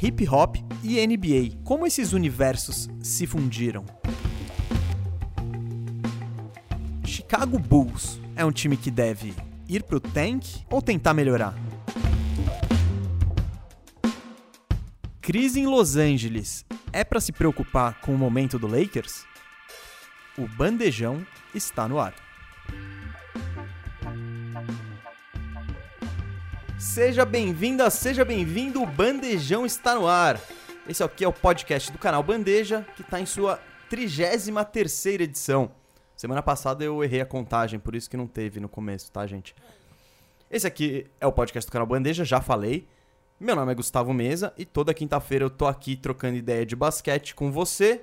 hip hop e NBA. Como esses universos se fundiram? Chicago Bulls é um time que deve ir pro tank ou tentar melhorar? Crise em Los Angeles é para se preocupar com o momento do Lakers? O bandejão está no ar. Seja bem-vinda, seja bem-vindo, o Bandejão está no ar. Esse aqui é o podcast do canal Bandeja, que está em sua 33 edição. Semana passada eu errei a contagem, por isso que não teve no começo, tá, gente? Esse aqui é o podcast do canal Bandeja, já falei. Meu nome é Gustavo Mesa e toda quinta-feira eu tô aqui trocando ideia de basquete com você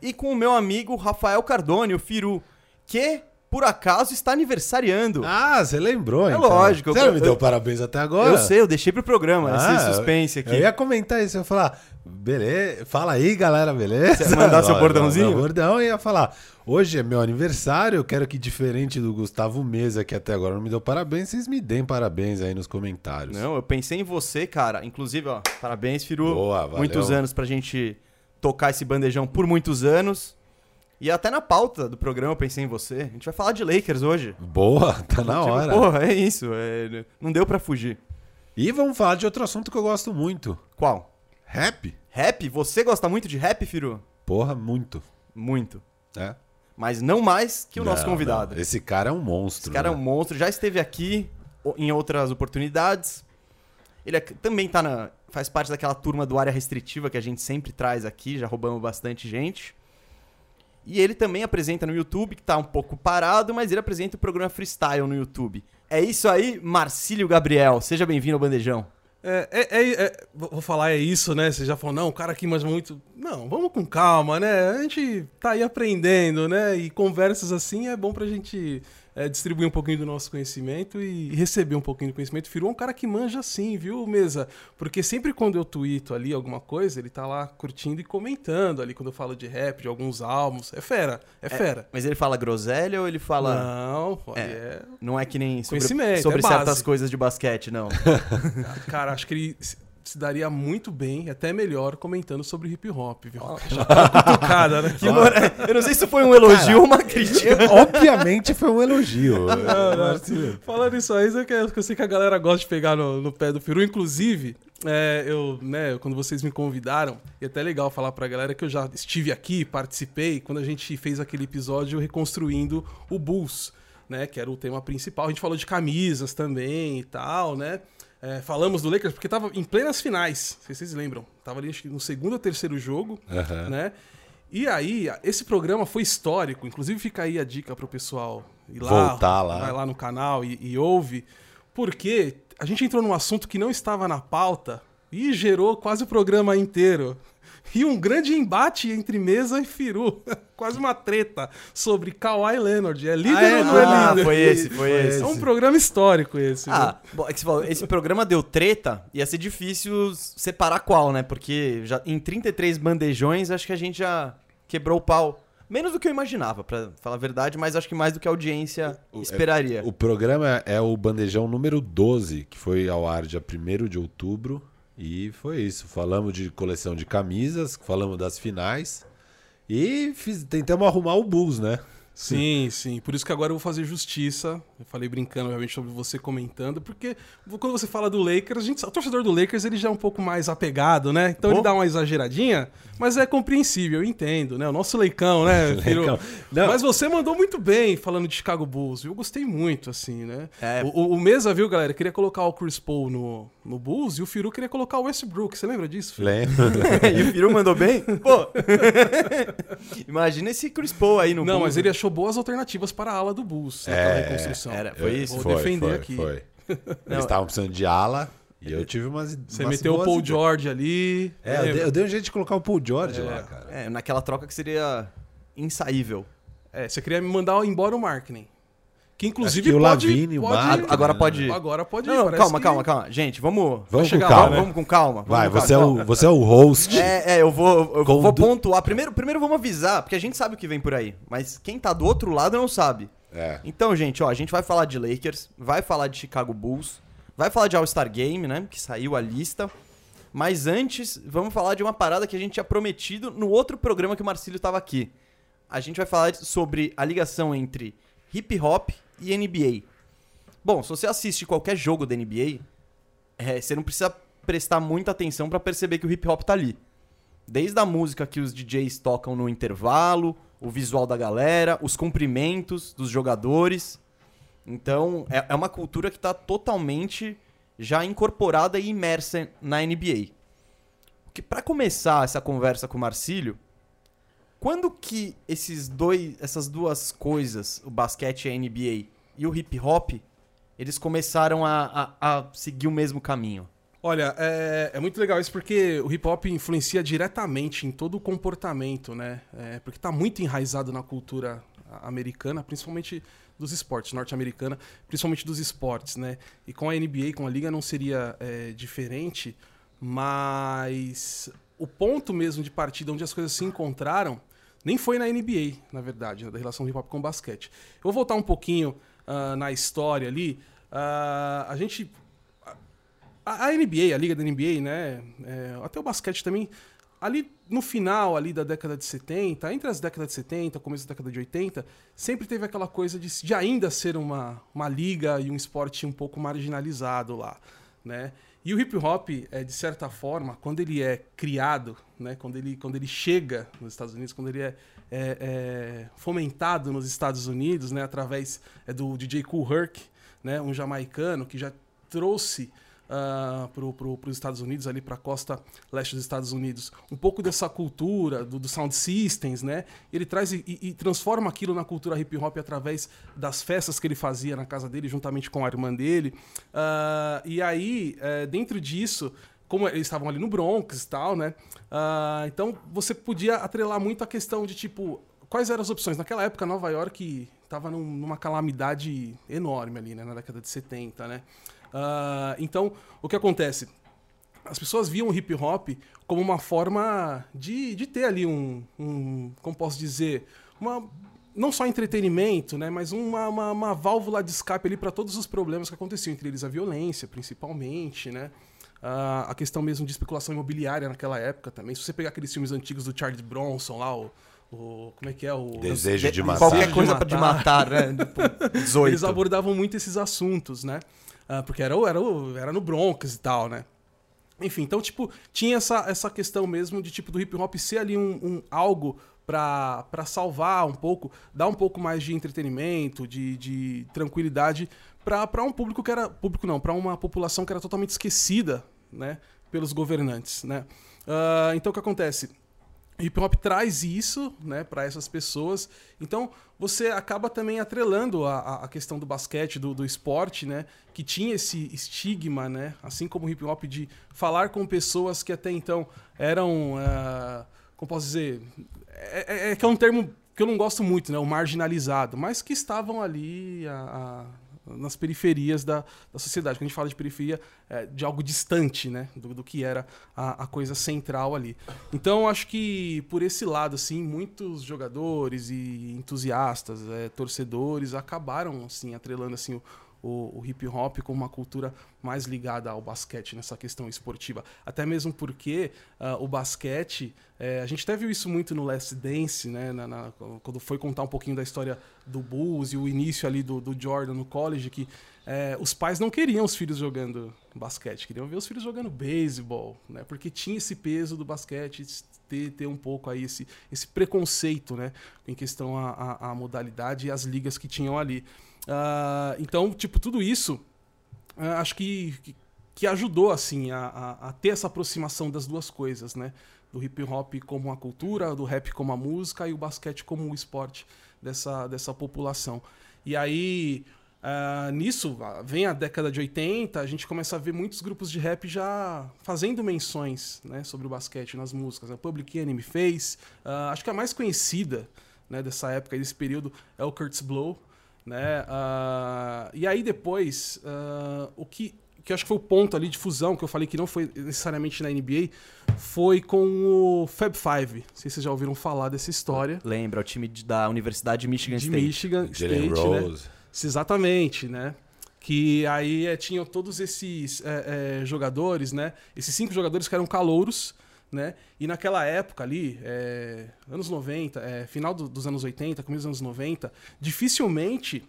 e com o meu amigo Rafael Cardone, o Firu, que por acaso está aniversariando. Ah, você lembrou, É então. lógico, Você eu- não me deu eu- parabéns até agora? Eu sei, eu deixei pro programa Ah, esse suspense aqui. Eu ia comentar isso, eu ia falar, beleza, fala aí, galera, beleza? Você ia mandar seu bordãozinho? não, bordão ia falar, hoje é meu aniversário, eu quero que diferente do Gustavo Mesa, que até agora não me deu parabéns, vocês me deem parabéns aí nos comentários. Não, eu pensei em você, cara. Inclusive, ó, parabéns, Firu. Boa, valeu. Muitos anos pra gente tocar esse bandejão por muitos anos. E até na pauta do programa eu pensei em você. A gente vai falar de Lakers hoje. Boa, tá na Tipo, hora. Porra, é isso. é- Não deu pra fugir. E vamos falar de outro assunto que eu gosto muito, Qual? rap. Rap? Você gosta muito de rap, Firu? Porra, muito. Muito. É. Mas não mais que o nosso Não, convidado. não, Esse cara é um monstro. Esse cara é um né? monstro, já esteve aqui em outras oportunidades. Ele é- também tá na, faz parte daquela turma do área restritiva que a gente sempre traz aqui, já roubamos bastante gente. E ele também apresenta no YouTube, que tá um pouco parado, mas ele apresenta o programa Freestyle no YouTube. É isso aí, Marcílio Gabriel. Seja bem-vindo ao Bandejão. É, é- é- é- vou falar é isso, né? Você já falou, não, o cara aqui manja muito. Não, vamos com calma, né? A gente tá aí aprendendo, né? E conversas assim é bom pra gente é, distribuir um pouquinho do nosso conhecimento e receber um pouquinho do conhecimento. Firou é um cara que manja assim, viu, Mesa? Porque sempre quando eu tweeto ali alguma coisa, ele tá lá curtindo e comentando ali quando eu falo de rap, de alguns álbuns. É fera, é, fera. Mas ele fala groselha ou ele fala. Não, É. é. Não é que nem sobre, Conhecimento, sobre é certas base. coisas de basquete, não. Cara, acho que ele se daria muito bem, até melhor, comentando sobre hip hop, viu? Já tá cutucada, né? Que mora- Eu não sei se foi um elogio ou uma crítica. Obviamente foi um elogio. Marcelo. Falando isso aí, eu sei que a galera gosta de pegar no, no pé do peru. Inclusive, é, eu, né, quando vocês me convidaram, e é até legal falar pra galera que eu já estive aqui, participei, quando a gente fez aquele episódio reconstruindo o Bulls, né? Que era o tema principal. A gente falou de camisas também e tal, né? É, falamos do Lakers porque tava em plenas finais, se vocês lembram. Tava ali no segundo ou terceiro jogo, Aham. né? E aí, esse programa foi histórico. Inclusive, fica aí a dica pro pessoal ir lá, Voltar lá. vai lá no canal e, e ouve, porque a gente entrou num assunto que não estava na pauta e gerou quase o programa inteiro. E um grande embate entre Mesa e Firu. quase uma treta sobre Kawhi Leonard. É líder Ah, é? ou não é Ah, líder? foi esse, foi esse. É um programa histórico esse. Ah, bom, é que você falou, esse programa deu treta, ia ser difícil separar qual, né? Porque já em 33 bandejões, acho que a gente já quebrou o pau. Menos do que eu imaginava, pra falar a verdade, mas acho que mais do que a audiência O- esperaria. O programa é o Bandejão número 12, que foi ao ar dia 1 de outubro. E foi isso. Falamos de coleção de camisas, falamos das finais. E fiz- tentamos arrumar o Bulls, né? Sim, sim. Por isso que agora eu vou fazer justiça. Eu falei brincando, realmente, sobre você comentando, porque quando você fala do Lakers, a gente, o torcedor do Lakers ele já é um pouco mais apegado, né? Então Pô. ele dá uma exageradinha, mas é compreensível, eu entendo, né? O nosso leicão, né? Firu? Leicão. Não. Mas você mandou muito bem falando de Chicago Bulls. Eu gostei muito, assim, né? É. O, o- o Mesa, viu, galera? Queria colocar o Chris Paul no, no Bulls e o Firu queria colocar o Westbrook. Você lembra disso? Firu? Lembra? e o Firu mandou bem? Pô! Imagina esse Chris Paul aí no Não, Bulls, mas né? ele achou boas alternativas para a ala do Bulls naquela É, reconstrução. era- foi Eu- isso? Vou defender foi, aqui. Foi. Eles estavam precisando de ala e eu tive umas. Você umas meteu o Paul ideias. George ali. É, eu dei, eu dei um jeito de colocar o Paul George lá, cara. É, naquela troca que seria insaível. É, você queria me mandar embora o Marketing. Que inclusive que o pode, Lavigne, o pode- Marketing, Agora né? pode ir. Agora pode ir. Não, não, calma, que- calma, calma. Gente, vamos... Vamos chegar com lá, calma. né? Vamos com calma. vamos Vai, com você é, o, você é o host. É, é, eu vou, eu Com vou pontuar. Primeiro, primeiro vamos avisar, porque a gente sabe o que vem por aí. Mas quem tá do outro lado não sabe. É. Então, gente, ó, a gente vai falar de Lakers, vai falar de Chicago Bulls, vai falar de All-Star Game, né? Que saiu a lista. Mas antes, vamos falar de uma parada que a gente tinha prometido no outro programa que o Marcílio estava aqui. A gente vai falar sobre a ligação entre hip hop e NBA. Bom, se você assiste qualquer jogo da NBA, é, você não precisa prestar muita atenção para perceber que o hip hop tá ali. Desde a música que os DJs tocam no intervalo, o visual da galera, os cumprimentos dos jogadores. Então, é, é uma cultura que está totalmente já incorporada e imersa na NBA. Para começar essa conversa com o Marcílio, quando que esses dois, essas duas coisas, o basquete e a NBA e o hip hop, eles começaram a, a, a seguir o mesmo caminho? Olha, é, é, muito legal isso porque o hip hop influencia diretamente em todo o comportamento, né? É, porque está muito enraizado na cultura americana, principalmente dos esportes, norte-americana, principalmente dos esportes, né? E com a NBA, com a liga, não seria é, diferente, mas o ponto mesmo de partida onde as coisas se encontraram nem foi na NBA, na verdade, da relação do hip hop com o basquete. Eu vou voltar um pouquinho uh, na história ali. Uh, a gente. A, a, NBA, a liga da NBA, né? É, até o basquete também ali no final ali da década de 70, entre as décadas de 70 começo da década de 80, sempre teve aquela coisa de, de ainda ser uma, uma liga e um esporte um pouco marginalizado lá, né? E o hip hop, é, de certa forma, quando ele é criado, né, quando, ele, quando ele chega nos Estados Unidos, quando ele é, é, é fomentado nos Estados Unidos, né, através é, do DJ Kool Herc, né, um jamaicano que já trouxe uh, para os Estados Unidos, ali para a costa leste dos Estados Unidos, um pouco dessa cultura do, do sound systems, né? Ele traz e, e, transforma aquilo na cultura hip hop através das festas que ele fazia na casa dele, juntamente com a irmã dele. Uh, e aí, uh, dentro disso, como eles estavam ali no Bronx e tal, né? Uh, então você podia atrelar muito a questão de tipo quais eram as opções. Naquela época, Nova York estava num, numa calamidade enorme ali, né? Na década de 70, né? Uh, então, o que acontece? As pessoas viam o hip hop como uma forma de, de ter ali um, um. Como posso dizer? Uma, não só entretenimento, né, mas uma, uma, uma válvula de escape ali para todos os problemas que aconteciam, entre eles a violência, principalmente, né? Uh, a questão mesmo de especulação imobiliária naquela época também. Se você pegar aqueles filmes antigos do Charles Bronson lá, o, o, como é que é o desejo de matar qualquer coisa para de matar, né? 18. Eles abordavam muito esses assuntos, né? Uh, porque era, era, era no Bronx e tal, né? Enfim, então, tipo, tinha essa, essa questão mesmo de, tipo, do hip hop ser ali um, um algo para salvar um pouco, dar um pouco mais de entretenimento, de, de tranquilidade para um público que era. Público não, para uma população que era totalmente esquecida, né? Pelos governantes, né? Uh, então, o que acontece? Hip hop traz isso né, para essas pessoas. Então você acaba também atrelando a, a questão do basquete, do, do, esporte, né, que tinha esse estigma, né, assim como o hip hop, de falar com pessoas que até então eram. Uh, como posso dizer? É, é, é, que é um termo que eu não gosto muito, né, o marginalizado, mas que estavam ali. A, a nas periferias da, da sociedade. Quando a gente fala de periferia, é de algo distante, né? Do, do que era a, a, coisa central ali. Então, acho que por esse lado, assim, muitos jogadores e entusiastas, é, torcedores, acabaram, assim, atrelando, assim, o, o, o hip hop como uma cultura mais ligada ao basquete nessa questão esportiva. Até mesmo porque uh, o basquete, é, a gente até viu isso muito no Last Dance, né? Na, na, quando foi contar um pouquinho da história do Bulls e o início ali do, do Jordan no college, que é, os pais não queriam os filhos jogando basquete, queriam ver os filhos jogando beisebol, né? Porque tinha esse peso do basquete, ter, ter um pouco aí esse, esse preconceito, né? Em questão à modalidade e as ligas que tinham ali. Uh, então, tipo, tudo isso uh, acho que, que, ajudou, assim, a, a, a, ter essa aproximação das duas coisas, né? Do hip hop como a cultura, do rap como a música e o basquete como o esporte dessa, dessa população. E aí, Uh, nisso, vem a década de 80, a gente começa a ver muitos grupos de rap já fazendo menções né, sobre o basquete nas músicas. A Public Enemy fez, acho que a mais conhecida né, dessa época, desse período, é o Kurt's Blow. Né? Uh, e aí depois, o que, que acho que foi o ponto ali de fusão, que eu falei que não foi necessariamente na NBA, foi com o Fab Five. Não sei se vocês já ouviram falar dessa história. Lembra, o time de, da Universidade de Michigan de State. Michigan State, né? Rose. né? Exatamente, né? Que aí é, tinham todos esses é, é, jogadores, né? Esses cinco jogadores que eram calouros, né? E naquela época ali, é, anos 90, é, final do, dos anos 80, começo dos anos 90, dificilmente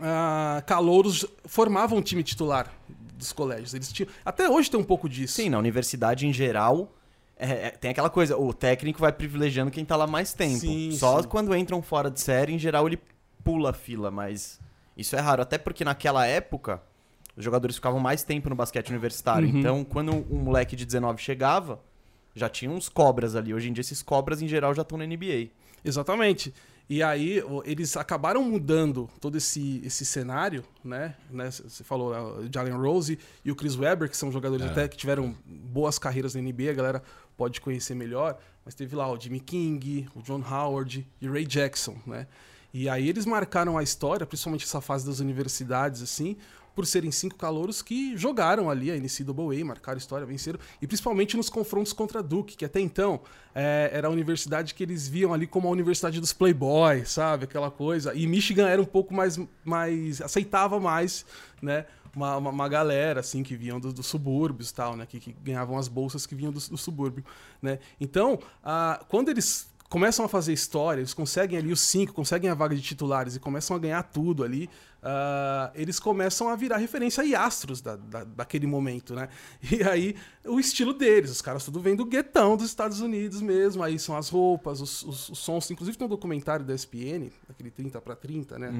ah, calouros formavam um time titular dos colégios. Eles tinham, até hoje tem um pouco disso. Sim, na universidade em geral, é, é, tem aquela coisa, o técnico vai privilegiando quem tá lá mais tempo. Sim, Só sim. quando entram fora de série, em geral, ele pula a fila, mas isso é raro. Até porque naquela época, os jogadores ficavam mais tempo no basquete universitário. Uhum. Então, quando um moleque de 19 chegava, já tinha uns cobras ali. Hoje em dia, esses cobras, em geral, já estão na NBA. Exatamente. E aí eles acabaram mudando todo esse, esse cenário, né? né? Você falou né, o Jalen Rose e o Chris Webber, que são jogadores É. até que tiveram boas carreiras na NBA, a galera pode conhecer melhor. Mas teve lá o Jimmy King, o John Howard e o Ray Jackson, né? E aí eles marcaram a história, principalmente essa fase das universidades, assim, por serem cinco calouros que jogaram ali a NCAA, marcaram história, venceram, e principalmente nos confrontos contra a Duke, que até então é, era a universidade que eles viam ali como a universidade dos playboys, sabe? Aquela coisa. E Michigan era um pouco mais. mais aceitava mais, né? Uma, uma, uma galera, assim, que vinham do- dos subúrbios tal, né? Que, que ganhavam as bolsas que vinham do, do subúrbio, né? Então, ah, quando eles começam a fazer história, eles conseguem ali os cinco, conseguem a vaga de titulares e começam a ganhar tudo ali, ah, eles começam a virar referência e astros da, da- daquele momento, né? E aí, o estilo deles, os caras tudo vem do guetão dos Estados Unidos mesmo, aí são as roupas, os, os- os sons, inclusive tem um documentário da ESPN, aquele 30 para 30, né?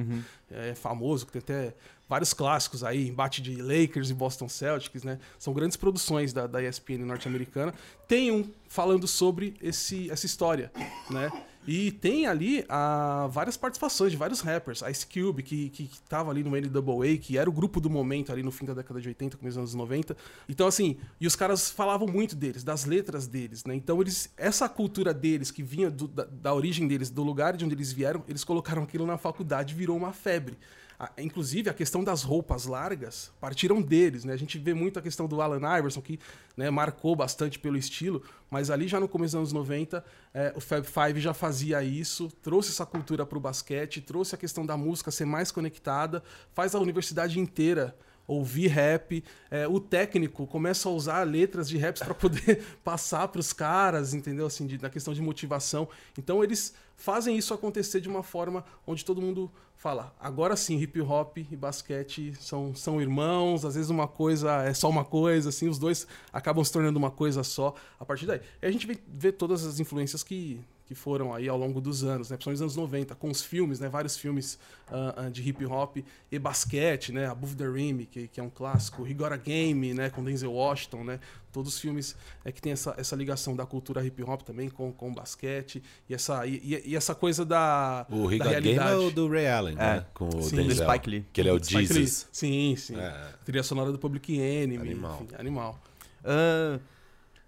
É famoso, que tem até vários clássicos aí, embate de Lakers e Boston Celtics, né? São grandes produções da, da ESPN norte-americana. Tem um falando sobre esse, essa história, né? E tem ali ah, várias participações de vários rappers. Ice Cube, que, que, que tava ali no NWA, que era o grupo do momento ali no fim da década de 80, começo dos anos 90. Então, assim, e os caras falavam muito deles, das letras deles, né? Então, eles, essa cultura deles, que vinha do- da, da origem deles, do lugar de onde eles vieram, eles colocaram aquilo na faculdade virou uma febre. A- inclusive, a questão das roupas largas partiram deles, né? A gente vê muito a questão do Allen Iverson, que né, marcou bastante pelo estilo, mas ali já no começo dos anos 90, é, o Fab Five já fazia isso, trouxe essa cultura para o basquete, trouxe a questão da música ser mais conectada, faz a universidade inteira ouvir rap, é, o técnico começa a usar letras de raps para poder passar para os caras, entendeu? Assim, de- na questão de motivação. Então eles fazem isso acontecer de uma forma onde todo mundo fala, agora sim, hip hop e basquete são, são irmãos, às vezes uma coisa é só uma coisa, assim, os dois acabam se tornando uma coisa só a partir daí. E a gente vê, vê todas as influências que, que foram aí ao longo dos anos, né? Principalmente nos anos 90, com os filmes, né? Vários filmes ah, de hip hop e basquete, né? Above the Rim, que, que é um clássico, He Got a Game, né? Com Denzel Washington, né? Todos os filmes é que tem essa, essa ligação da cultura hip hop também com, com o basquete e essa, e, e- e essa coisa da, O da Riga Game é realidade. o do Ray Allen, né? Com o Sim. Denzel. Do Spike Lee. Que ele é o Spike Lee. Jesus. Sim, sim. É. Trilha sonora do Public Enemy. Animal. enfim, animal. Ah,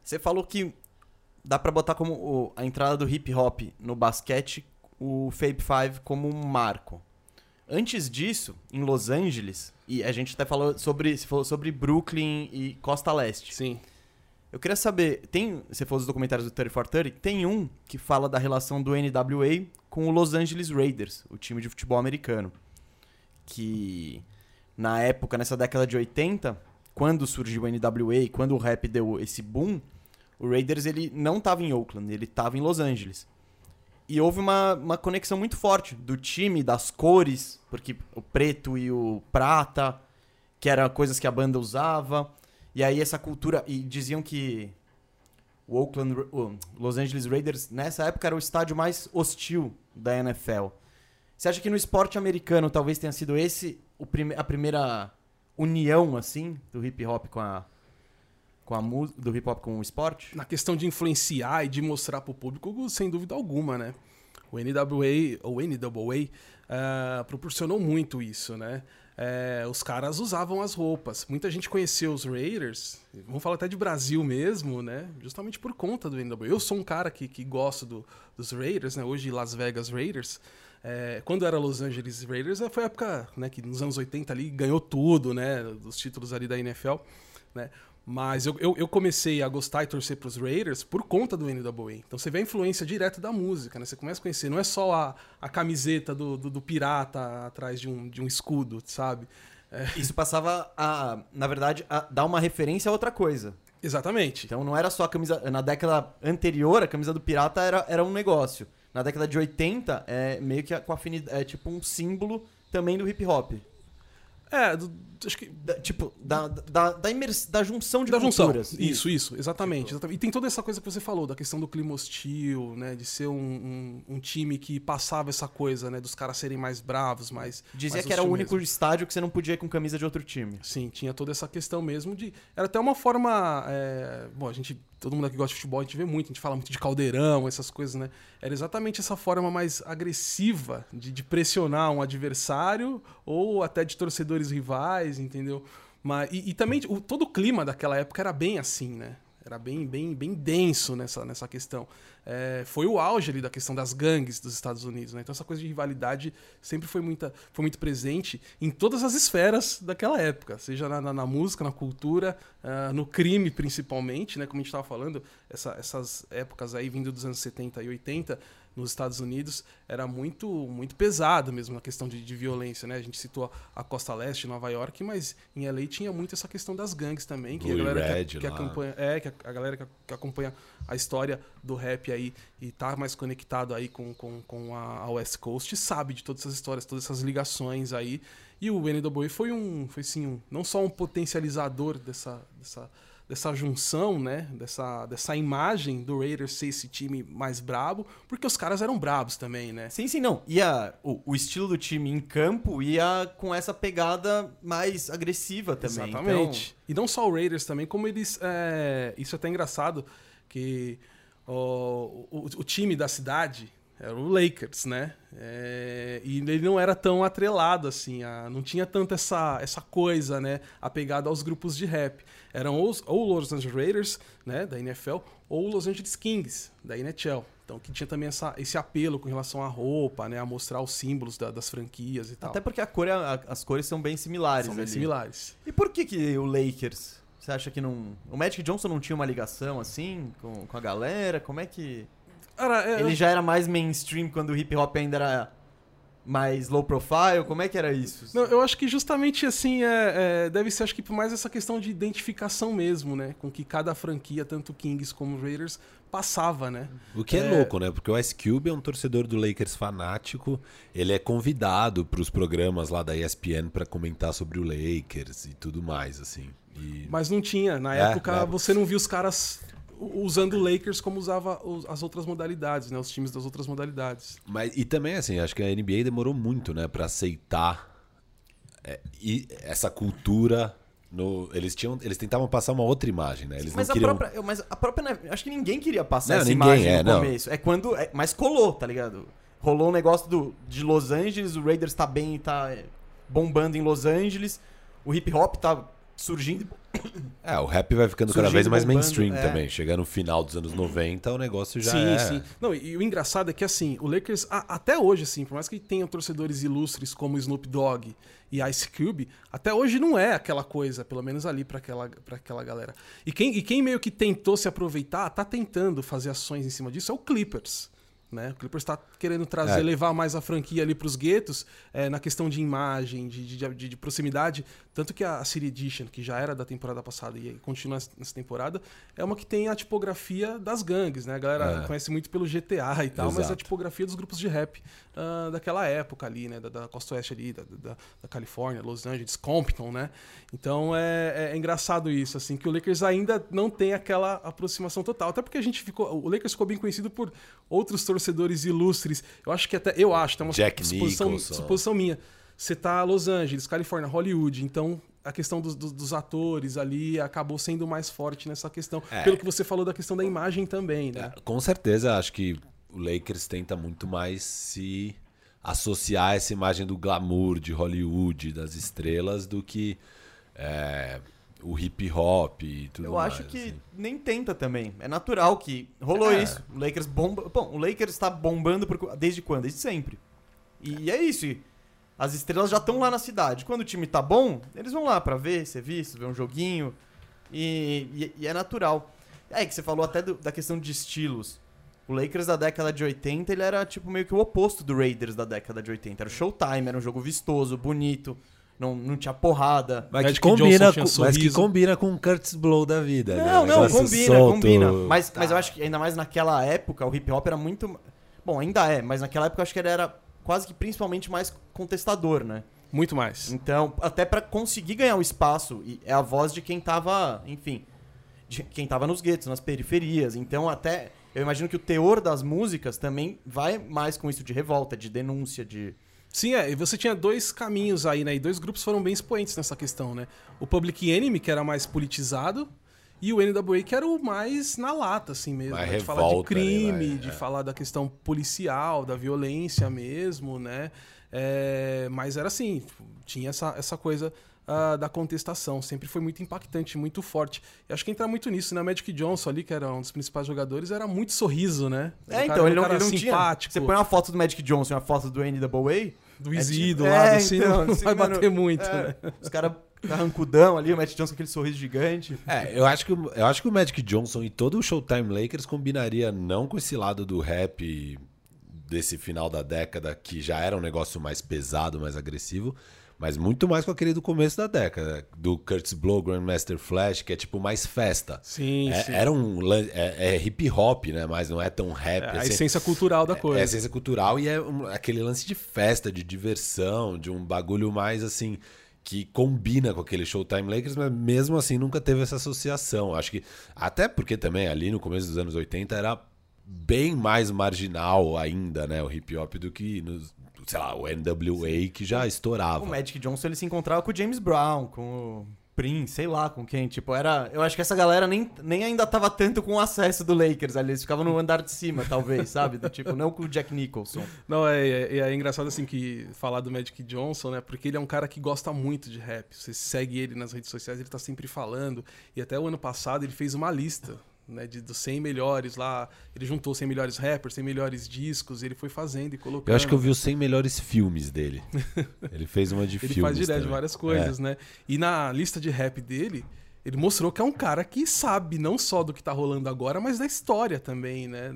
você falou que dá pra botar como o- a entrada do hip hop no basquete o Fab Five como um marco. Antes disso, em Los Angeles, e a gente até falou sobre, se falou sobre Brooklyn e Costa Leste. Sim. Eu queria saber, tem, você falou dos documentários do 30 for 30, tem um que fala da relação do NWA com o Los Angeles Raiders, o time de futebol americano. Que na época, nessa década de 80, quando surgiu o NWA, quando o rap deu esse boom, o Raiders ele não estava em Oakland, ele estava em Los Angeles. E houve uma, uma conexão muito forte do time, das cores, porque o preto e o prata, que eram coisas que a banda usava. E aí essa cultura. E diziam que o Oakland, o Los Angeles Raiders, nessa época, era o estádio mais hostil da NFL. Você acha que no esporte americano talvez tenha sido esse a primeira união, assim, do hip hop com a. Com a mu- do hip hop com o esporte? Na questão de influenciar e de mostrar pro público, sem dúvida alguma, né? O NWA, ou NWA, ah, proporcionou muito isso, né? É, os caras usavam as roupas. Muita gente conheceu os Raiders, vamos falar até de Brasil mesmo, né? Justamente por conta do NWA. Eu sou um cara que, que gosto do- dos Raiders, né? Hoje Las Vegas Raiders. É, quando era Los Angeles Raiders, eh, foi a época né, que nos anos 80 ali ganhou tudo, né? Dos títulos ali da NFL, né? Mas eu, eu, eu comecei a gostar e torcer pros Raiders por conta do NWA. Então você vê a influência direta da música, né? Você começa a conhecer, não é só a, a camiseta do, do, do pirata atrás de um, de um escudo, sabe? Isso passava a, na verdade, a dar uma referência a outra coisa. Exatamente. Então não era só a camisa. Na década anterior, a camisa do pirata era, era um negócio. Na década de 80, é meio que a- com afinidade. É tipo um símbolo também do hip hop. É, do- acho que Da- tipo, da, da, da, imers- da junção de da junção. culturas. Isso, isso, exatamente, exatamente. E tem toda essa coisa que você falou, da questão do clima hostil, né? De ser um, um, um time que passava essa coisa, né? Dos caras serem mais bravos, mais. Dizia mais que era o único mesmo. estádio que você não podia ir com camisa de outro time. Sim, tinha toda essa questão mesmo de. Era até uma forma. é, Bom, a gente. Todo mundo aqui gosta de futebol, a gente vê muito, a gente fala muito de caldeirão, essas coisas, né? Era exatamente essa forma mais agressiva de, de pressionar um adversário ou até de torcedores rivais, entendeu? Mas, e, e também o, todo o clima daquela época era bem assim, né? Era bem, bem, bem denso nessa, nessa questão. É, foi o auge ali da questão das gangues dos Estados Unidos, né? Então essa coisa de rivalidade sempre foi, muita, foi muito presente em todas as esferas daquela época, seja na, na- na música, na cultura, ah, no crime principalmente, né? Como a gente estava falando, essa- essas épocas aí vindo dos anos 70 e 80 nos Estados Unidos era muito muito pesado mesmo na questão de, de violência, né? A gente citou a Costa Leste, Nova York, mas em LA tinha muito essa questão das gangues também, que Blue a galera Red que, que acompanha, é, que a, a galera que, que acompanha a história do rap aí e tá mais conectado aí com, com, com a, a West Coast sabe de todas essas histórias, todas essas ligações aí. E o NWA foi um, foi sim, um, não só um potencializador dessa, dessa, dessa junção, né, dessa, dessa imagem do Raiders ser esse time mais brabo, porque os caras eram brabos também, né? Sim, sim, não. Ia, o, o estilo do time em campo ia com essa pegada mais agressiva também. então Exatamente. E não só o Raiders também, como eles. é, Isso é até engraçado, que ó, o, o time da cidade era o Lakers, né? É, e ele não era tão atrelado assim, a- não tinha tanto essa, essa coisa, né? Apegada aos grupos de rap. Eram os, ou os Los Angeles Raiders, né? Da NFL, ou os Los Angeles Kings, da NHL. Então, que tinha também essa, esse apelo com relação à roupa, né? A mostrar os símbolos da- das franquias e tal. Até porque a cor é- a- as cores são bem similares. São bem ali. similares. E por que, que o Lakers? Você acha que não. O Magic Johnson não tinha uma ligação assim com, com a galera? Como é que. Cara, é, Ele já era mais mainstream quando o hip hop ainda era mais low profile? Como é que era isso? Não, eu acho que justamente assim, é, é, deve ser acho que por mais essa questão de identificação mesmo, né? Com que cada franquia, tanto Kings como Raiders, passava, né? O que é, É. louco, né? Porque o Ice Cube é um torcedor do Lakers fanático. Ele é convidado para os programas lá da ESPN para comentar sobre o Lakers e tudo mais, assim. E... Mas não tinha. Na É, época, é. você não viu os caras usando o Lakers como usava as outras modalidades, né? Os times das outras modalidades. Mas, e também, assim, acho que a NBA demorou muito, né, para aceitar é, e essa cultura. No, eles tinham, eles tentavam passar uma outra imagem, né? Eles mas, não a queriam. própria, eu- mas a própria. Acho que ninguém queria passar Não, essa ninguém, imagem é, no não. começo. É quando. é- mas colou, tá ligado? Rolou um negócio do, de Los Angeles, o Raiders tá bem e tá bombando em Los Angeles. O hip hop tá surgindo. É, o rap vai ficando cada vez mais bombando, mainstream é. também. Chegando no final dos anos 90, o negócio já sim, é. sim. Não, e, o engraçado é que, assim, o Lakers, a- até hoje, assim, por mais que tenha torcedores ilustres como Snoop Dogg e Ice Cube, até hoje não é aquela coisa, pelo menos ali pra aquela, pra aquela galera. E quem, e quem meio que tentou se aproveitar, tá tentando fazer ações em cima disso, é o Clippers. Né? O Clippers tá querendo trazer, É. levar mais a franquia ali pros guetos é, na questão de imagem, de, de, de- de proximidade. Tanto que a City Edition, que já era da temporada passada e continua nessa temporada, é uma que tem a tipografia das gangues, né? A galera É. conhece muito pelo GTA e tal, mas é a Exato. tipografia dos grupos de rap ah, daquela época ali, né? Da, da costa oeste ali, da, da, da Califórnia, Los Angeles, Compton, né? Então é, é- é engraçado isso, assim, que o Lakers ainda não tem aquela aproximação total. Até porque a gente ficou. O Lakers ficou bem conhecido por outros torcedores ilustres. Eu acho que até. Eu acho, tem uma Jack suposição, Nicholson. suposição minha. Você tá Los Angeles, Califórnia, Hollywood, então. A questão dos, dos- dos atores ali acabou sendo mais forte nessa questão. É. Pelo que você falou da questão da imagem também, né? É, Com certeza, acho que o Lakers tenta muito mais se associar a essa imagem do glamour de Hollywood, das estrelas, do que é, o hip hop e tudo Eu mais. acho que assim. nem tenta também. É natural que rolou É. isso. O Lakers bomba. Bom, o Lakers tá bombando por... desde quando? Desde sempre. E é isso. e as estrelas já estão lá na cidade. Quando o time tá bom, eles vão lá pra ver, ser visto, ver um joguinho. E, e- e é natural. É que você falou até do- da questão de estilos. O Lakers da década de 80, ele era tipo meio que o oposto do Raiders da década de 80. Era o Showtime, era um jogo vistoso, bonito. Não, não tinha porrada. Mas que, combina com, mas que combina com o Curtis Blow da vida. né? Não, Um não, negócio combina, solto. combina. Mas, mas eu acho que ainda mais naquela época, o hip hop era muito. Bom, ainda é, mas naquela época eu acho que ele era quase que principalmente mais contestador, né? Muito mais. Então, até pra conseguir ganhar o espaço, e é a voz de quem tava, enfim, de quem tava nos guetos, nas periferias. Então, até eu imagino que o teor das músicas também vai mais com isso de revolta, de denúncia, de Sim, é. E você tinha dois caminhos aí, né? E dois grupos foram bem expoentes nessa questão, né? O Public Enemy, que era mais politizado, e o NWA, que era o mais na lata, assim mesmo. Né? De falar de revolta, crime, né? de É. falar da questão policial, da violência mesmo, né? É, mas era assim, tinha essa, essa coisa ah, da contestação. Sempre foi muito impactante, muito forte. E acho que entra muito nisso, né? Magic Johnson ali, que era um dos principais jogadores, era muito sorriso, né? É, O cara então, era um ele não, ele não tinha. simpático. Você põe uma foto do Magic Johnson e uma foto do NWA. do é Easy tipo- do lado, é, assim, então, não assim, vai mano, bater muito, é, né? Os caras carrancudão ali, o Magic Johnson com aquele sorriso gigante. É, eu acho, que, o- eu acho que o Magic Johnson e todo o Showtime Lakers combinaria não com esse lado do rap desse final da década, que já era um negócio mais pesado, mais agressivo, mas muito mais com aquele do começo da década, do Curtis Blow, Grandmaster Flash, que é tipo mais festa. Sim, É- sim. Era um é, é hip hop, né? Mas não é tão rap. É a assim. essência cultural da coisa. É a essência cultural e é um- aquele lance de festa, de diversão, de um bagulho mais assim que combina com aquele Showtime Lakers, mas mesmo assim nunca teve essa associação. Acho que até porque também ali no começo dos anos 80 era bem mais marginal ainda, né, o hip hop do que nos, sei lá, o NWA que já estourava. O Magic Johnson ele se encontrava com o James Brown, com o Prince, sei lá com quem. Tipo, era. Eu acho que essa galera nem, nem ainda tava tanto com o acesso do Lakers ali. Eles ficavam no andar de cima, talvez, sabe? Do tipo, não com o Jack Nicholson. Não, é, é, é engraçado assim que falar do Magic Johnson, né? Porque ele é um cara que gosta muito de rap. Você segue ele nas redes sociais, ele tá sempre falando. E até o ano passado ele fez uma lista. Né, de, dos 100 melhores lá, ele juntou 100 melhores rappers, 100 melhores discos, ele foi fazendo e colocando. Eu acho que eu vi os 100 melhores filmes dele. Ele fez uma de Ele filmes. faz direto também. várias coisas, né? E na lista de rap dele, ele mostrou que é um cara que sabe não só do que tá rolando agora, mas da história também, né?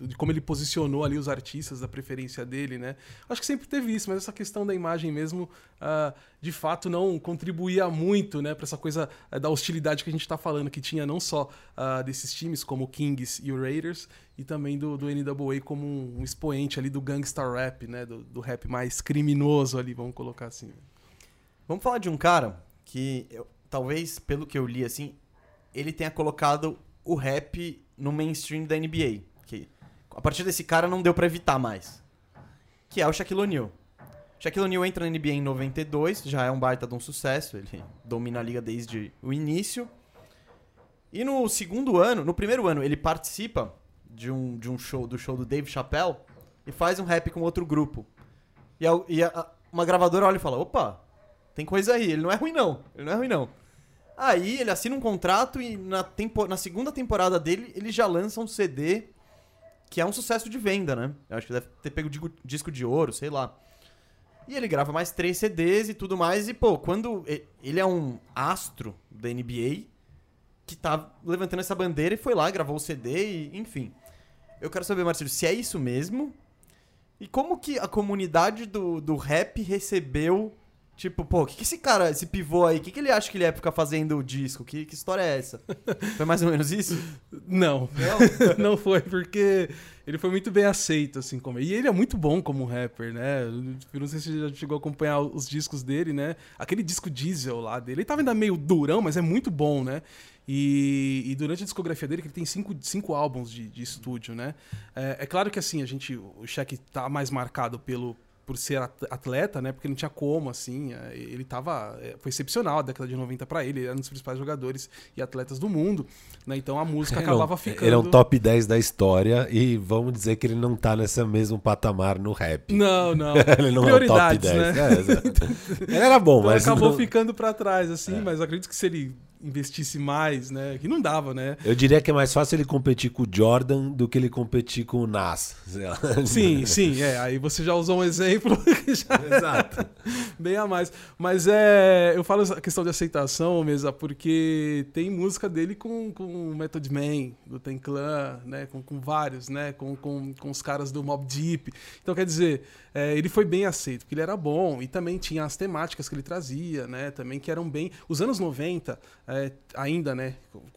De como ele posicionou ali os artistas, da preferência dele, né? Acho que sempre teve isso, mas essa questão da imagem mesmo, ah, de fato, não contribuía muito, né? Pra essa coisa ah, da hostilidade que a gente tá falando, que tinha não só ah, desses times, como o Kings e o Raiders, e também do, do NWA como um, um expoente ali do gangsta rap, né? Do, do rap mais criminoso ali, vamos colocar assim. Vamos falar de um cara que, eu- talvez, pelo que eu li, assim, ele tenha colocado o rap no mainstream da NBA. Que a partir desse cara não deu pra evitar mais. Que é o Shaquille O'Neal. Shaquille O'Neal entra na NBA em 92, já é um baita de um sucesso, ele domina a liga desde o início. E no segundo ano, no primeiro ano, ele participa de um, de um show, do show do Dave Chappelle e faz um rap com outro grupo. E, a- e a- uma gravadora olha e fala: opa, tem coisa aí, ele não é ruim não, ele não é ruim não. Aí ele assina um contrato e na, tempo, na segunda temporada dele ele já lança um CD que é um sucesso de venda, né? Eu acho que deve ter pego digo- disco de ouro, sei lá. E ele grava mais três CDs e tudo mais. E, pô, quando. Ele é um astro da NBA que tá levantando essa bandeira e foi lá, gravou o CD e, enfim. Eu quero saber, Marcelo, se é isso mesmo. E como que a comunidade do, do rap recebeu. Tipo, pô, o que, que esse cara, esse pivô aí, o que, que ele acha que ele é pra ficar fazendo o disco? Que, que história é essa? Foi mais ou menos isso? Não, Não? não foi, porque ele foi muito bem aceito, assim, como. E ele é muito bom como rapper, né? Eu não sei se você já chegou a acompanhar os discos dele, né? Aquele disco diesel lá dele. Ele tava ainda meio durão, mas é muito bom, né? E, e durante a discografia dele, que ele tem cinco, cinco álbuns de, de estúdio, né? É, é claro que assim, a gente. O Shaq tá mais marcado pelo. Por ser at- atleta, né? Porque não tinha como, assim. é, Ele tava. é, Foi excepcional a década de 90 pra ele. Ele era um dos principais jogadores e atletas do mundo. Né? Então a música Ele é um- acabava ficando. Ele é um top 10 da história e vamos dizer que ele não tá nesse mesmo patamar no rap. Não, não. ele não é o top Prioridades, 10. né? É, ele era bom, Então mas. acabou não- ficando pra trás, assim, mas eu acredito que se ele investisse mais, né? Que não dava, né? Eu diria que é mais fácil ele competir com o Jordan do que ele competir com o Nas. Sim, sim, é. Aí você já usou um exemplo já Exato. bem a mais. Mas é. Eu falo essa questão de aceitação, mesa, porque tem música dele com, com o Method Man, do Ten Clan, né? Com, com vários, né? Com, com, com os caras do Mob Deep. Então, quer dizer, é, ele foi bem aceito, porque ele era bom. E também tinha as temáticas que ele trazia, né? Também que eram bem. Os anos 90, é, ainda, né?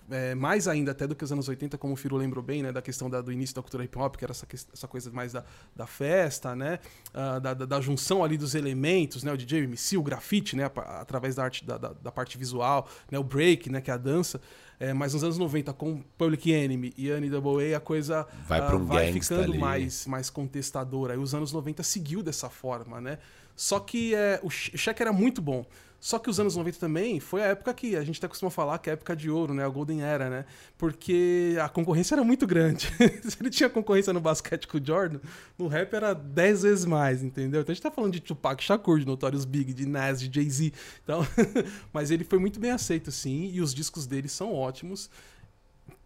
É, mais ainda até do que os anos 80, como o Firo lembrou bem, né? Da questão da- do início da cultura hip hop, que era essa, essa coisa mais da, da festa, né? ah, da, da- da junção ali dos elementos, né? O DJ, o MC, o grafite, né? Através da arte da, da, da parte visual, né? O break, né? Que é a dança. É, mas nos anos 90, com Public Enemy e NWA, a coisa Vai ah, um vai ficando ali. mais, mais contestadora. Aí os anos 90 seguiu dessa forma, né? Só que é, o Shaq era muito bom. Só que os anos 90 também foi a época que a gente até costuma falar que é a época de ouro, né? A Golden Era, né? Porque a concorrência era muito grande. Se ele tinha concorrência no basquete com o Jordan, no rap era 10 vezes mais, entendeu? Então a gente tá falando de Tupac Shakur, de Notorious Big, de Nas, de Jay-Z. Então, mas ele foi muito bem aceito, sim, e os discos dele são ótimos.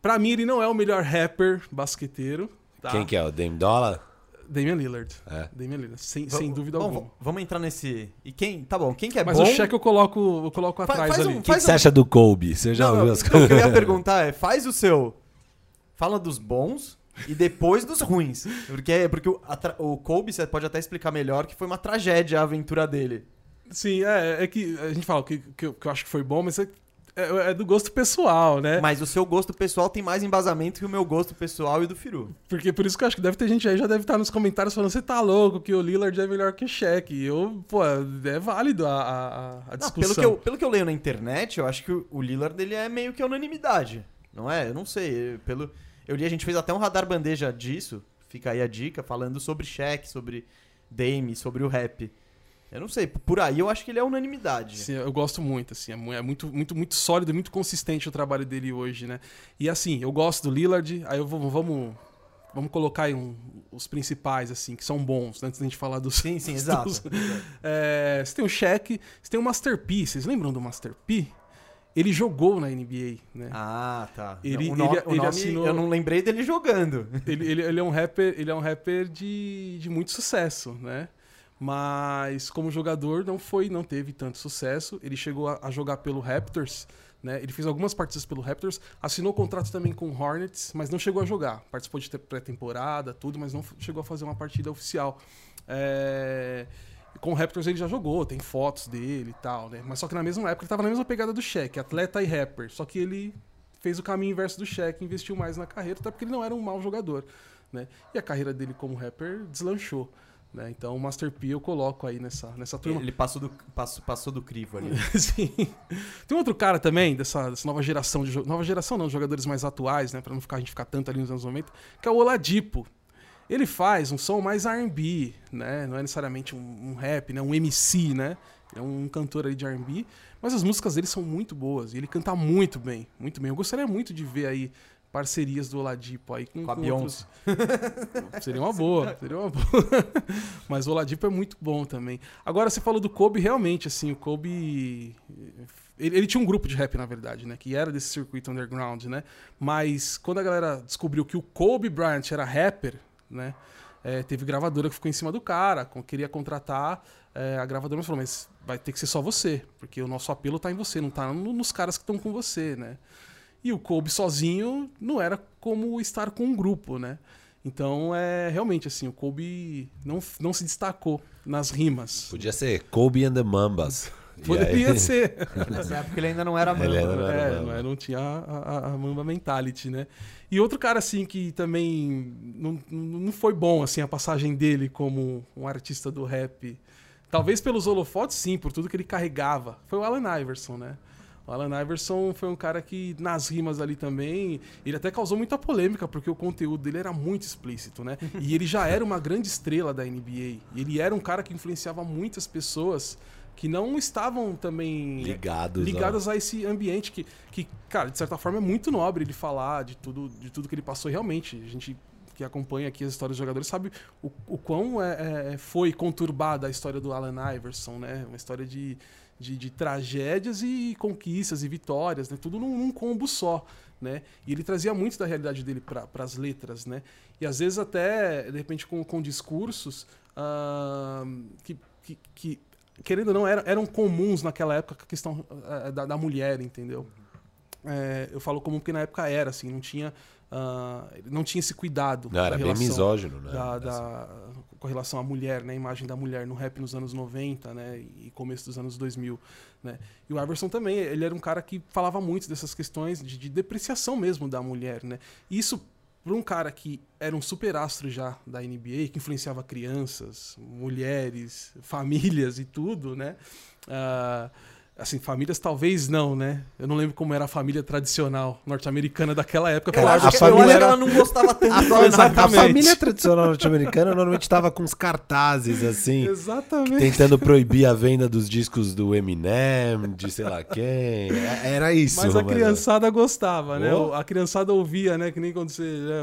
Pra mim, ele não é o melhor rapper basqueteiro. Tá? Quem que é? O Dame Dollar? Damian Lillard. É. Damian Lillard, sem, sem dúvida vamos, alguma. Vamos entrar nesse. E quem. Tá bom, quem que é Mas bom. o cheque eu coloco, eu coloco Fa- atrás faz ali. um- O que, você acha do Kobe? Você já Não, ouviu as coisas? o que eu ia perguntar é: faz o seu. Fala dos bons e depois dos ruins. Porque, porque o, o Kobe, você pode até explicar melhor, que foi uma tragédia a aventura dele. Sim, é, é que a gente fala que, que, eu, que eu acho que foi bom, mas é, é- é do gosto pessoal, né? Mas o seu gosto pessoal tem mais embasamento que o meu gosto pessoal e do Firu. Porque por isso que eu acho que deve ter gente aí já deve estar nos comentários falando: você tá louco que o Lillard é melhor que o Shaq. E eu, pô, é válido a, a, a- a Não, discussão. pelo, que eu, pelo que eu leio na internet, eu acho que o, o Lillard ele é meio que unanimidade. Não é? Eu não sei. Pelo, eu li, a gente fez até um radar bandeja disso. Fica aí a dica, falando sobre Shaq, sobre Dame, sobre o rap. Eu não sei, por aí eu acho que ele é unanimidade. Sim, eu gosto muito, assim, é é muito, muito, muito sólido e muito consistente o trabalho dele hoje, né? E assim, eu gosto do Lillard, aí eu vou, vamos, vamos colocar aí um- os principais, assim, que são bons, antes da gente falar dos... Sim, sim, exato. dos- É, você tem o Shaq, você tem o Master P, vocês lembram do Master P? Ele jogou na NBA, né? Ah, tá. Ele- o, no- ele- o ele nome, assinou- eu não lembrei dele jogando. Ele, ele, ele é um rapper, ele é um rapper de, de muito sucesso, né? Mas como jogador não foi, não teve tanto sucesso. Ele chegou a, a jogar pelo Raptors, né? Ele fez algumas partidas pelo Raptors, assinou contrato também com o Hornets, mas não chegou a jogar. Participou de te- pré-temporada, tudo, mas não chegou a fazer uma partida oficial. É, Com o Raptors ele já jogou, tem fotos dele e tal, né? Mas só que na mesma época ele tava na mesma pegada do Shaq, atleta e rapper. Só que ele fez o caminho inverso do Shaq, investiu mais na carreira, até porque ele não era um mau jogador, né? E a carreira dele como rapper deslanchou, né? Então o Master P eu coloco aí nessa, nessa turma. Ele passou do, passou, passou do crivo ali. Sim. Tem outro cara também dessa, dessa nova geração de nova geração não, jogadores mais atuais, né, Pra não ficar a gente ficar tanto ali nos anos 90, que é o Oladipo. Ele faz um som mais R&B, né? Não é necessariamente um, um rap, né? Um MC, né? É um cantor aí de R&B, mas as músicas dele são muito boas e ele canta muito bem, muito bem. Eu gostaria muito de ver aí parcerias do Oladipo aí com, Com a Beyoncé. seria uma boa, seria uma boa. Mas o Oladipo é muito bom também. Agora você falou do Kobe, realmente assim, o Kobe ele, ele tinha um grupo de rap na verdade, né, que era desse circuito underground, né? Mas quando a galera descobriu que o Kobe Bryant era rapper, né? é, teve gravadora que ficou em cima do cara, queria contratar é, a gravadora, mas falou, mas vai ter que ser só você, porque o nosso apelo tá em você, não tá no- nos caras que estão com você, né? E o Kobe sozinho não era como estar com um grupo, né? Então, é realmente assim, o Kobe não, não se destacou nas rimas. Podia ser Kobe and the Mambas. E Poderia aí- ser. Nessa época ele ainda não era Ele mano. ainda não era É, Mamba. não, é, não tinha a, a, a Mamba Mentality, né? E outro cara, assim, que também não, não foi bom, assim, a passagem dele como um artista do rap. Talvez pelos holofotes, sim, por tudo que ele carregava. Foi o Alan Iverson, né? O Alan Iverson foi um cara que, nas rimas ali também, ele até causou muita polêmica, porque o conteúdo dele era muito explícito, né? E ele já era uma grande estrela da NBA. Ele era um cara que influenciava muitas pessoas que não estavam também Ligados. ó. ligadas a esse ambiente que, que, cara, de certa forma é muito nobre ele falar de tudo, de tudo que ele passou. Realmente, a gente que acompanha aqui as histórias dos jogadores sabe o, o quão é, é, foi conturbada a história do Allen Iverson, né? Uma história de, de, de tragédias e conquistas e vitórias, né? Tudo num, num combo só. Né? E ele trazia muito da realidade dele para as letras, né? E às vezes até, de repente, com, com discursos uh, que, que, que, querendo ou não, eram, eram comuns naquela época a questão uh, da, da, mulher, entendeu? É, eu falo comum porque na época era, assim, não tinha Uh, não tinha esse cuidado. Não, era bem misógino, né? Da, da, com relação à mulher, né? A imagem da mulher no rap nos anos 90, né? E começo dos anos 2000, né? E o Iverson também, ele era um cara que falava muito dessas questões de, de depreciação mesmo da mulher, né? E isso, para um cara que era um super astro já da NBA, que influenciava crianças, mulheres, famílias e tudo, né? Uh, Assim, famílias talvez não, né? Eu não lembro como era a família tradicional norte-americana daquela época. Cara, eu, acho que, família que ela não gostava tanto a, Exatamente. A família tradicional norte-americana normalmente estava com uns cartazes, assim. Exatamente. Tentando proibir a venda dos discos do Eminem, de sei lá quem. É, era isso. Mas a criançada gostava, né? A criançada ouvia, né? Que nem quando você, né,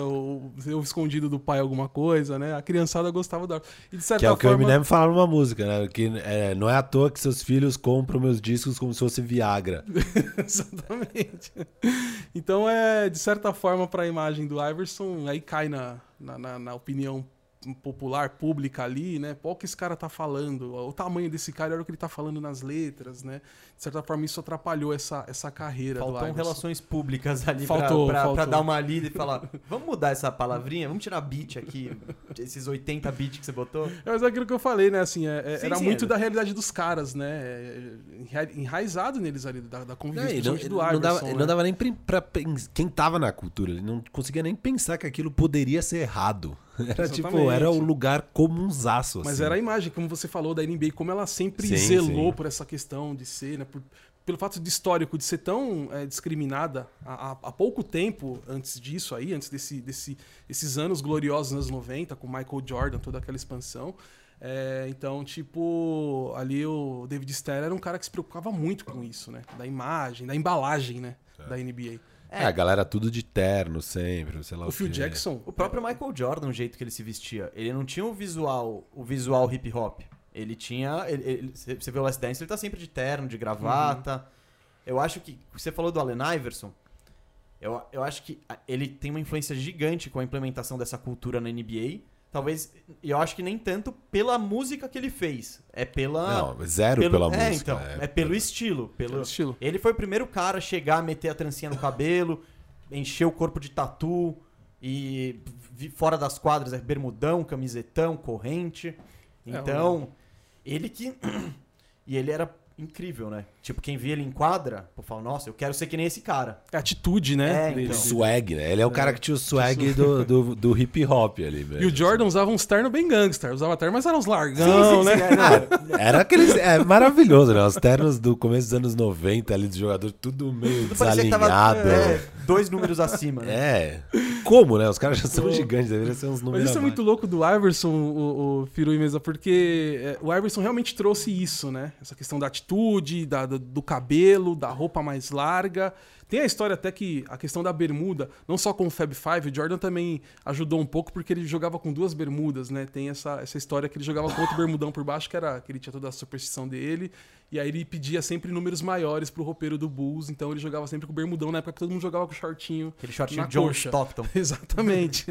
você ouve escondido do pai alguma coisa, né? A criançada gostava da. E de certa que é o que o Eminem fala numa música, né? Que é, não é à toa que seus filhos compram meus discos discos como se fosse Viagra. Exatamente. Então, é, de certa forma, para a imagem do Iverson, aí cai na, na, na, na opinião popular, pública ali, né? O que esse cara tá falando? O tamanho desse cara era o que ele tá falando nas letras, né? De certa forma, isso atrapalhou essa, essa carreira Faltam do relações públicas ali faltou, pra, pra, faltou. pra, dar uma lida e falar vamos mudar essa palavrinha? Vamos tirar beat aqui, esses 80 bits que você botou? É, mas é aquilo que eu falei, né? Assim, é, é sim, era sim, muito é. da realidade dos caras, né? É, enraizado neles ali, da, da convivência não, do Iverson. Não dava, né? não dava nem pra, pra, quem tava na cultura, ele não conseguia nem pensar que aquilo poderia ser errado. Era Exatamente. tipo, era o lugar comunzaço. Mas assim. era a imagem, como você falou, da NBA, como ela sempre sim, zelou sim. por essa questão de ser, né? Por, pelo fato de histórico de ser tão é, discriminada há, há, pouco tempo antes disso aí, antes desse, desse, desses anos gloriosos nos anos 90, com Michael Jordan, toda aquela expansão. É, então, tipo, ali o David Stern era um cara que se preocupava muito com isso, né? Da imagem, da embalagem, né? É. Da NBA. É, a galera tudo de terno sempre, sei lá o, o Phil Jackson. O próprio Michael Jordan, o jeito que ele se vestia, ele não tinha o visual, o visual hip hop. Ele tinha. Ele, ele, você vê o Last Dance, ele tá sempre de terno, de gravata. Uhum. Eu acho que. Você falou do Allen Iverson. Eu, eu acho que ele tem uma influência gigante com a implementação dessa cultura na NBA. Talvez. E eu acho que nem tanto pela música que ele fez. É pela. Não, zero pelo, pela é, música. Então, é, é pelo estilo. Pelo, pelo estilo. Ele foi o primeiro cara a chegar, a meter a trancinha no cabelo, encher o corpo de tatu. E fora das quadras é bermudão, camisetão, corrente. É, então, é, ele que. e ele era incrível, né? Tipo, quem via ele em quadra, pô, fala, nossa, eu quero ser que nem esse cara. É atitude, né? É, então. Swag, né? Ele é o cara que tinha o swag do, do, do hip hop ali mesmo. E o Jordan usava uns terno bem gangster. Usava terno, mas eram uns largão, sim, sim, né? Sim, é, era aqueles... É maravilhoso, né? Os ternos do começo dos anos 90 ali, do jogador, tudo meio tudo desalinhado. Tava, é, dois números acima, né? É. Como, né? Os caras já são gigantes, deveriam ser uns números Mas isso é muito louco do Iverson, o, o Firu e Mesa, porque é, o Iverson realmente trouxe isso, né? Essa questão da atitude, da, do, cabelo, da roupa mais larga. Tem a história até que a questão da bermuda, não só com o Fab Five, o Jordan também ajudou um pouco porque ele jogava com duas bermudas, né? Tem essa, essa história que ele jogava com outro bermudão por baixo, que era que ele tinha toda a superstição dele. E aí ele pedia sempre números maiores pro roupeiro do Bulls, então ele jogava sempre com o bermudão, na época que todo mundo jogava com shortinho. Aquele shortinho John coxa. Stockton. Exatamente.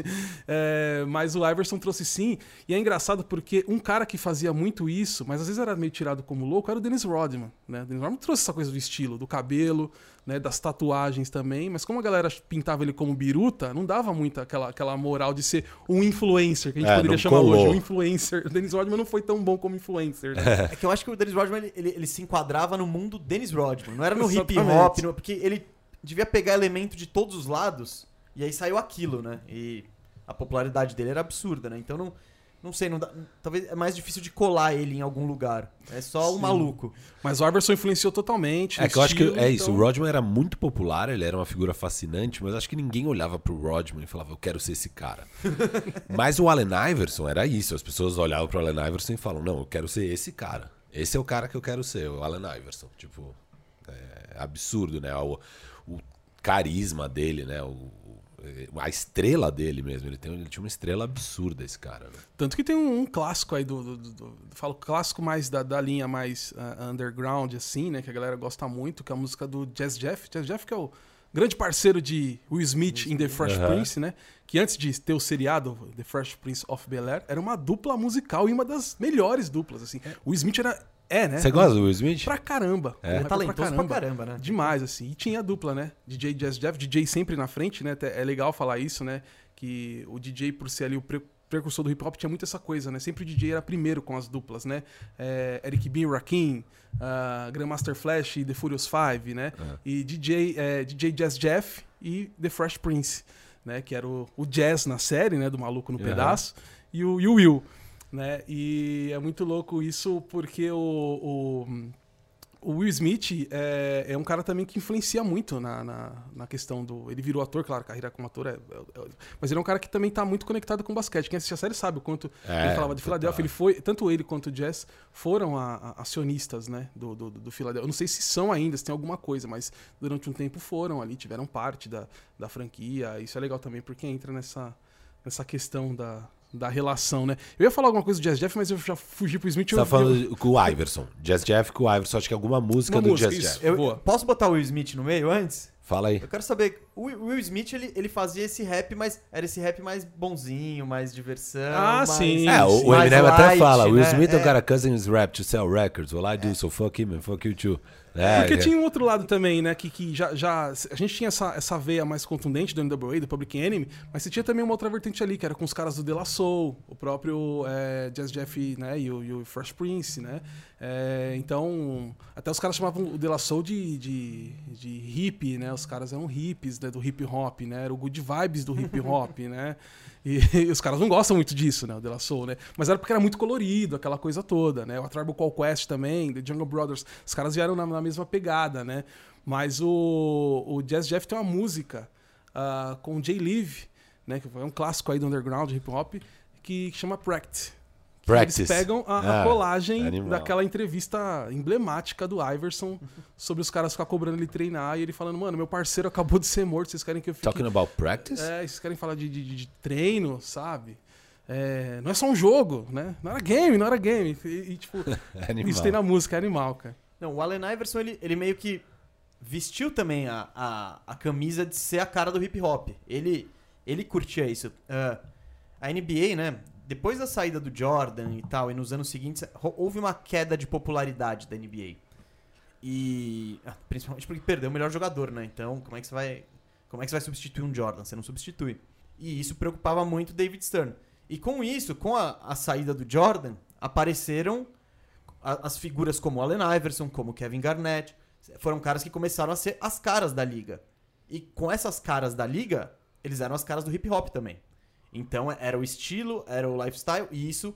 é, mas o Iverson trouxe sim, e é engraçado porque um cara que fazia muito isso, mas às vezes era meio tirado como louco, era o Dennis Rodman, né? O Dennis Rodman trouxe essa coisa do estilo, do cabelo, né, das tatuagens também, mas como a galera pintava ele como biruta, não dava muito aquela, aquela moral de ser um influencer, que a gente é, poderia chamar colou. hoje, um influencer. O Dennis Rodman não foi tão bom como influencer. Né? É que eu acho que o Dennis Rodman, ele, ele, ele, se enquadrava no mundo Dennis Rodman, não era no hip hop, no, porque ele devia pegar elemento de todos os lados, e aí saiu aquilo, né? E a popularidade dele era absurda, né? Então não não sei, não dá, talvez é mais difícil de colar ele em algum lugar. É só Sim. um maluco. Mas o Iverson influenciou totalmente. É que eu acho que é então... isso. O Rodman era muito popular, ele era uma figura fascinante, mas acho que ninguém olhava pro Rodman e falava, eu quero ser esse cara. mas o Allen Iverson era isso. As pessoas olhavam pro Allen Iverson e falam, não, eu quero ser esse cara. Esse é o cara que eu quero ser, o Allen Iverson. Tipo, é absurdo, né? O, o carisma dele, né? O, A estrela dele mesmo. Ele, tem, ele tinha uma estrela absurda, esse cara. Né? Tanto que tem um, um clássico aí do, do, do, do. Falo clássico mais da, da linha mais uh, underground, assim, né? Que a galera gosta muito, que é a música do Jazz Jeff. Jazz Jeff, que é o grande parceiro de Will Smith em The Fresh Uhum. Prince, né? Que antes de ter o seriado The Fresh Prince of Bel Air, era uma dupla musical e uma das melhores duplas, assim. O Will Smith era. É, né? Você gosta do Will Smith? Pra caramba. É. Rapper talentoso pra caramba, né? Demais, assim. E tinha a dupla, né? DJ Jazz Jeff, DJ sempre na frente, né? É legal falar isso, né? Que o DJ, por ser ali o pre- precursor do hip hop, tinha muito essa coisa, né? Sempre o DJ era primeiro com as duplas, né? É, Eric B. Rakim, uh, Grandmaster Flash e The Furious Five, né? E DJ, é, DJ Jazz Jeff e The Fresh Prince, né? Que era o, o Jazz na série, né? Do Maluco no. Pedaço. E o, e o Will, né? E é muito louco isso porque o- o o Will Smith é, é um cara também que influencia muito na, na, na questão do. Ele virou ator, claro, carreira como ator é, é- é- Mas ele é um cara que também tá muito conectado com o basquete. Quem assiste a série sabe o quanto É, ele falava de. Filadélfia. Ele foi. Tanto ele quanto o Jazz foram a- a- acionistas, né? Do, do, do Filadélfia. Eu não sei se são ainda, se tem alguma coisa, mas durante um tempo foram ali, tiveram parte da, da franquia. Isso é legal também, porque entra nessa, nessa questão da. Da relação, né? Eu ia falar alguma coisa do Jazz Jeff, mas eu já fugi pro Smith. Você eu- tá eu- falando de- com o Iverson. Jazz Jeff com o Iverson. Acho que alguma música Uma do música, Jazz isso. Jeff. Eu, Boa. posso botar o Will Smith no meio antes? Fala aí. Eu quero saber, o Will Will Smith, ele, ele fazia esse rap, mas era esse rap mais bonzinho, mais diversão. Ah, mais- sim. É, o, o Eminem até light, fala, Will né? Smith é É. um cara cousins rap to sell records. Well, I do, so fuck him and fuck you too. É, Porque é. tinha um outro lado também, né? Que, que já, já. A gente tinha essa, essa veia mais contundente do NWA, do Public Enemy, mas você tinha também uma outra vertente ali, que era com os caras do De La Soul, o próprio é, Jazz Jeff né, e, o, e o Fresh Prince, né? É, então, até os caras chamavam o De La Soul de, de, de hippie, né? Os caras eram hippies né, do hip hop, né? Era o good vibes do hip hop, né? E, e os caras não gostam muito disso, né? O De La Soul, né? Mas era porque era muito colorido, aquela coisa toda, né? O Tribal Call Quest também, The Jungle Brothers, os caras vieram na, na mesma pegada, né? Mas o, o Jazz Jeff tem uma música ah, com Jay Live, né? Que é um clássico aí do underground hip hop, que chama Practice. Practice. Eles pegam a, a Ah, colagem animal. daquela entrevista emblemática do Iverson sobre os caras ficar cobrando ele treinar e ele falando, mano, meu parceiro acabou de ser morto, vocês querem que eu fique... Talking about practice? É, vocês querem falar de, de- de treino, sabe? É, não é só um jogo, né? Não era game, não era game. E, e, tipo, Animal. isso tem na música, é animal, cara. Não, o Allen Iverson, ele, ele meio que vestiu também a, a, a camisa de ser a cara do hip hop. Ele, ele curtia isso. Ah, a NBA, né? Depois da saída do Jordan e tal, e nos anos seguintes, houve uma queda de popularidade da NBA. E. ah, Principalmente porque perdeu o melhor jogador, né? Então, como é que você vai. Como é que você vai substituir um Jordan? Você não substitui. E isso preocupava muito David Stern. E com isso, com a, a saída do Jordan, apareceram a- as figuras como Allen Iverson, como Kevin Garnett. Foram caras que começaram a ser as caras da liga. E com essas caras da liga, eles eram as caras do hip hop também. Então era o estilo, era o lifestyle, e isso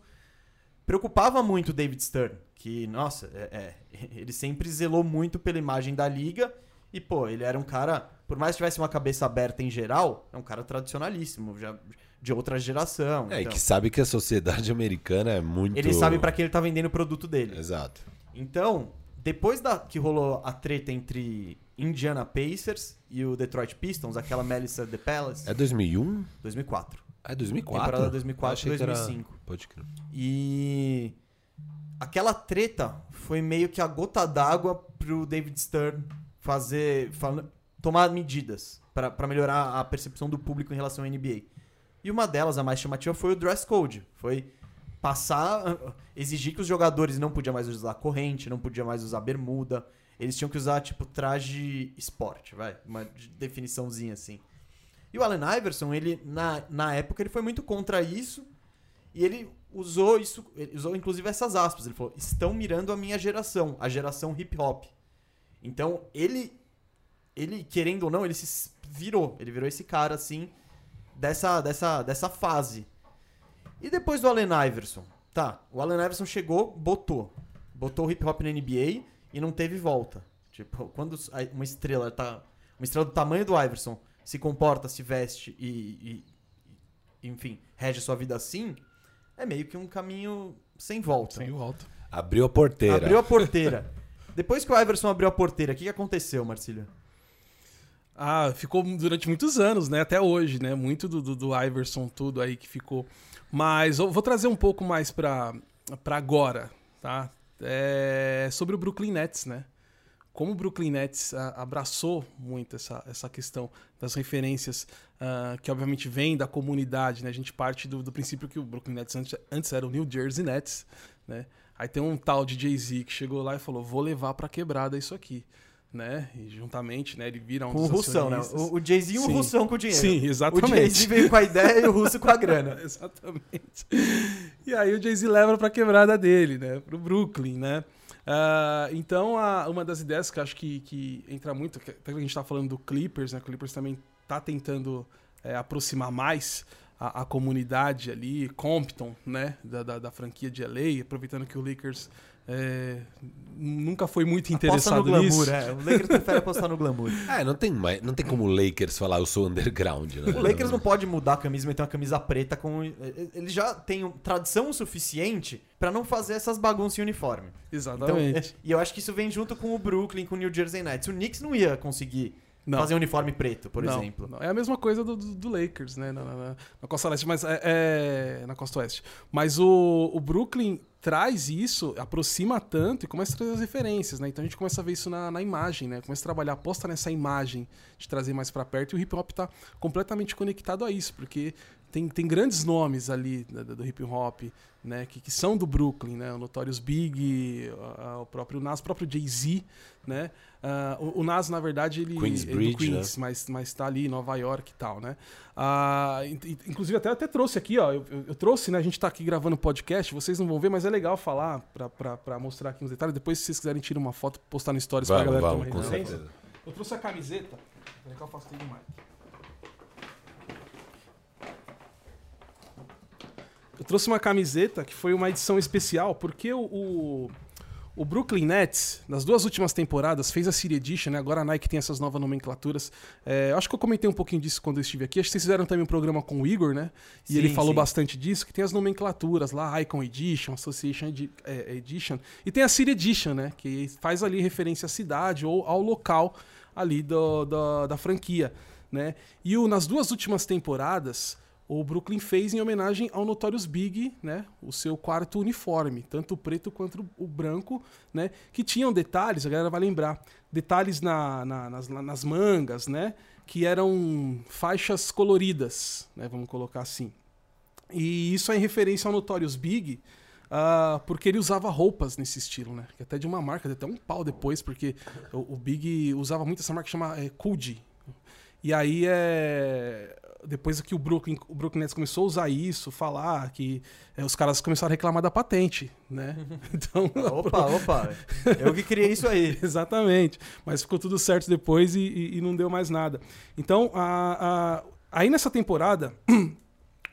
preocupava muito o David Stern. Que, nossa, é- é, ele sempre zelou muito pela imagem da liga. E, pô, ele era um cara, por mais que tivesse uma cabeça aberta em geral, é um cara tradicionalíssimo, já de outra geração. É, e então, que sabe que a sociedade americana é muito... ele sabe pra quem ele tá vendendo o produto dele. Exato. Então, depois da, que rolou a treta entre Indiana Pacers e o Detroit Pistons, aquela Melissa The Palace, É 2001? 2004. É 2004? Temporada 2004 Achei que era- 2005. Pode crer. E aquela treta foi meio que a gota d'água pro David Stern fazer, fala- tomar medidas pra pra melhorar a percepção do público em relação à NBA. E uma delas, a mais chamativa, foi o dress code. Foi passar, exigir que os jogadores não podiam mais usar corrente, não podiam mais usar bermuda. Eles tinham que usar, tipo, traje esporte, vai. Uma definiçãozinha assim. E o Allen Iverson, ele, na, na época, ele foi muito contra isso. E ele usou isso, ele usou inclusive essas aspas. Ele falou: estão mirando a minha geração, a geração hip hop. Então, ele, ele querendo ou não, ele se virou. Ele virou esse cara assim, dessa, dessa, dessa fase. E depois do Allen Iverson? Tá, o Allen Iverson chegou, botou. Botou o hip hop na NBA e não teve volta. Tipo, quando uma estrela tá. Uma estrela do tamanho do Iverson se comporta, se veste e, e- enfim, rege sua vida assim, é meio que um caminho sem volta. Sem volta. Abriu a porteira. Abriu a porteira. Depois que o Iverson abriu a porteira, o que, aconteceu, Marcílio? Ah, ficou durante muitos anos, né? Até hoje, né? Muito do, do, do Iverson, tudo aí que ficou. Mas eu vou trazer um pouco mais pra, pra agora, tá? É sobre o Brooklyn Nets, né? Como o Brooklyn Nets a, abraçou muito essa, essa questão das referências uh, que obviamente vem da comunidade, né? A gente parte do, do princípio que o Brooklyn Nets antes, antes era o New Jersey Nets, né? Aí tem um tal de Jay-Z que chegou lá e falou: vou levar pra quebrada isso aqui né? E juntamente, né? Ele vira um com o Russão, né? O, o Jay-Z e o Russão com o dinheiro. Sim, exatamente. O Jay-Z veio com a ideia e o Russo com a grana. exatamente. E aí o Jay-Z leva pra quebrada dele, né? Pro Brooklyn, né? Uh, então, a, uma das ideias que acho que, que entra muito, que, até que a gente tá falando do Clippers, né? O Clippers também tá tentando é, aproximar mais a, a, comunidade ali, Compton, né? Da, da, da franquia de LA, aproveitando que o Lakers é, nunca foi muito interessado no glamour, nisso. É. O Lakers prefere apostar no glamour. É, não tem, mais, não tem como o Lakers falar eu sou underground, né? O Lakers não pode mudar a camisa e meter uma camisa preta com. Ele já tem tradição o suficiente para não fazer essas bagunças em uniforme. Exatamente. Então, e eu acho que isso vem junto com o Brooklyn, com o New Jersey Nets. O Knicks não ia conseguir não. fazer um uniforme preto, por não, exemplo. Não. É a mesma coisa do, do, do Lakers, né? Na, na, na, Costa Leste, mas é, é, na Costa Oeste. Mas o, o Brooklyn traz isso, aproxima tanto e começa a trazer as referências, né? Então a gente começa a ver isso na, na imagem, né? Começa a trabalhar, aposta nessa imagem de trazer mais para perto e o hip hop tá completamente conectado a isso, porque tem, tem grandes nomes ali do, do hip hop, né? Que, que são do Brooklyn, né? O Notorious Big, o próprio Nas, o próprio Jay-Z, né? Uh, o, o, Nas, na verdade, ele Queensbridge, é do Queens, né? mas, mas tá ali em Nova York e tal, né? Uh, inclusive, até, até trouxe aqui, ó. Eu, eu, trouxe, né? A gente tá aqui gravando podcast, vocês não vão ver, mas é legal falar pra mostrar aqui uns detalhes. Depois, se vocês quiserem, tirar uma foto, postar no Stories vamos, pra galera vamos, tomar com certeza. Eu trouxe a camiseta. Peraí que eu faço demais. Eu trouxe uma camiseta que foi uma edição especial, porque o, o o Brooklyn Nets, nas duas últimas temporadas, fez a City Edition, né? Agora a Nike tem essas novas nomenclaturas. É, acho que eu comentei um pouquinho disso quando eu estive aqui. Acho que vocês fizeram também um programa com o Igor, né? E sim, ele falou sim. bastante disso, que tem as nomenclaturas lá, Icon Edition, Association é, Edition. E tem a City Edition, né? Que faz ali referência à cidade ou ao local ali do, do da franquia, né? E o, nas duas últimas temporadas o Brooklyn fez em homenagem ao Notorious Big, né, o seu quarto uniforme, tanto o preto quanto o branco, né, que tinham detalhes, a galera vai lembrar, detalhes na, na, nas, nas, mangas, né, que eram faixas coloridas, né, vamos colocar assim. E isso é em referência ao Notorious Big, uh, porque ele usava roupas nesse estilo, né, que até de uma marca, até um pau depois, porque o, o Big usava muito essa marca que chama é. E aí é depois que o Brooklyn, o Brooklyn Nets começou a usar isso, falar que é, os caras começaram a reclamar da patente, né? Então, opa, opa, eu que criei isso aí. Exatamente. Mas ficou tudo certo depois e, e, e não deu mais nada. Então, a, a, aí nessa temporada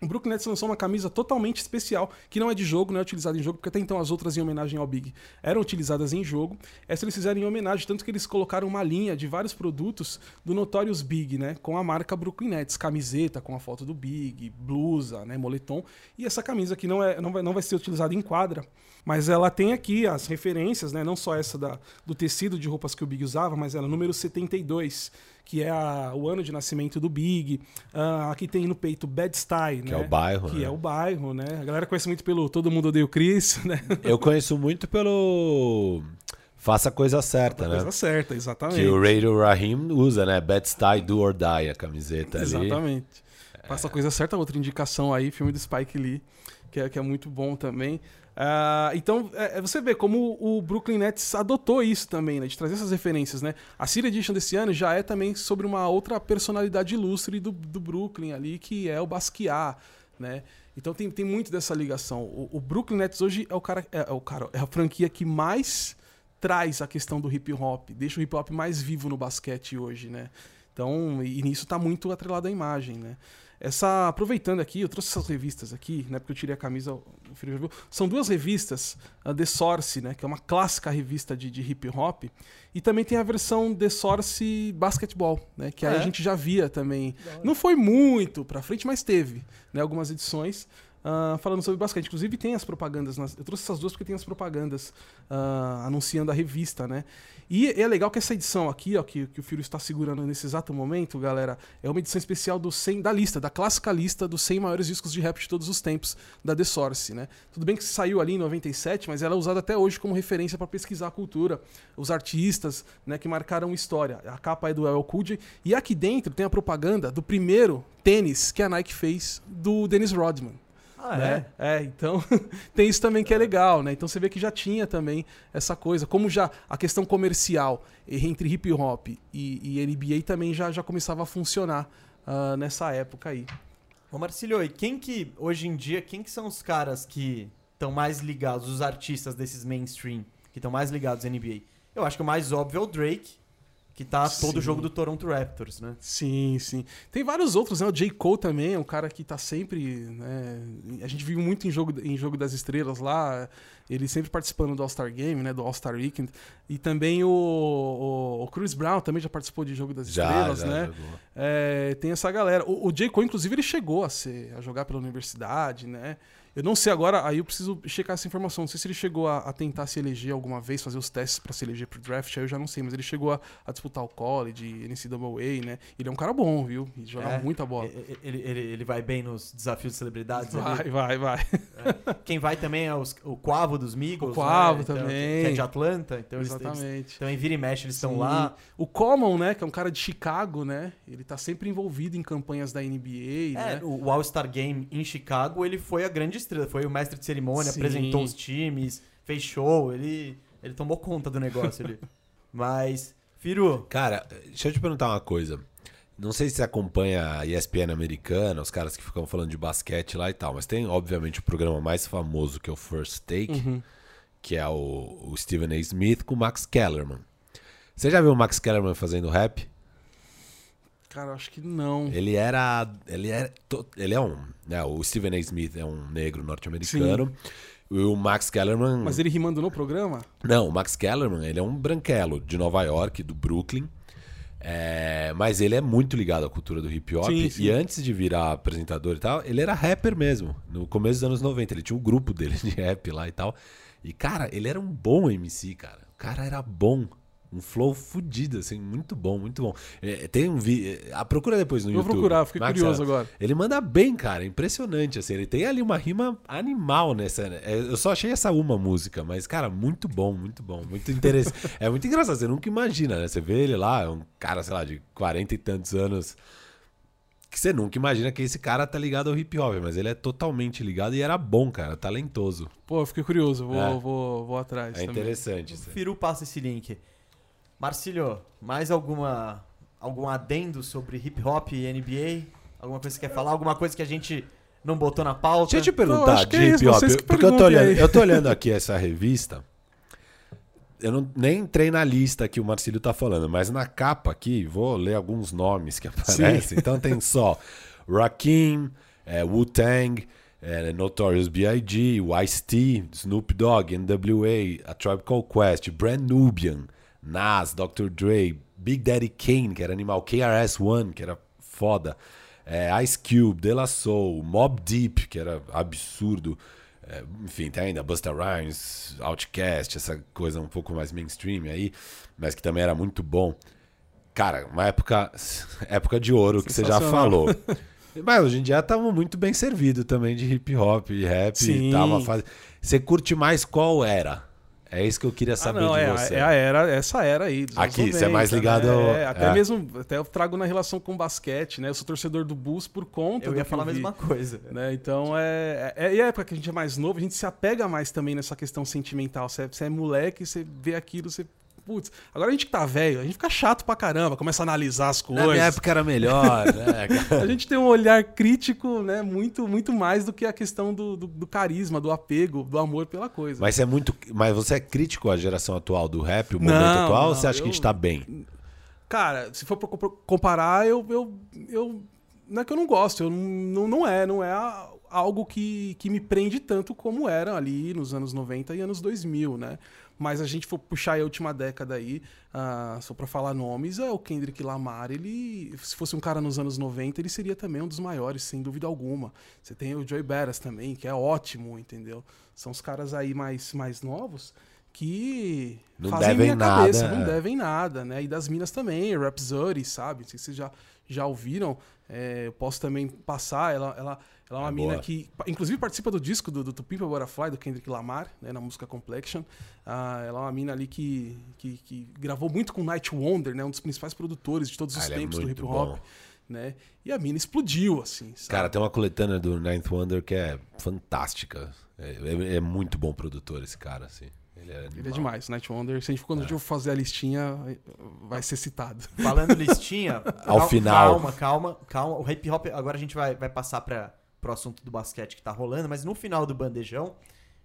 O Brooklyn Nets lançou uma camisa totalmente especial, que não é de jogo, não é utilizada em jogo, porque até então as outras em homenagem ao Big eram utilizadas em jogo. Essa eles fizeram em homenagem, tanto que eles colocaram uma linha de vários produtos do Notorious Big, né? Com a marca Brooklyn Nets, camiseta com a foto do Big, blusa, né? Moletom. E essa camisa que não, é, não, vai, não vai ser utilizada em quadra, mas ela tem aqui as referências, né? Não só essa da, do tecido de roupas que o Big usava, mas ela número 72 que é a, o ano de nascimento do Big. Uh, aqui tem no peito Bad Style, que né? é o bairro. Que né? é o bairro, né? A galera conhece muito pelo Todo Mundo Odeia o Chris, né? Eu conheço muito pelo Faça a coisa certa, né? Coisa certa, exatamente. Que o Radio Rahim usa, né? Bad Style Do or Die, a camiseta ali. Exatamente. Faça a coisa certa, outra indicação aí, filme do Spike Lee, que é, que é muito bom também. Uh, então, é, é, você vê como o Brooklyn Nets adotou isso também, né? De trazer essas referências, né? A City Edition desse ano já é também sobre uma outra personalidade ilustre do, do Brooklyn ali, que é o Basquiat, né? Então tem, tem muito dessa ligação. O, o Brooklyn Nets hoje é o cara, é, é, o cara, é a franquia que mais traz a questão do hip hop, deixa o hip hop mais vivo no basquete hoje, né? Então, e nisso tá muito atrelado à imagem, né? Essa, aproveitando aqui, eu trouxe essas revistas aqui, né? Porque eu tirei a camisa. São duas revistas, a The Source, né? Que é uma clássica revista de, de hip hop. E também tem a versão The Source Basketball, né? Que aí é. a gente já via também. Não foi muito pra frente, mas teve, né? Algumas edições. Ah, falando sobre basquete. Inclusive tem as propagandas, nas- eu trouxe essas duas porque tem as propagandas ah, anunciando a revista, né? E é legal que essa edição aqui, ó, que, que o Firo está segurando nesse exato momento, galera, é uma edição especial do 100, da lista, da clássica lista dos 100 maiores discos de rap de todos os tempos, da The Source, né? Tudo bem que saiu ali em 97, mas ela é usada até hoje como referência para pesquisar a cultura, os artistas, né, que marcaram história. A capa é do El Cool e aqui dentro tem a propaganda do primeiro tênis que a Nike fez do Dennis Rodman Ah, né? É, então tem isso também que é legal, né? Então você vê que já tinha também essa coisa. Como já a questão comercial entre hip hop e, e NBA também já, já começava a funcionar ah, nessa época aí. Ô Marcílio, e quem que, hoje em dia, quem que são os caras que estão mais ligados, os artistas desses mainstream, que estão mais ligados à NBA? Eu acho que o mais óbvio é o Drake, que tá todo Sim. jogo do Toronto Raptors, né? Sim, sim. Tem vários outros, né? O J. Cole também é um cara que tá sempre. Né? A gente viu muito em jogo, em jogo das Estrelas lá, ele sempre participando do All-Star Game, né? Do All-Star Weekend. E também o, o, o Chris Brown também já participou de jogo das Já, Estrelas, já né? É, tem essa galera. O, o J. Cole, inclusive, ele chegou a ser a jogar pela universidade, né? Eu não sei agora, aí eu preciso checar essa informação. Não sei se ele chegou a, a tentar se eleger alguma vez, fazer os testes pra se eleger pro draft, aí eu já não sei, mas ele chegou a, a disputar o college, NCAA, né? Ele é um cara bom, viu? Ele joga É. muita bola. Ele, ele, ele vai bem nos desafios de celebridades ali. Vai, vai, vai. Quem vai também é os- o Quavo dos Migos, O Quavo né? Então, também. Que é de Atlanta, então eles, eles Exatamente. também vira e mexe, eles estão lá. O Common, né? Que é um cara de Chicago, né? Ele tá sempre envolvido em campanhas da NBA, É, né? o All-Star Game em Chicago, ele foi a grande estrela, foi o mestre de cerimônia, Sim. apresentou os times, fez show, ele, ele tomou conta do negócio ali. Mas, Firu, Cara, deixa eu te perguntar uma coisa. Não sei se você acompanha a ESPN americana, os caras que ficam falando de basquete lá e tal, mas tem, obviamente, o programa mais famoso que é o First Take, Uhum. que é o, o Stephen A. Smith com o Max Kellerman. Você já viu o Max Kellerman fazendo rap? Cara, acho que não. Ele era. Ele é. Ele é um. Né, o Stephen A. Smith é um negro norte-americano. E o Max Kellerman. Mas ele rimando no programa? Não, o Max Kellerman, ele é um branquelo de Nova York, do Brooklyn. É, mas ele é muito ligado à cultura do hip hop. Sim, sim. E antes de virar apresentador e tal, ele era rapper mesmo. No começo dos anos 90. Ele tinha um grupo dele de rap lá e tal. E, cara, ele era um bom MC, cara. O cara era bom. Um flow fudido, assim, muito bom, muito bom. É, tem um vídeo. A procura depois no Vou YouTube. procurar, fiquei Max curioso agora. Ele manda bem, cara. Impressionante, assim. Ele tem ali uma rima animal nessa. é, Eu só achei essa uma música, mas, cara, muito bom, muito bom. Muito interessante. é muito engraçado. Você nunca imagina, né? Você vê ele lá, é um cara, sei lá, de 40 e tantos anos. Que você nunca imagina que esse cara tá ligado ao hip hop, mas ele é totalmente ligado e era bom, cara, talentoso. Pô, eu fiquei curioso, vou, É. vou, vou atrás. É também. interessante. Firu passa esse link. Marcílio, mais alguma algum adendo sobre hip hop e NBA? Alguma coisa que você quer falar? Alguma coisa que a gente não botou na pauta? Deixa eu te Não, perguntar acho que de é hip hop, porque eu tô, olhando, eu tô olhando aqui essa revista. Eu não, nem entrei na lista que o Marcílio tá falando, mas na capa aqui, vou ler alguns nomes que aparecem. Então tem só Rakim, é, Wu-Tang, é, Notorious B.I.G., Ice-T, Snoop Dogg, N.W.A., A Tribe Called Quest, Brand Nubian, Nas, Dr. Dre, Big Daddy Kane, que era animal, KRS-One, que era foda, é, Ice Cube, De La Soul, Mob Deep, que era absurdo, é, enfim, tem ainda Busta Rhymes, Outkast, essa coisa um pouco mais mainstream aí, mas que também era muito bom. Cara, uma época, época de ouro que você já falou. Mas hoje em dia estamos muito bem servido também de hip hop e rap Sim. e tal. Uma fase... Você curte mais qual era? É isso que eu queria Ah, saber não, de é, você. é a era, essa era aí. dos Aqui, você é mais ligado ao- né? É, até é. mesmo, até eu trago na relação com o basquete, né? Eu sou torcedor do Bulls por conta Eu ia falar a vi. mesma coisa. né? Então é, é. E a época que a gente é mais novo, a gente se apega mais também nessa questão sentimental. Você é, você é moleque, você vê aquilo, você. Putz, agora a gente que tá velho, a gente fica chato pra caramba, começa a analisar as Na coisas. minha época era melhor, né? A gente tem um olhar crítico, né? Muito, muito mais do que a questão do, do, do carisma, do apego, do amor pela coisa. Mas você é muito. Mas você é crítico à geração atual do rap, o momento Não, atual, ou não, você acha que a eu- gente tá bem? Cara, se for comparar, eu, eu, eu. Não é que eu não gosto, eu não, não é, não é a- algo que, que me prende tanto como era ali nos anos 90 e anos 2000, né? Mas a gente for puxar a última década aí, uh, só pra falar nomes, é o Kendrick Lamar, ele, se fosse um cara nos anos 90, ele seria também um dos maiores, sem dúvida alguma. Você tem o Joey Badass também, que é ótimo, entendeu? São os caras aí mais, mais novos que Não fazem devem minha nada, cabeça, é. não devem nada, né? E das minas também, Rhapsody, sabe? Não sei se vocês já, já ouviram. É, eu posso também passar, ela, ela, ela é uma É mina boa. que, inclusive, participa do disco do, do To Pimp a Butterfly, do Kendrick Lamar, né, na música Complexion. Ah, ela é uma mina ali que, que, que gravou muito com Night Wonder, né, um dos principais produtores de todos os Ah, é tempos do muito hip hop. bom. Né? E a mina explodiu, assim, sabe? Cara, tem uma coletânea do Ninth Wonder que é fantástica. É, é- é muito bom produtor esse cara, assim. Ele é, Ele é demais, Night Wonder. Se a gente, quando a gente for fazer a listinha, vai ser citado. Falando listinha. Ao cal- final. Calma, calma, calma. O hip hop, agora a gente vai, vai passar para pro assunto do basquete que tá rolando, mas no final do bandejão,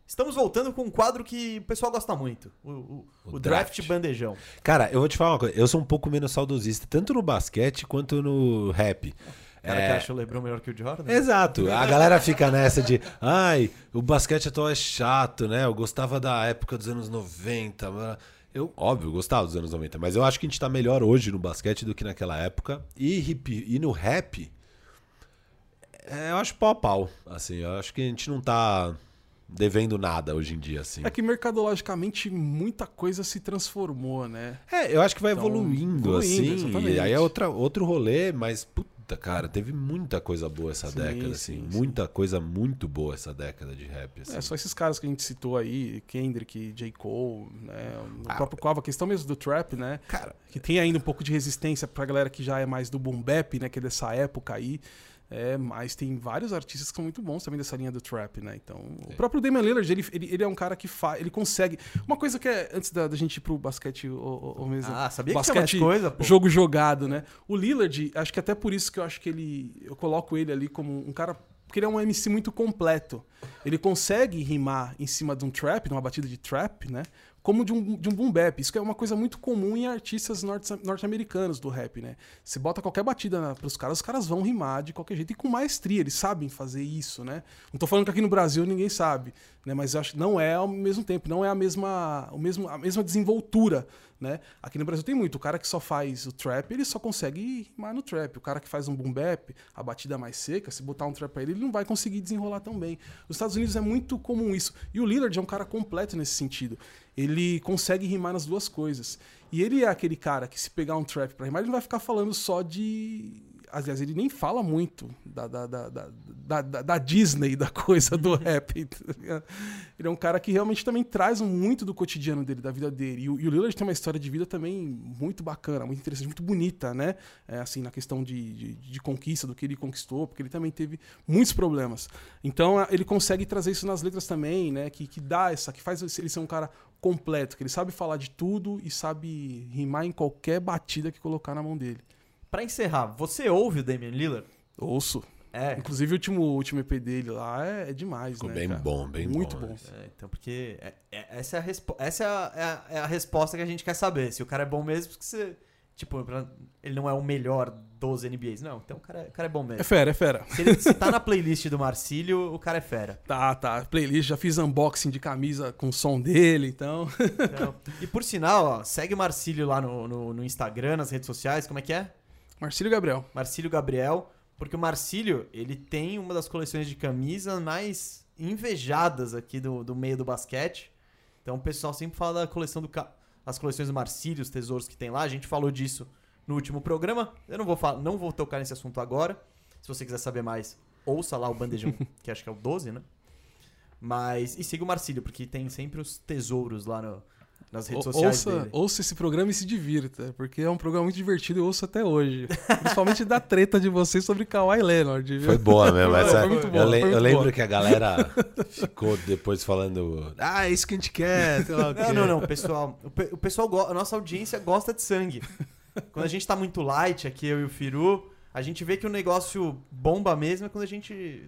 estamos voltando com um quadro que o pessoal gosta muito: o, o- O o draft. draft. bandejão. Cara, eu vou te falar uma coisa. Eu sou um pouco menos saudosista, tanto no basquete quanto no rap. Cara É, que acha o Lebron melhor que o Jordan? Exato. A galera fica nessa de, ai, o basquete atual é chato, né? Eu gostava da época dos anos 90. mas- Eu, óbvio, gostava dos anos 90, mas eu acho que a gente tá melhor hoje no basquete do que naquela época. E, hip, e no rap, é, eu acho pau a pau. Assim, eu acho que a gente não tá devendo nada hoje em dia, assim. É que mercadologicamente muita coisa se transformou, né? É, eu acho que vai Então, evoluindo, evoluindo, assim. exatamente. E aí é outra, outro rolê, mas puta, cara, teve muita coisa boa essa Sim, década, assim. sim, muita coisa muito boa essa década de rap, assim. É só esses caras que a gente citou aí, Kendrick, J. Cole, né? O Ah, próprio Quavo, a questão mesmo do trap, né? Cara, Que tem ainda um pouco de resistência pra galera que já é mais do boom bap, né? Que é dessa época aí. É, mas tem vários artistas que são muito bons também dessa linha do trap, né? Então, o próprio Damian Lillard, ele, ele, ele é um cara que faz, ele consegue. Uma coisa que é, antes da, da gente ir pro basquete, ou, mesmo. Ah, sabia que basquete, coisa, pô. jogo jogado, né? O Lillard, acho que até por isso que eu acho que ele. Eu coloco ele ali como um cara. Porque ele é um MC muito completo. Ele consegue rimar em cima de um trap, de uma batida de trap, né? Como de um, de um boom bap. Isso é uma coisa muito comum em artistas norte- norte-americanos do rap, né? Você bota qualquer batida na, pros caras, os caras vão rimar de qualquer jeito e com maestria. Eles sabem fazer isso, né? Não tô falando que aqui no Brasil ninguém sabe, né? Mas eu acho que não é ao mesmo tempo, não é a mesma, o mesmo, a mesma desenvoltura, né? Aqui no Brasil tem muito. O cara que só faz o trap, ele só consegue rimar no trap. O cara que faz um boom bap, a batida mais seca, se botar um trap pra ele, ele não vai conseguir desenrolar tão bem. Nos Estados Unidos é muito comum isso. E o Lillard é um cara completo nesse sentido. Ele consegue rimar nas duas coisas. E ele é aquele cara que se pegar um trap pra rimar, ele não vai ficar falando só de... Aliás, ele nem fala muito da, da, da, da, da, da- Disney, da coisa do rap. tá ligado? Ele é um cara que realmente também traz muito do cotidiano dele, da vida dele. E o, e o Lillard tem uma história de vida também muito bacana, muito interessante, muito bonita, né? É, assim, na questão de, de, de conquista, do que ele conquistou, porque ele também teve muitos problemas. Então, ele consegue trazer isso nas letras também, né? Que, que dá essa, que faz ele ser um cara completo, que ele sabe falar de tudo e sabe rimar em qualquer batida que colocar na mão dele. Pra encerrar, você ouve o Damian Lillard? Ouço. É. Inclusive o último, o último EP dele lá é, é demais, ficou né? bem cara? bom, bem Muito bom. bom. É, então, porque é- é- essa, é a, respo- essa é, a, é a- é a resposta que a gente quer saber. Se o cara é bom mesmo, porque você. Tipo, ele não é o melhor dos NBAs. Não, então o cara, é- o cara é bom É mesmo. fera, é fera. Se ele se tá na playlist do Marcílio, o cara é fera. Tá, tá. Playlist, já fiz unboxing de camisa com o som dele, então. Então, e por sinal, ó, segue o Marcílio lá no, no, no Instagram, nas redes sociais. Como é que é? Marcílio Gabriel. Marcílio Gabriel. Porque o Marcílio, ele tem uma das coleções de camisa mais invejadas aqui do, do meio do basquete. Então o pessoal sempre fala da coleção do as coleções do Marcílio, os tesouros que tem lá. A gente falou disso no último programa. Eu não vou falar, não vou tocar nesse assunto agora. Se você quiser saber mais, ouça lá o Bandejão, que acho que é o 12, né? Mas e siga o Marcílio, porque tem sempre os tesouros lá no- nas redes Ou- sociais ouça, dele. ouça esse programa e se divirta, porque é um programa muito divertido e eu ouço até hoje. Principalmente da treta de vocês sobre Kawhi Leonard. viu? Foi boa mesmo. Essa- foi muito eu, boa, le- foi eu lembro boa. que a galera ficou depois falando, ah, é isso que a gente quer. o Não, quê." não, não, pessoal. O, pe- o pessoal, a nossa audiência gosta de sangue. Quando a gente tá muito light aqui, eu e o Firu, a gente vê que o negócio bomba mesmo é quando a gente.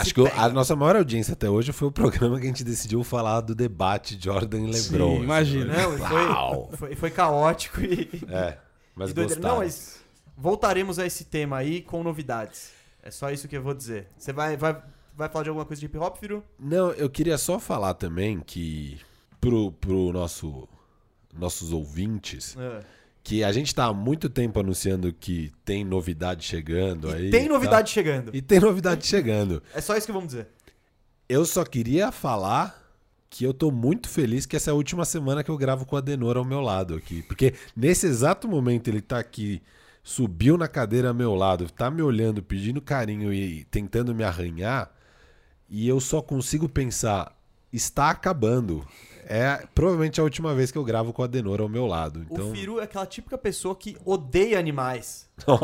Acho que a nossa maior audiência até hoje foi o programa que a gente decidiu falar do debate Jordan e Sim, LeBron. imagina. Não, e foi, foi, foi caótico e. É, mas e gostaram. Não, mas voltaremos a esse tema aí com novidades. É só isso que eu vou dizer. Você vai, vai, vai falar de alguma coisa de hip hop, Firu? Não, eu queria só falar também que pro, pro nosso, nossos ouvintes É. que a gente tá há muito tempo anunciando que tem novidade chegando aí. E tem tá? novidade chegando. E tem novidade chegando. É só isso que vamos dizer. Eu só queria falar que eu tô muito feliz que essa é a última semana que eu gravo com o Adenor ao meu lado aqui. Porque nesse exato momento ele tá aqui, subiu na cadeira ao meu lado, tá me olhando, pedindo carinho e tentando me arranhar. E eu só consigo pensar, está acabando. É provavelmente a última vez que eu gravo com o Adenor ao meu lado. Então, O Firu é aquela típica pessoa que odeia animais.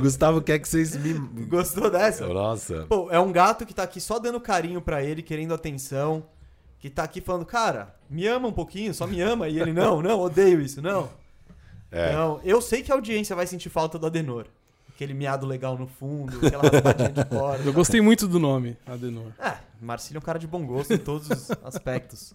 Gustavo quer que vocês me. Gostou dessa? Nossa. Pô, é um gato que tá aqui só dando carinho pra ele, querendo atenção. Que tá aqui falando, cara, me ama um pouquinho, só me ama. E ele, não, não, odeio isso, não. É. Não, eu sei que a audiência vai sentir falta do Adenor. Aquele miado legal no fundo, aquela raspadinha de porta. Eu gostei muito do nome, Adenor. É, Marcílio é um cara de bom gosto em todos os aspectos.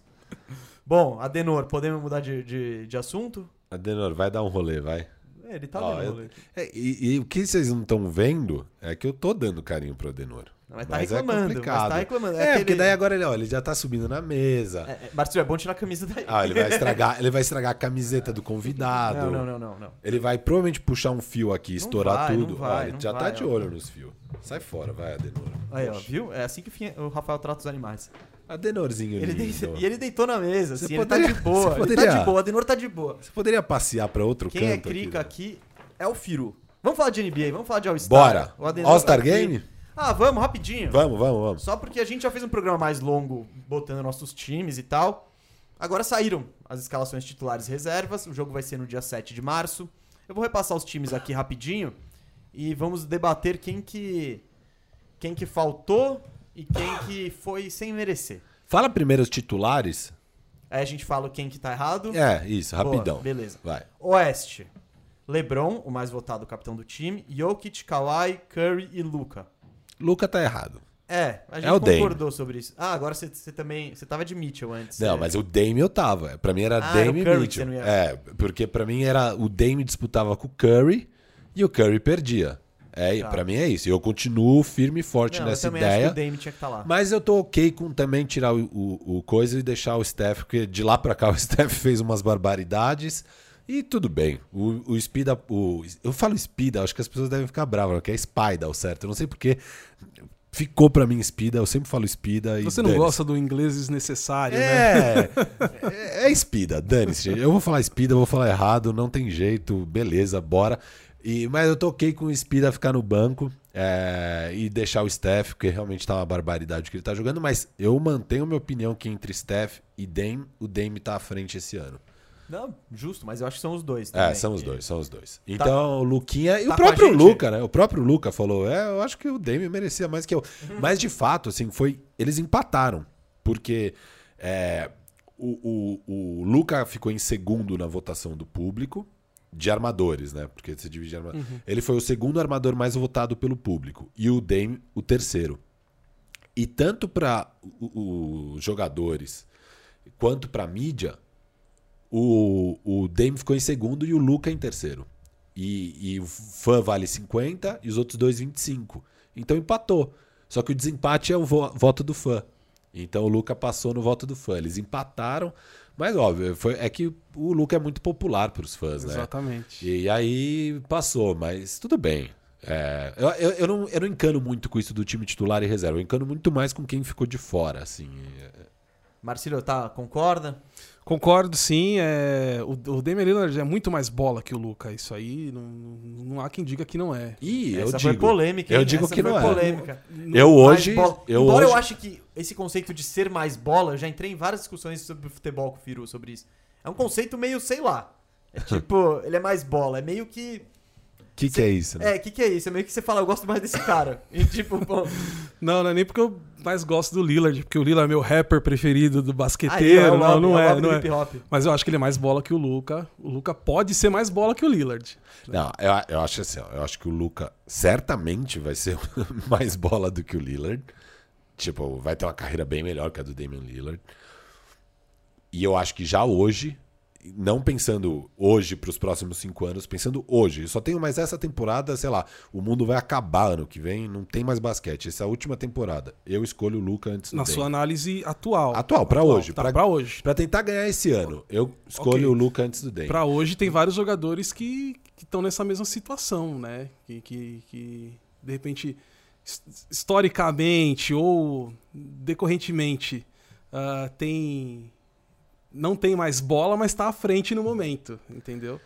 Bom, Adenor, podemos mudar de, de, de assunto? Adenor, vai dar um rolê, vai. É, ele tá Ó, dando eu- rolê. É, e, e o que vocês não estão vendo é que eu tô dando carinho pro Adenor. Mas tá Mas é reclamando, mas complicado. tá reclamando. É, aquele- porque daí agora ele, ó, ele já tá subindo na mesa. É, é, é bom tirar a camisa daí. Ah, ele vai estragar, ele vai estragar a camiseta do convidado. Não, não, não, não. Ele vai provavelmente puxar um fio aqui, estourar vai, tudo. vai, Ó, ele já tá vai, de ó. olho nos fios. Sai fora, vai, Adenor. Aí, ó, viu? É assim que o Rafael trata os animais. Adenorzinho Ele lindo. dei- e ele deitou na mesa, Você assim, poderia- ele tá de boa. você Ele poderia- tá de boa, Adenor tá de boa. Você poderia passear pra outro Quem é canto crica aqui? né? aqui é o Firu. Vamos falar de NBA, vamos falar de All-Star. Bora. All-Star tá. Game? Ah, vamos, rapidinho. Vamos, vamos, vamos. Só porque a gente já fez um programa mais longo botando nossos times e tal. Agora saíram as escalações titulares e reservas. O jogo vai ser no dia 7 de março. Eu vou repassar os times aqui rapidinho e vamos debater quem que quem que faltou e quem que foi sem merecer. Fala primeiro os titulares. Aí a gente fala quem que tá errado. É, isso, Boa, rapidão. beleza. Vai. Oeste. LeBron, o mais votado capitão do time, Jokic, Kawhi, Curry e Luca. Luca tá errado. É, a gente É o Dame. concordou sobre isso. Ah, agora você, também. Você tava de Mitchell antes. Não, É. mas o Dame eu tava. Pra mim era Ah, Dame e Mitchell. você não ia- É, porque pra mim era o Dame disputava com o Curry e o Curry perdia. É, Tá. pra mim é isso. Eu continuo firme e forte Não, eu nessa também ideia. acho que o Dame tinha que estar lá. Mas eu tô ok com também tirar o, o, o coisa e deixar o Steph, porque de lá pra cá o Steph fez umas barbaridades. E tudo bem. O, o Spida. O, eu falo Spida, acho que as pessoas devem ficar bravas, que é Spida o certo. Eu não sei porque. Ficou pra mim Spida, eu sempre falo Spida. E Você não gosta do inglês desnecessário, né? É, é, é Spida, dane-se. Eu vou falar Spida, eu vou falar errado, não tem jeito, beleza, bora. E, mas eu ok com o Spida ficar no banco é, e deixar o Steph, porque realmente tá uma barbaridade o que ele tá jogando, mas eu mantenho minha opinião que entre Steph e Dame, o Dame tá à frente esse ano. Não, justo, mas eu acho que são os dois. É, também. são os dois, são os dois. Então, o Luquinha e tá o próprio? Luca, né? O próprio Luca falou: é, eu acho que o Dame merecia mais que eu. Mas de fato, assim, foi. Eles empataram. Porque é, o, o, o Luca ficou em segundo na votação do público. De armadores, né? Porque você divide arma... Ele foi o segundo armador mais votado pelo público. E o Dame, o terceiro. E tanto para os jogadores quanto para mídia, o, o Dame ficou em segundo e o Luca em terceiro. E, e o fã vale 50 e os outros dois 25. Então empatou. Só que o desempate é o vo- voto do fã. Então o Luca passou no voto do fã. Eles empataram, mas óbvio, foi, é que o Luca é muito popular para os fãs, né? Exatamente. E aí passou, mas tudo bem. É, eu, eu, eu não, eu não encano muito com isso do time titular e reserva. Eu encano muito mais com quem ficou de fora, assim. Marcílio, tá, concorda? Concordo, sim. É... O, o Damian Lillard é muito mais bola que o Luca. Isso aí não, não há quem diga que não é. E eu Essa digo, foi polêmica, eu hein? digo Essa que foi não é. polêmica. Eu hoje, eu Embora hoje, eu ache que esse conceito de ser mais bola, eu já entrei em várias discussões sobre futebol com o Firu sobre isso. É um conceito meio, sei lá. É tipo, ele é mais bola. É meio que. O que, que é isso? Né? É, o que, que é isso? É meio que você fala, eu gosto mais desse cara. E tipo, pô. Não, não é nem porque eu mais gosto do Lillard, porque o Lillard é meu rapper preferido do aí, basqueteiro. é o não, Rob, não é o é, não é. hip hop. Mas eu acho que ele é mais bola que o Luca. O Luca pode ser mais bola que o Lillard. Não, eu, eu acho assim, ó, eu acho que o Luca certamente vai ser mais bola do que o Lillard. Tipo, vai ter uma carreira bem melhor que a do Damian Lillard. E eu acho que já hoje não pensando hoje para os próximos cinco anos, pensando hoje. Eu só tenho mais essa temporada, sei lá, o mundo vai acabar ano que vem, não tem mais basquete. Essa é a última temporada. Eu escolho o Luca antes do Na sua análise atual. Atual, pra hoje. Tá, pra hoje. Pra tentar ganhar esse ano, eu escolho Ok. o Luca antes do Dame. Pra hoje tem vários jogadores que estão nessa mesma situação, né? Que, que, que, de repente, his- historicamente ou decorrentemente, ah, tem. Não tem mais bola, mas tá à frente no momento, entendeu?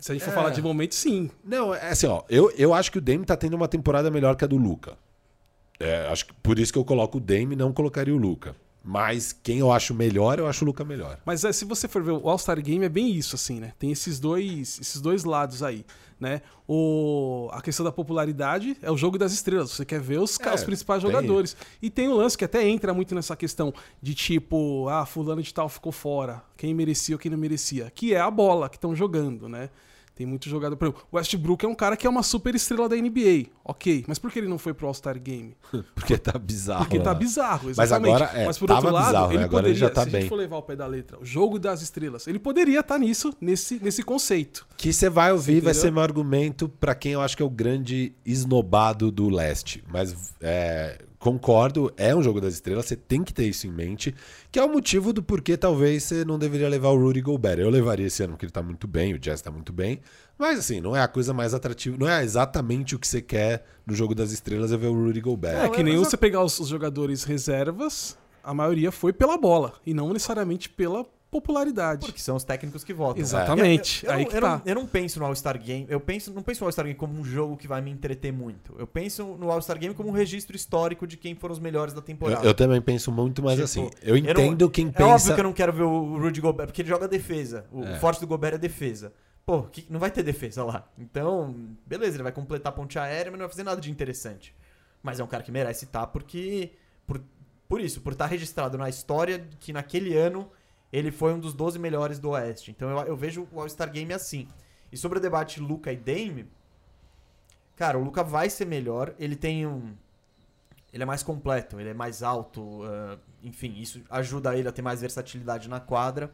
Se a gente for É. falar de momento, sim. Não, é assim, ó. Eu, eu acho que o Dame tá tendo uma temporada melhor que a do Luca. É, acho que por isso que eu coloco o Dame e não colocaria o Luca. Mas quem eu acho melhor, eu acho o Luca melhor. Mas é, se você for ver o All-Star Game é bem isso, assim, né? Tem esses dois, esses dois lados aí, né? O, a questão da popularidade é o jogo das estrelas. Você quer ver os, É, os principais tem. jogadores. E tem um lance que até entra muito nessa questão de tipo, ah, fulano de tal ficou fora. Quem merecia ou quem não merecia. Que é a bola que estão jogando, né? Tem muito jogador. Por exemplo, o Westbrook é um cara que é uma super estrela da NBA. Ok. Mas por que ele não foi pro All-Star Game? Porque tá bizarro. Porque tá né? bizarro, Mas exatamente. agora, é, Mas por outro lado, bizarro, né? ele Agora poderia, ele já tá se a bem. gente for levar o pé da letra, o jogo das estrelas, ele poderia estar nisso, nesse, nesse conceito. Que você vai ouvir, vai entendeu? ser meu argumento pra quem eu acho que é o grande esnobado do leste. Mas é, concordo, é um jogo das estrelas, você tem que ter isso em mente, que é o motivo do porquê talvez você não deveria levar o Rudy Gobert. Eu levaria esse ano porque ele tá muito bem, o Jazz tá muito bem, mas assim, não é a coisa mais atrativa, não é exatamente o que você quer no jogo das estrelas é ver o Rudy Gobert. É, que nem mas você pegar os, os jogadores reservas, a maioria foi pela bola, e não necessariamente pela popularidade. Porque são os técnicos que votam. Exatamente. Eu, eu- eu aí não, que eu, tá. não, eu não penso no All-Star Game. Eu penso, não penso no All-Star Game como um jogo que vai me entreter muito. Eu penso no All-Star Game como um registro histórico de quem foram os melhores da temporada. eu também penso muito mais Tipo, assim. Eu eu não- entendo quem É pensa. óbvio que eu não quero ver o Rudy Gobert, porque ele joga defesa. O É. forte do Gobert é defesa. Pô, que- não vai ter defesa lá. Então, beleza, ele vai completar a ponte aérea, mas não vai fazer nada de interessante. Mas é um cara que merece estar porque. Por, por isso, por estar registrado na história que naquele ano ele foi um dos 12 melhores do Oeste. Então eu, eu vejo o All-Star Game assim. E sobre o debate Luca e Dame, cara, o Luca vai ser melhor. Ele tem um. Ele é mais completo, ele é mais alto, ah, enfim, isso ajuda ele a ter mais versatilidade na quadra.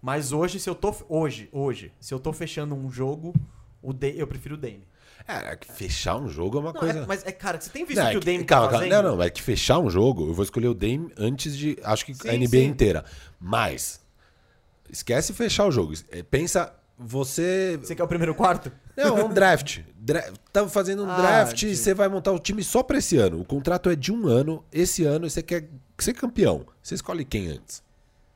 Mas hoje, se eu tô. Hoje, hoje, se eu tô fechando um jogo, o Da- eu prefiro o Dame. É, que fechar um jogo é uma Não, coisa. é- mas é, cara, você tem visto Não, o é que o que- Dame calma, tá fazendo? Não, não, é que fechar um jogo, eu vou escolher o Dame antes de. Acho que Sim, a NBA sim. inteira. Mas. Esquece fechar o jogo. É, Pensa, você. Você quer o primeiro quarto? Não, é um draft. Dra... Tava fazendo um Ah, draft e você vai montar o time só pra esse ano. O contrato é de um ano. Esse ano você quer ser campeão. Você escolhe quem antes?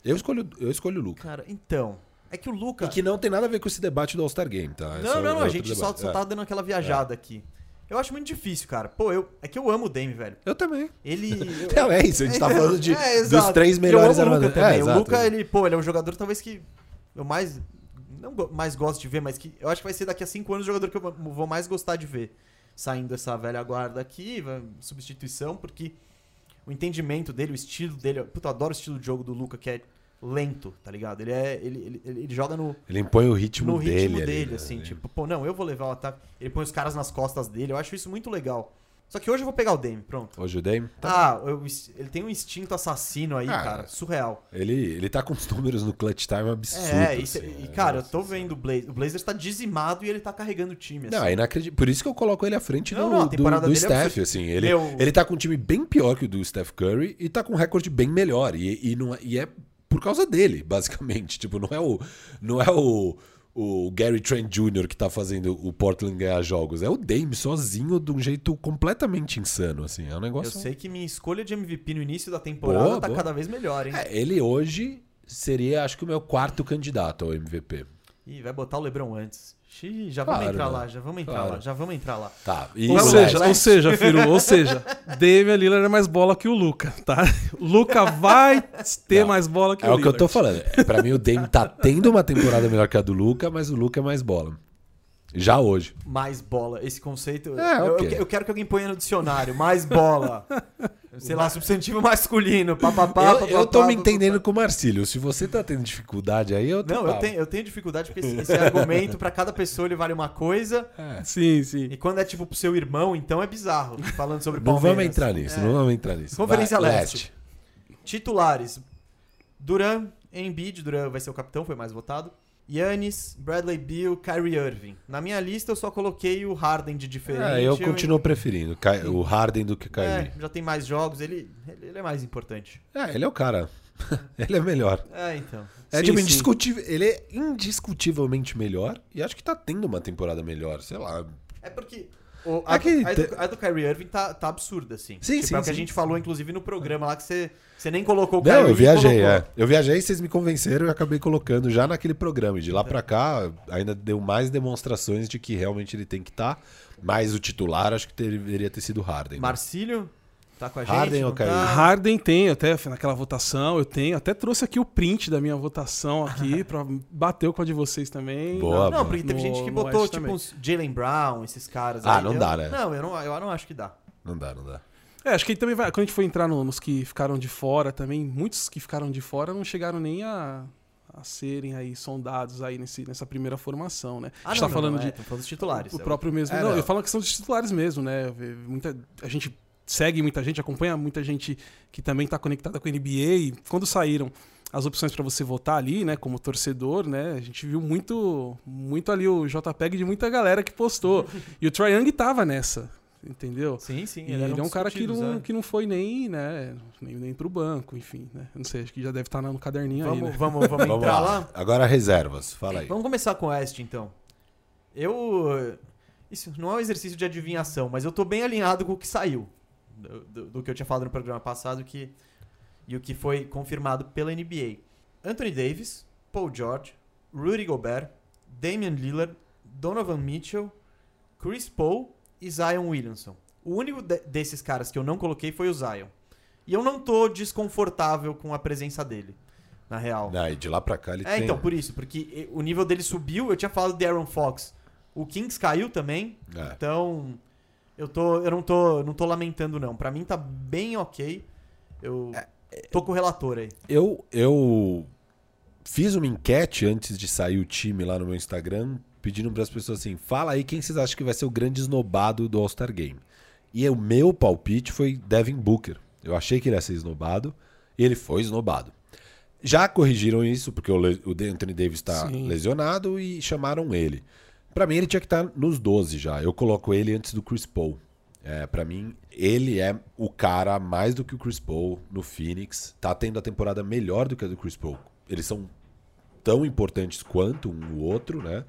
Eu escolho, eu escolho o Luca. Cara, então. É que o Luca. E que não tem nada a ver com esse debate do All-Star Game, tá? É Não, só- não, é não, a gente só, só É. tá dando aquela viajada aqui. Eu acho muito difícil, cara. Pô, eu, é que eu amo o Dame, velho. Eu também. Ele. eu- Não, é isso. A gente tá falando de, É, dos três melhores amo o Luca armadores. É, o. Luca, ele, pô, ele é um jogador talvez que eu mais. Não mais gosto de ver, mas que eu acho que vai ser daqui a cinco anos o jogador que eu vou- mais gostar de ver. Saindo essa velha guarda aqui, substituição, porque o entendimento dele, o estilo dele. Puta, eu adoro o estilo de jogo do Luca, que é lento, tá ligado? Ele é. Ele, ele, ele- joga no, Ele impõe o ritmo no dele. ritmo ali, dele, né? assim, tipo, pô, não, eu vou levar o ataque. Ele põe os caras nas costas dele, eu acho isso muito legal. Só que hoje eu vou pegar o Dame, pronto. Hoje o Dame. Ah, eu- ele tem um instinto assassino aí, Ah, cara, surreal. Ele, ele tá com os números no clutch time absurdos. É, e, cê- assim, e, é. cara, eu tô vendo o Blazers. O Blazers tá dizimado e ele tá carregando o time. Não, assim. é inacreditável. Por isso que eu coloco ele à frente Não, do, não, do, do é Steph, absurda. assim. Ele, Meu- ele tá com um time bem pior que o do Steph Curry e tá com um recorde bem melhor. E, e, não, é- e é por causa dele, basicamente. Tipo, não é o, não é o, o Gary Trent Jr. que tá fazendo o Portland ganhar jogos. É o Dame sozinho de um jeito completamente insano, assim. É um Eu negócio... sei que minha escolha de MVP no início da temporada Boa, tá boa. cada vez melhor, hein? É, ele hoje seria, acho que, o meu quarto candidato ao MVP. Ih, vai botar o LeBron antes. Xiii, já vamos Claro, entrar né? lá, já vamos entrar Claro. lá, já vamos entrar lá. Tá. E Ou seja, ou seja, Firu, ou seja, Damian Lillard é mais bola que o Luca, tá? O Luca vai ter Não, mais bola que É o o que eu tô Lillard. falando. É, Pra mim, o Dame tá tendo uma temporada melhor que a do Luca, mas o Luca é mais bola. Já hoje. Mais bola, esse conceito. É, eu, ok. eu, eu quero que alguém ponha no dicionário. Mais bola. Sei lá, substantivo masculino. Papapá, Eu, papapá, eu tô me papapá. entendendo com o Marcílio. Se você tá tendo dificuldade aí, eu tô. Não, eu tenho, eu tenho dificuldade porque esse, esse argumento, pra cada pessoa, ele vale uma coisa. É. Sim, sim. E quando é tipo pro seu irmão, então é bizarro. Falando sobre Não Palmeiras. vamos entrar nisso, É. não vamos entrar nisso. Conferência Vai, Leste. Titulares: Duran, Embiid dura- vai ser o capitão, foi mais votado. Yannis, Bradley Beal, Kyrie Irving. Na minha lista eu só coloquei o Harden de diferente. É, eu continuo preferindo Ky- o Harden do que o Kyrie. É, já tem mais jogos, ele, ele, é mais importante. É, ele é o cara. ele é melhor. É, então. É Sim, tipo, sim. indiscutível. Ele é indiscutivelmente melhor e acho que tá tendo uma temporada melhor, sei lá. É porque. O- a, que a do, a do Kyrie Irving tá, tá absurda, assim. Sim, tipo, sim, É o que a gente falou, inclusive, no programa lá que você, você nem colocou o Kyrie. Não, eu viajei, é. Eu viajei, vocês me convenceram e acabei colocando já naquele programa. E de lá pra cá, ainda deu mais demonstrações de que realmente ele tem que estar. Mas o titular acho que deveria ter sido Harden. né? Tá com a gente? Harden ou não Kyrie? tá? Harden tem, até naquela votação, eu tenho. Até trouxe aqui o print da minha votação aqui pra bater com a de vocês também. Boa, Não, porque teve No- gente que botou, West tipo, também. uns Jalen Brown, esses caras Ah, aí. não Eu- dá, né? Não eu, não, eu não acho que dá. Não dá, não dá. É, acho que também vai. Quando a gente for entrar no- nos que ficaram de fora também, muitos que ficaram de fora não chegaram nem a, a serem aí sondados aí nesse, nessa primeira formação, né? Ah, a gente não, tá não, falando não, de. é, falando dos titulares. O é próprio mesmo. É, não, não. eu falo que são dos titulares mesmo, né? Muita, a gente segue muita gente, acompanha muita gente que também tá conectada com a NBA. E quando saíram as opções para você votar ali, né, como torcedor, né, a gente viu muito, muito ali o JPEG de muita galera que postou. e o Trae Young tava nessa, entendeu? Sim, sim. E era ele é um cara que não, é. que não foi nem, né, nem, nem pro banco, enfim, né? Não sei, acho que já deve estar no caderninho aí, Vamos, né? vamos, vamos Vamos entrar lá. lá? Agora reservas, fala aí. Vamos começar com o West, então. Eu. Isso não é um exercício de adivinhação, mas eu tô bem alinhado com o que saiu. Do, do- do que eu tinha falado no programa passado que, e o que foi confirmado pela NBA. Anthony Davis, Paul George, Rudy Gobert, Damian Lillard, Donovan Mitchell, Chris Paul e Zion Williamson. O único de- desses caras que eu não coloquei foi o Zion. E eu não tô desconfortável com a presença dele, na real. Ah, e de lá pra cá ele É, tem... então, por isso, porque o nível dele subiu, eu tinha falado de Aaron Fox. O Kings caiu também, É. então eu tô eu não tô não tô lamentando não. Pra mim tá bem OK. Eu tô com o relator aí. Eu, eu fiz uma enquete antes de sair o time lá no meu Instagram, pedindo para as pessoas assim: fala aí quem vocês acham que vai ser o grande esnobado do All-Star Game. E o meu palpite foi Devin Booker. Eu achei que ele ia ser esnobado e ele foi esnobado. Já corrigiram isso, porque o, Le- o Anthony Davis está lesionado e chamaram ele. Pra mim, ele tinha que estar nos 12 já. Eu coloco ele antes do Chris Paul. É, para mim, ele é o cara mais do que o Chris Paul no Phoenix. Tá tendo a temporada melhor do que a do Chris Paul. Eles são tão importantes quanto um o outro, né?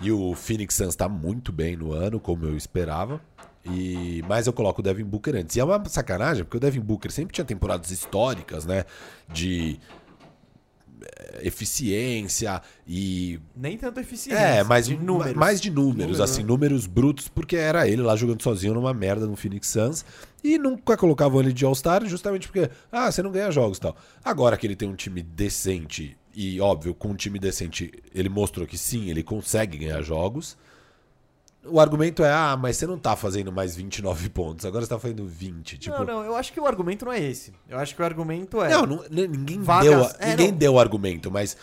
E o Phoenix Suns tá muito bem no ano, como eu esperava. E mas eu coloco o Devin Booker antes. E é uma sacanagem, porque o Devin Booker sempre tinha temporadas históricas, né? De eficiência e Nem tanto eficiência. é, mas de números. mais de números, Números, assim, né? números brutos, porque era ele lá jogando sozinho numa merda no Phoenix Suns e nunca colocavam ele de All-Star justamente porque, ah, você não ganha jogos e tal. Agora que ele tem um time decente e, óbvio, com um time decente, ele mostrou que sim, ele consegue ganhar jogos. O argumento é, ah, mas você não tá fazendo mais 29 pontos, agora você tá fazendo 20. Tipo, Não, não, eu acho que o argumento não é esse. Eu acho que o argumento é não, não- n- ninguém, Vagas- deu, é, ninguém não. deu argumento, mas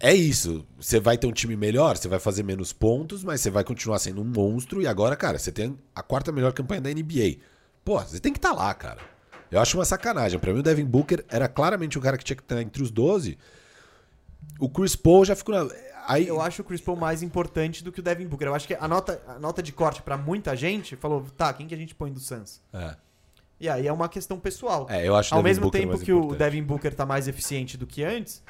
é isso. Você vai ter um time melhor, você vai fazer menos pontos, mas você vai continuar sendo um monstro. E agora, cara, você tem a quarta melhor campanha da NBA. Pô, você tem que estar lá, cara. Eu acho uma sacanagem. Pra mim, o Devin Booker era claramente o cara que tinha que estar entre os 12. O Chris Paul já ficou na. Aí, Eu acho o Chris Paul mais importante do que o Devin Booker. Eu acho que a nota, a nota de corte pra muita gente falou, tá, quem que a gente põe do Suns? É, E aí é uma questão pessoal. É, eu acho o Ao mesmo Booker tempo que o importante. Devin Booker tá mais eficiente do que antes,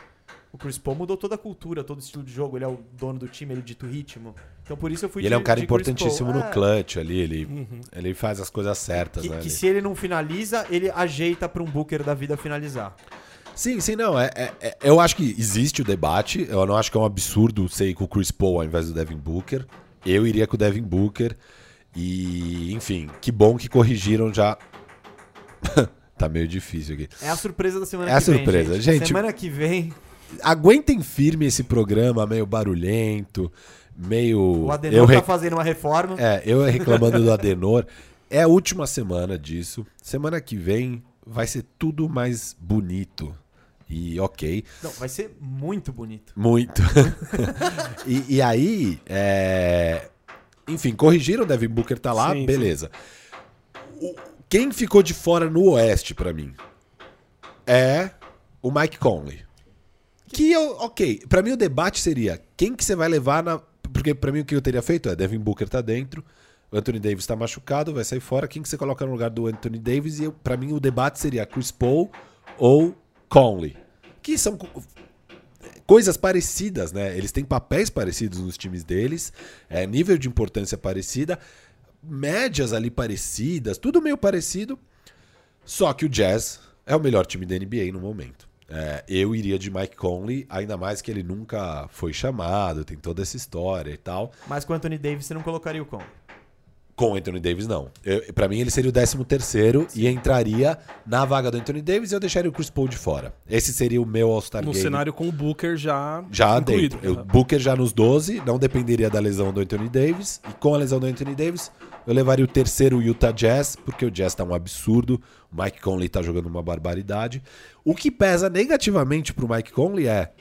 o Chris Paul mudou toda a cultura, todo o estilo de jogo. Ele é o dono do time, ele dita o ritmo. Então por isso eu fui E ele é um de- cara de importantíssimo no É, clutch ali. Ele, ele faz as coisas certas, Que, né? que se ele não finaliza, ele ajeita pra um Booker da vida finalizar. Sim, sim, não. É, é- é- eu acho que existe o debate. Eu não acho que é um absurdo ser com o Chris Paul ao invés do Devin Booker. Eu iria com o Devin Booker. E, enfim, que bom que corrigiram já. tá meio difícil aqui. É a surpresa da semana É a que vem. surpresa. Gente, Semana que vem, Aguentem firme esse programa meio barulhento, meio. o Adenor eu tá re- fazendo uma reforma. É, eu reclamando do Adenor. É a última semana disso. Semana que vem vai ser tudo mais bonito. E ok. Não, vai ser muito bonito. Muito. e, e aí, é, enfim, corrigiram, o Devin Booker tá lá, Sim, beleza. O- quem ficou de fora no Oeste pra mim é o Mike Conley. Que eu, ok, pra mim o debate seria quem que você vai levar na. Porque pra mim o que eu teria feito é Devin Booker tá dentro, o Anthony Davis tá machucado, vai sair fora. Quem que você coloca no lugar do Anthony Davis? E eu, pra mim o debate seria Chris Paul ou Conley. Que são co- coisas parecidas, né? Eles têm papéis parecidos nos times deles, é, nível de importância parecida, médias ali parecidas, tudo meio parecido. Só que o Jazz é o melhor time da NBA no momento. É, eu iria de Mike Conley, ainda mais que ele nunca foi chamado, tem toda essa história e tal. Mas com o Anthony Davis você não colocaria o Con. Com o Anthony Davis, não. Pra mim, ele seria o 13 terceiro e entraria na vaga do Anthony Davis e eu deixaria o Chris Paul de fora. Esse seria o meu All-Star No Game. cenário com o Booker já, Já incluído. dentro. Eu, Booker já nos 12, não dependeria da lesão do Anthony Davis. E com a lesão do Anthony Davis, eu levaria o terceiro Utah Jazz, porque o Jazz tá um absurdo. O Mike Conley tá jogando uma barbaridade. O que pesa negativamente pro Mike Conley é.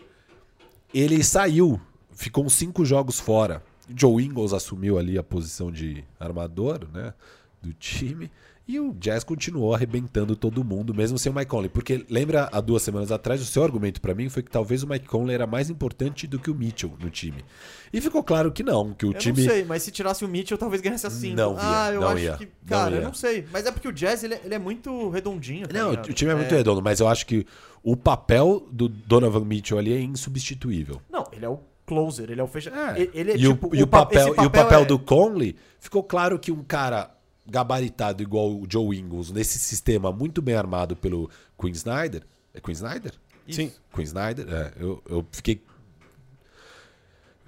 Ele saiu, ficou uns cinco jogos fora. Joe Ingles assumiu ali a posição de armador, né? Do time. E o Jazz continuou arrebentando todo mundo, mesmo sem o Mike Conley. Porque lembra há duas semanas atrás, o seu argumento pra mim foi que talvez o Mike Conley era mais importante do que o Mitchell no time. E ficou claro que não, que o Eu time. não sei, mas se tirasse o Mitchell, talvez ganhasse assim. Não ia, ah, eu não acho ia, que. não Cara, eu ia. não sei. Mas é porque o Jazz ele é, ele é muito redondinho. tá Não, ligado? o time é muito redondo, mas eu acho que o papel do Donovan Mitchell ali é insubstituível. Não, ele é o closer, ele é o fecha. É. Ele, é e, o- tipo. e o, pa- papel, esse e o papel é- do Conley ficou claro que um cara gabaritado igual o Joe Ingles, nesse sistema muito bem armado pelo Queen Snyder. É Queen Snyder? Sim. Queen Snyder? É, eu, eu fiquei.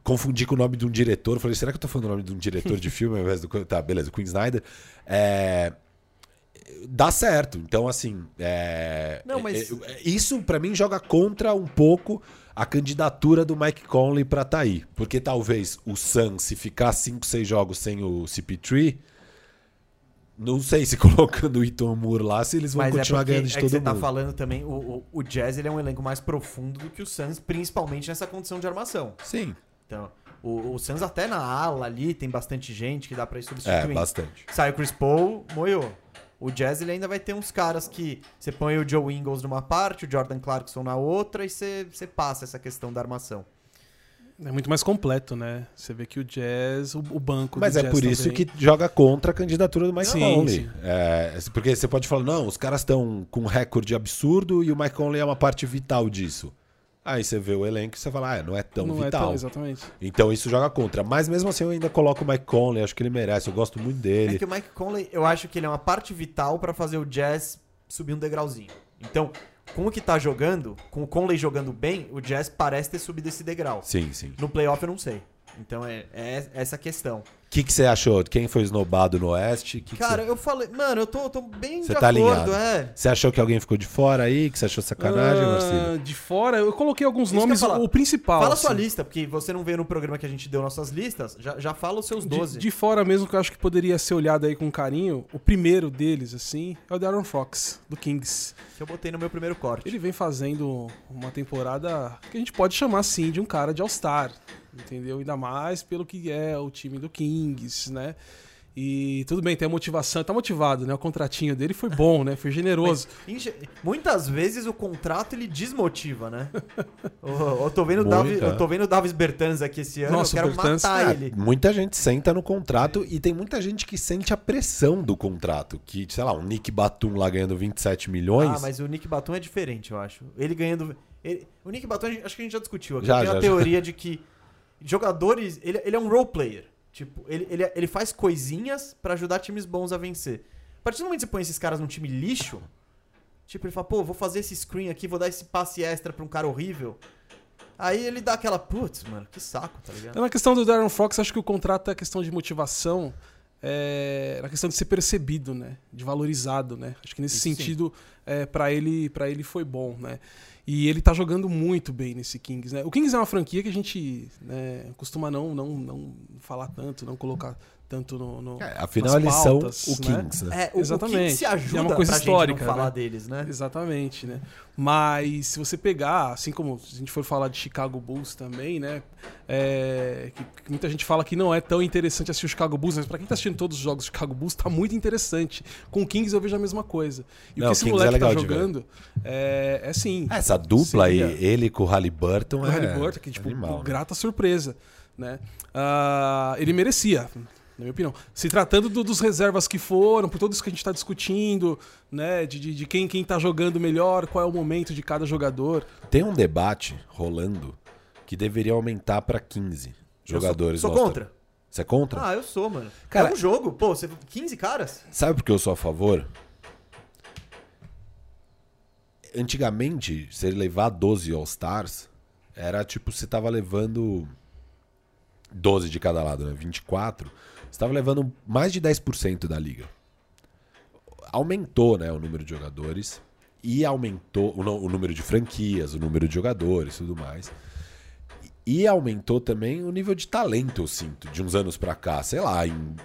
Confundi com o nome de um diretor. Falei, será que eu tô falando o nome de um diretor de filme ao invés do. Tá, beleza, Queen Snyder. É, Dá certo. Então, assim. é, Não, mas- é, é, Isso, pra mim, joga contra um pouco a candidatura do Mike Conley pra tá aí. Porque talvez o Suns, se ficar 5, 6 jogos sem o CP3. Não sei se colocando o Iton Moore lá, se eles vão Mas continuar é porque ganhando de é que todo você mundo. tá falando também, o, o, o Jazz ele é um elenco mais profundo do que o Suns, principalmente nessa condição de armação. Sim. Então, o, o Suns até na ala ali tem bastante gente que dá pra ir É, bastante. Sai o Chris Paul, moiou. O Jazz ele ainda vai ter uns caras que você põe o Joe Ingles numa parte, o Jordan Clarkson na outra e você, você passa essa questão da armação. É muito mais completo, né? Você vê que o Jazz, o, o banco Mas do é Jazz por isso também- que joga contra a candidatura do Mike Sim, Conley. sim. É, porque você pode falar, não, os caras estão com um recorde absurdo e o Mike Conley é uma parte vital disso. Aí você vê o elenco e você fala, ah, não é tão não é vital. tão, exatamente. Então isso joga contra. Mas mesmo assim eu ainda coloco o Mike Conley, acho que ele merece, eu gosto muito É dele. que o Mike Conley, eu acho que ele é uma parte vital pra fazer o Jazz subir um degrauzinho. Então, com o que tá jogando, com o Conley jogando bem, o Jazz parece ter subido esse degrau. Sim, sim. No playoff eu não sei. Então é, é essa questão. O que, que você achou? Quem foi esnobado no Oeste? Que que Cara, você... eu falei, mano, eu tô, tô bem Você de tá acordo, alinhado. é. você achou que alguém ficou de fora aí? Que você achou sacanagem, Ah, Marcelo? De fora, eu coloquei alguns Isso que nomes, o principal. Fala assim. sua lista, porque você não veio no programa que a gente deu nossas listas, já, já fala os seus 12. De, de fora mesmo, que eu acho que poderia ser olhado aí com carinho, o primeiro deles, assim, é o Darren Fox, do Kings. Que eu botei no meu primeiro corte. Ele vem fazendo uma temporada que a gente pode chamar, assim, de um cara de All-Star, entendeu? Ainda mais pelo que é o time do Kings, né? E tudo bem, tem a motivação, tá motivado, né? O contratinho dele foi bom, né? Foi generoso. Mas, muitas vezes o contrato ele desmotiva, né? eu, eu tô vendo o. Davi, eu tô vendo o Davis Bertans aqui esse ano, Nossa, eu o quero Bertans- matar É, ele. muita gente senta no contrato e tem muita gente que sente a pressão do contrato. Que, sei lá, um Nick Batum lá ganhando 27 milhões. Ah, mas o Nick Batum é diferente, eu acho. Ele ganhando. ele- o Nick Batum, acho que a gente já discutiu aqui. Já, Tem já, a já. teoria de que jogadores. Ele, ele é um role player. Tipo, ele, ele, ele faz coisinhas pra ajudar times bons a vencer. A partir do momento que você põe esses caras num time lixo, tipo, ele fala, pô, vou fazer esse screen aqui, vou dar esse passe extra pra um cara horrível. Aí ele dá aquela, putz, mano, que saco, tá ligado? Na questão do Darren Fox, acho que o contrato é questão de motivação, é, na questão de ser percebido, né? De valorizado, né? Acho que nesse Isso sim. sentido, é, para ele, para ele foi bom, né? E ele tá jogando muito bem nesse Kings, né? O Kings é uma franquia que a gente né, costuma não, não, não falar tanto, não colocar tanto no. no- É, afinal, eles são o né? Kings, né? É, o, Exatamente. o que se ajuda É uma coisa pra histórica, gente não falar né? deles, né? Exatamente, né? Mas se você pegar, assim como se a gente for falar de Chicago Bulls também, né? é, que, que muita gente fala que não é tão interessante assistir o Chicago Bulls, mas pra quem tá assistindo todos os jogos do Chicago Bulls, tá muito interessante. Com o Kings eu vejo a mesma coisa. E Não, o que esse Kings é moleque tá de ver. jogando é, é sim. É, Essa dupla aí, ele com o Halliburton O é. Halliburton, que, tipo, animal, né? grata surpresa, né? Ah, ele merecia, na minha opinião. Se tratando do- dos reservas que foram, por tudo isso que a gente está discutindo, né? De, de, de quem, quem tá jogando melhor, qual é o momento de cada jogador. Tem um debate rolando que deveria aumentar pra 15 jogadores. Sou, no sou All-Star. contra. Você é contra? Ah, eu sou, mano. Cara- é um jogo. Pô, você... 15 caras? Sabe por que eu sou a favor? Antigamente, você levar 12 All-Stars, era tipo, você tava levando 12 de cada lado, né? 24. Você tava levando mais de 10% da liga. Aumentou, né, o número de jogadores e aumentou o, o número de franquias, o número de jogadores, tudo mais. E aumentou também o nível de talento, eu sinto, de uns anos pra cá. Sei lá, em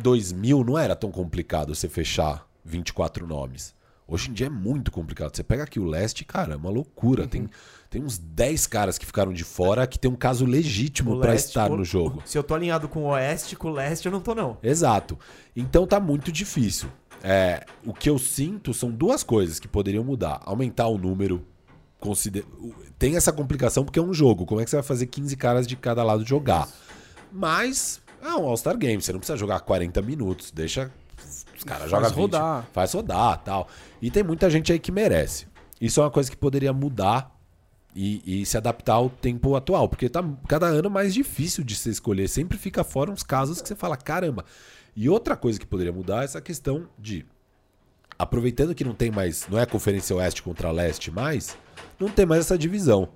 2000 não era tão complicado você fechar 24 nomes. Hoje em dia é muito complicado. Você pega aqui o leste, cara, é uma loucura. Uhum. Tem, tem uns 10 caras que ficaram de fora que tem um caso legítimo leste, estar o- no jogo. Se eu tô alinhado com o oeste, com o leste, eu não tô, não. Exato. Então tá muito difícil. É, o que eu sinto são duas coisas que poderiam mudar. Aumentar o número. consider- Tem essa complicação porque é um jogo. Como é que você vai fazer 15 caras de cada lado jogar? Mas é um All-Star Game. Você não precisa jogar 40 minutos. Deixa. Os caras jogam 20. rodar. Faz rodar tal. E tem muita gente aí que merece. Isso é uma coisa que poderia mudar e, e se adaptar ao tempo atual. Porque tá cada ano mais difícil de se escolher. Sempre fica fora uns casos que você fala, caramba. E outra coisa que poderia mudar é essa questão de. Aproveitando que não tem mais. Não é Conferência Oeste contra Leste mais, não tem mais essa divisão.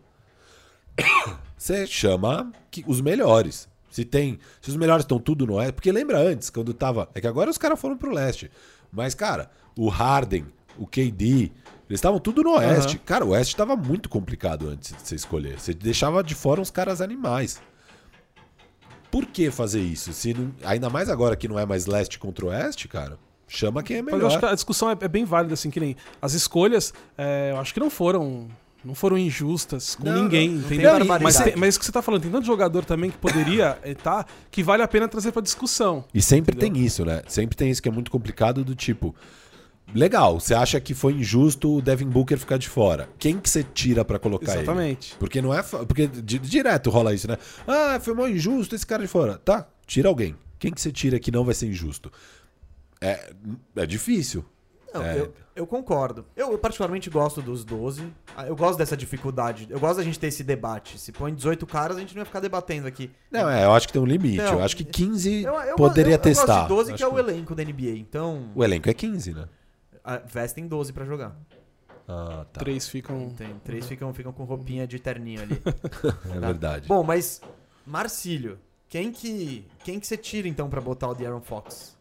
Você chama que- os melhores. Se tem. Se os melhores estão tudo no Oeste. Porque lembra antes, quando tava. É que agora os caras foram pro leste. Mas, cara, o Harden, o KD, eles estavam tudo no Oeste. Cara, o Oeste tava muito complicado antes de você escolher. Você deixava de fora uns caras animais. Por que fazer isso? Se não- ainda mais agora que não é mais leste contra oeste, cara. Chama quem é Mas eu acho que melhor. a discussão é, é bem válida, assim, que nem as escolhas, é, eu acho que não foram. Não foram injustas com Não, ninguém, não, não tem entendeu? barbaridade. mas, tem- mas isso que você tá falando, tem tanto jogador também que poderia estar que vale a pena trazer pra discussão. E sempre Entendeu? tem isso, né? Sempre tem isso que é muito complicado do tipo. Legal, você acha que foi injusto o Devin Booker ficar de fora. Quem que você tira pra colocar ele? Exatamente. Porque não é. Porque di- direto rola isso, né? Ah, foi mal injusto esse cara de fora. Tá, tira alguém. Quem que você tira que não vai ser injusto? É, é difícil. Não, É. eu, eu concordo. Eu, eu particularmente gosto dos 12. Ah, Eu gosto dessa dificuldade. Eu gosto da gente ter esse debate. Se põe 18 caras, a gente não vai ficar debatendo aqui. Não, é, eu acho que tem um limite. Não, eu acho que 15 Eu, eu, poderia eu, eu testar. gosto de 12, que é o elenco da NBA. Então, O elenco é 15, né? a- vestem 12 pra jogar. Ah, tá. Três ficam. Tem, três ficam, ficam com roupinha de terninho ali. É tá? verdade. Bom, mas Marcílio, quem que quem que você tira então pra botar o De'Aaron Fox?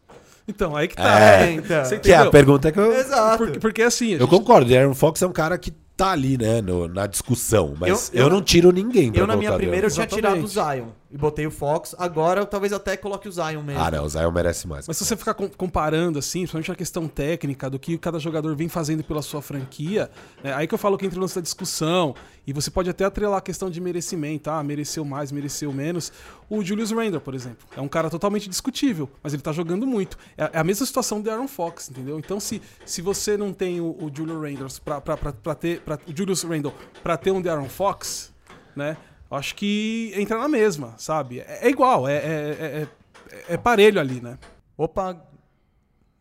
Então, aí que tá. É, então. Você que é a pergunta que eu. Exato. Porque, porque assim, Eu gente- concordo, Aaron Fox é um cara que tá ali, né, no- na discussão. Mas eu, Eu- eu- não tiro ninguém pra Eu, na minha primeira, eu tinha tirado o. Zion e botei o Fox. Agora, eu talvez até coloque o Zion mesmo. Ah, não, o Zion merece mais. Mas se você ficar com- comparando, assim, principalmente a questão técnica do que cada jogador vem fazendo pela sua franquia, né, aí que eu falo que entra no lance da discussão, e você pode até atrelar a questão de merecimento, ah, mereceu mais, mereceu menos. O Julius Randle, por exemplo, é um cara totalmente discutível, mas ele tá jogando muito. É é a mesma situação do Aaron Fox, entendeu? Então, se, se você não tem o, o Julius Randle pra, pra, pra, pra ter, pra, o Julius Randle pra ter um Aaron Fox, né, acho que entra na mesma, sabe? É, é igual, é, é, é, é- é parelho ali, né? Opa,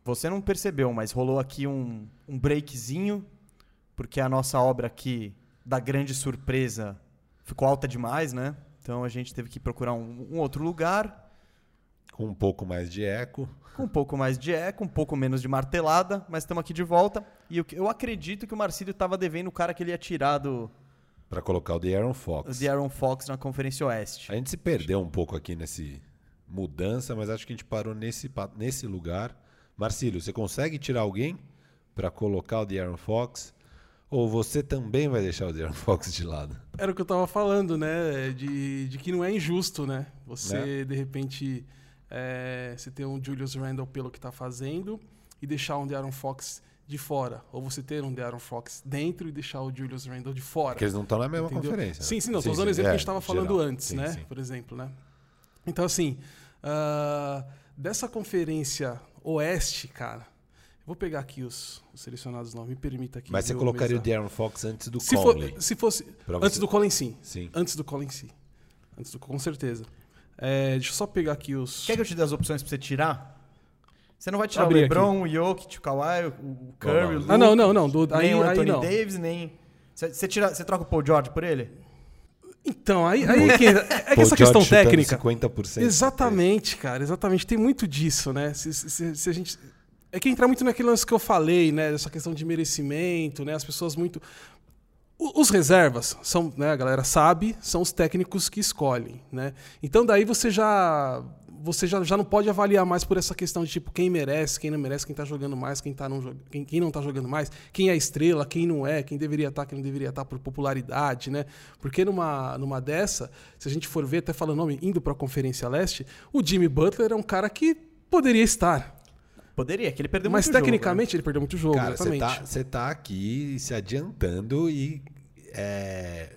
você não percebeu, mas rolou aqui um, um breakzinho, porque a nossa obra aqui da grande surpresa ficou alta demais, né? Então a gente teve que procurar um, um outro lugar Com um pouco mais de eco. com um pouco mais de eco, um pouco menos de martelada, mas estamos aqui de volta. E eu, eu acredito que o Marcílio estava devendo o cara que ele ia tirar do, Pra colocar o De'Aaron Fox. do Aaron Fox na Conferência Oeste. A gente se perdeu um pouco aqui nesse mudança, mas acho que a gente parou nesse, nesse lugar. Marcílio, você consegue tirar alguém pra colocar o De'Aaron Fox? Ou você também vai deixar o De'Aaron Fox de lado? Era o que eu tava falando, né? De, de que não é injusto, né? Você, Né? de repente, é, você ter um Julius Randle pelo que tá fazendo e deixar um De'Aaron Fox de fora. Ou você ter um De'Aaron Fox dentro e deixar o Julius Randle de fora. Porque eles não estão na mesma Entendeu? conferência. né? Sim, sim, não. Tô usando o exemplo que a gente é, estava falando geral. antes, Sim, né? sim. Por exemplo, né? Então, assim, ah, dessa conferência oeste, cara, Eu vou pegar aqui os, os selecionados novos, me permita aqui. Mas você colocaria o mesa. De'Aaron Fox antes do se, for, Conley. se fosse. Antes do Colin, sim. Sim. Antes do Colin, sim. Antes do, com certeza. É, deixa eu só pegar aqui os. Quer que eu te dê as opções pra você tirar? Você não vai tirar Abrir o LeBron, o Jokic, o Kawhi, o Curry, o Luka, Ah, não, não, não. Do, aí, nem o aí Anthony não. Davis, nem... Você, você tira, você troca o Paul George por ele? Então, aí, aí que, é que essa questão técnica. 50%. Exatamente, cara, exatamente. Tem muito disso, né? Se, se- se a gente. É que entra muito naquele lance que eu falei, né? Dessa questão de merecimento, né? As pessoas muito. Os reservas são, né, a galera sabe, são os técnicos que escolhem, né? Então daí você já você já, já não pode avaliar mais por essa questão de tipo quem merece, quem não merece, quem tá jogando mais, quem, tá não, quem, quem não tá jogando mais, quem é estrela, quem não é, quem deveria estar, quem não deveria estar por popularidade, né? Porque numa, numa dessa, se a gente for ver, até falando o nome, indo para a Conferência Leste, o Jimmy Butler é um cara que poderia estar, Poderia, que ele perdeu mas muito jogo, né? tecnicamente ele perdeu muito jogo, Cara, você exatamente. tá, você tá aqui se adiantando e. é,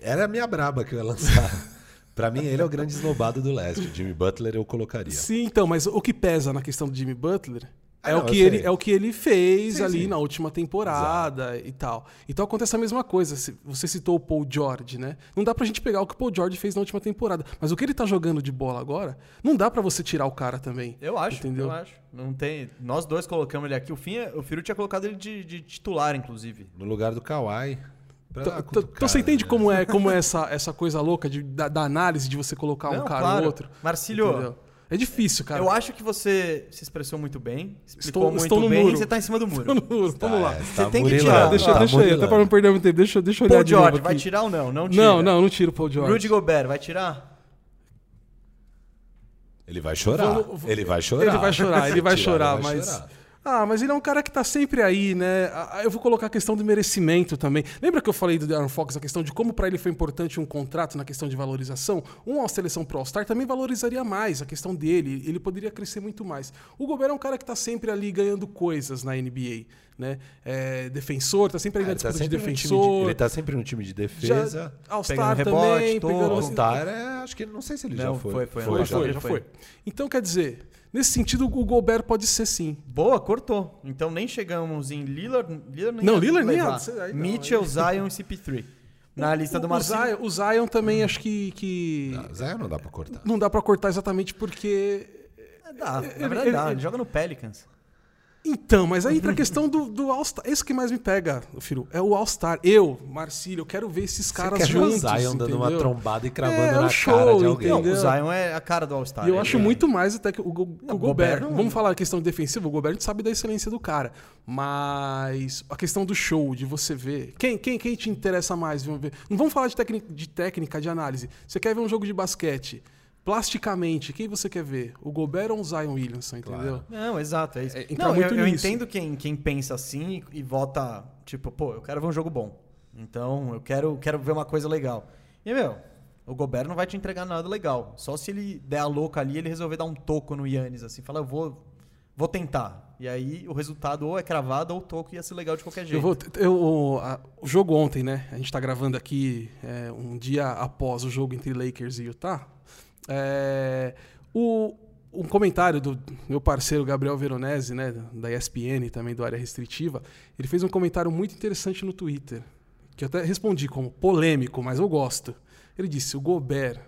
Era a minha braba que eu ia lançar. pra mim, ele é o grande esnobado do leste. O Jimmy Butler eu colocaria. Sim, então, mas o que pesa na questão do Jimmy Butler Ah, é, não, o que ele, é o que ele fez Sim, ali sim. na última temporada e tal. Então acontece a mesma coisa. Se- Você citou o Paul George, né? Não dá pra gente pegar o que o Paul George fez na última temporada. Mas o que ele tá jogando de bola agora, não dá pra você tirar o cara também. Eu acho, Entendeu? eu acho. Não tem... Nós dois colocamos ele aqui. O, Fim, o Firu tinha colocado ele de, de titular, inclusive. No lugar do Kawhi. Então, você entende né? como é, como é essa, essa coisa louca de, da, da análise de você colocar um Não, cara claro. no outro? Marcílio, Entendeu? É difícil, cara. eu acho que você se expressou muito bem. Explicou Estou- muito estou no bem muro. e você tá em cima do muro. Tá, Vamos lá. é, Você tá tem que murilando, tirar. Ah, deixa, tá deixa aí, até pra não perder muito tempo. Deixa, deixa eu olhar Paul de George, vai tirar ou não? Não tira. Não, não, não tira o Paul George. Rudy Gobert, vai tirar? Ele vai chorar. Vamos- Ele vai chorar. Ele vai chorar, ele vai Tirar, chorar, ele vai mas. chorar. Ah, mas ele é um cara que tá sempre aí, né? Ah, Eu vou colocar a questão do merecimento também. Lembra que eu falei do Darren Fox, a questão de como pra ele foi importante um contrato na questão de valorização? Uma seleção pro All-Star também valorizaria mais a questão dele, ele poderia crescer muito mais. O Gobert é um cara que tá sempre ali ganhando coisas na NBA, né? É, defensor, tá sempre ali Ah, na ele, tá disputa de sempre no time defensor. de, ele tá sempre no time de defesa. All-Star também, pegando... All-Star, é, acho que não sei se ele Não, já foi. foi, foi, Foi, já foi. foi. Então, quer dizer, nesse sentido, o Gobert pode ser sim. Boa, cortou. Então nem chegamos em Lillard. Lillard nem Não, Lillard nem aí, não, Mitchell, Zion e CP3. Na lista o, do o Marcelo. Zion, o Zion também acho que, que Não, Zé não dá pra cortar. não dá pra cortar exatamente porque. É, dá, na verdade ele- dá. ele- Ele joga no Pelicans. Então, mas aí entra a questão do, do All-Star. Isso que mais me pega, Firu. É o All-Star. Eu, Marcílio, eu quero ver esses caras Você quer ver o juntos. Zion dando uma entendeu? trombada e cravando É, é um na show, cara de alguém. Não, Entendeu? o Zion é a cara do All-Star. E eu Ele acho é- muito mais até que o, Go- o Não, o Gobert. Gobert não- Vamos falar a questão defensiva, o Gobert a gente sabe da excelência do cara. Mas a questão do show, de você ver. Quem, quem, quem te interessa mais? Vamos ver. Não vamos falar de técnica, de técnica, de análise. Você quer ver um jogo de basquete? Plasticamente, quem você quer ver? O Gobert ou o Zion Williamson, entendeu? Não, exato, é isso. É, não, muito eu, eu entendo quem, quem pensa assim e, e vota, tipo, pô, eu quero ver um jogo bom. Então, eu quero, quero ver uma coisa legal. E, meu, o Gobert não vai te entregar nada legal. Só se ele der a louca ali, ele resolver dar um toco no Yannis, assim, falar, eu vou, vou tentar. E aí, o resultado ou é cravado ou o toco ia ser legal de qualquer jeito. Eu vou, eu, o, a- o jogo ontem, né? A gente tá gravando aqui é, um dia após o jogo entre Lakers e Utah. É, o, um comentário do meu parceiro Gabriel Veronese, né? Da ESPN, também do Área Restritiva. Ele fez um comentário muito interessante no Twitter. Que eu até respondi como polêmico, mas eu gosto. Ele disse: o Gobert.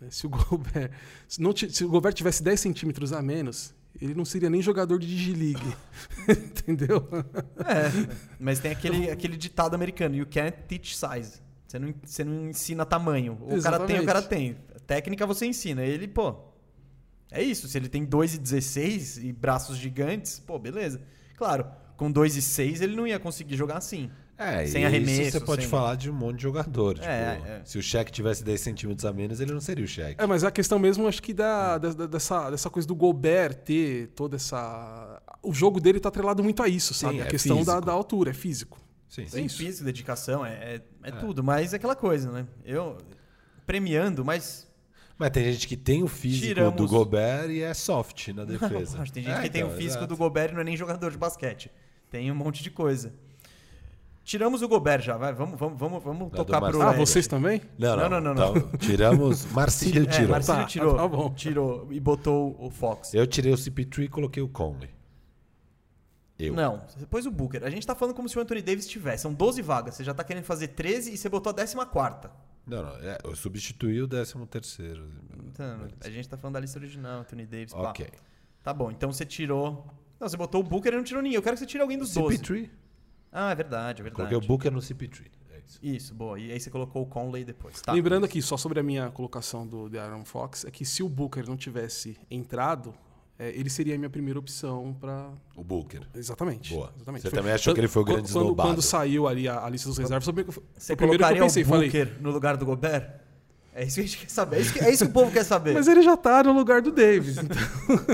né, se, o Gobert se, não se o Gobert tivesse 10 centímetros a menos, ele não seria nem jogador de Digileague. Entendeu? É, mas tem aquele, aquele ditado americano, you can't teach size. Você não, você não ensina tamanho. O cara tem, o Exatamente. cara tem. Técnica você ensina. Ele, pô. É isso. Se ele tem 2,16 e braços gigantes, pô, beleza. Claro, com 2,6 ele não ia conseguir jogar assim. É, Sem arremesso, Isso você pode sem- falar de um monte de jogador. Tipo, É, é. Se o Shaq tivesse 10 centímetros a menos, ele não seria o Shaq. É, mas a questão mesmo, acho que da, da- da- dessa, dessa coisa do Gobert ter toda essa. O jogo dele tá atrelado muito a isso, sabe? Sim, a é questão da, da altura, é físico. Sim, Sim, isso. físico, dedicação, é, é, é tudo. Mas é aquela coisa, né? Eu premiando, mas. Mas tem gente que tem o físico Tiramos- do Gobert e é soft na defesa. Tem gente É, que tem o então, físico exato. do Gobert e não é nem jogador de basquete. Tem um monte de coisa. Tiramos o Gobert já, vai. Vamos, vamos, vamos, vamos tocar pro. Ah, vocês também? Não, não, Não, não, não, Então, tiramos. Marcílio É, tirou. Marcílio Tá, tirou, tá bom. tirou e botou o Fox. Eu tirei o CP3 e coloquei o Conley. Eu. Não, você pôs o Booker. A gente tá falando como se o Anthony Davis tivesse. São 12 vagas. Você já tá querendo fazer 13 e você botou a 14. Não, não. é, eu substituí o 13 terceiro. Então, a gente tá falando da lista original, Anthony Davis. pá. Ok. Tá bom, então você tirou. Não, você botou o Booker e não tirou ninguém. Eu quero que você tire alguém dos 12. CP3. Ah, é verdade, é verdade. Coloquei o Booker no CP3. É isso. Isso, boa. E aí você colocou o Conley depois. Tá. Lembrando aqui, só sobre a minha colocação do The Aaron Fox, é que se o Booker não tivesse entrado, é, ele seria a minha primeira opção para O Booker. Exatamente. Boa. exatamente. Você também achou que ele foi o grande quando, esnobado? quando saiu ali a, a lista dos reservas, foi, foi Você o primeiro que eu colocaria pensei. o Falei, Booker no lugar do Gobert? É isso que a gente quer saber. É isso que, é isso que o povo quer saber. mas ele já tá no lugar do Davis. então-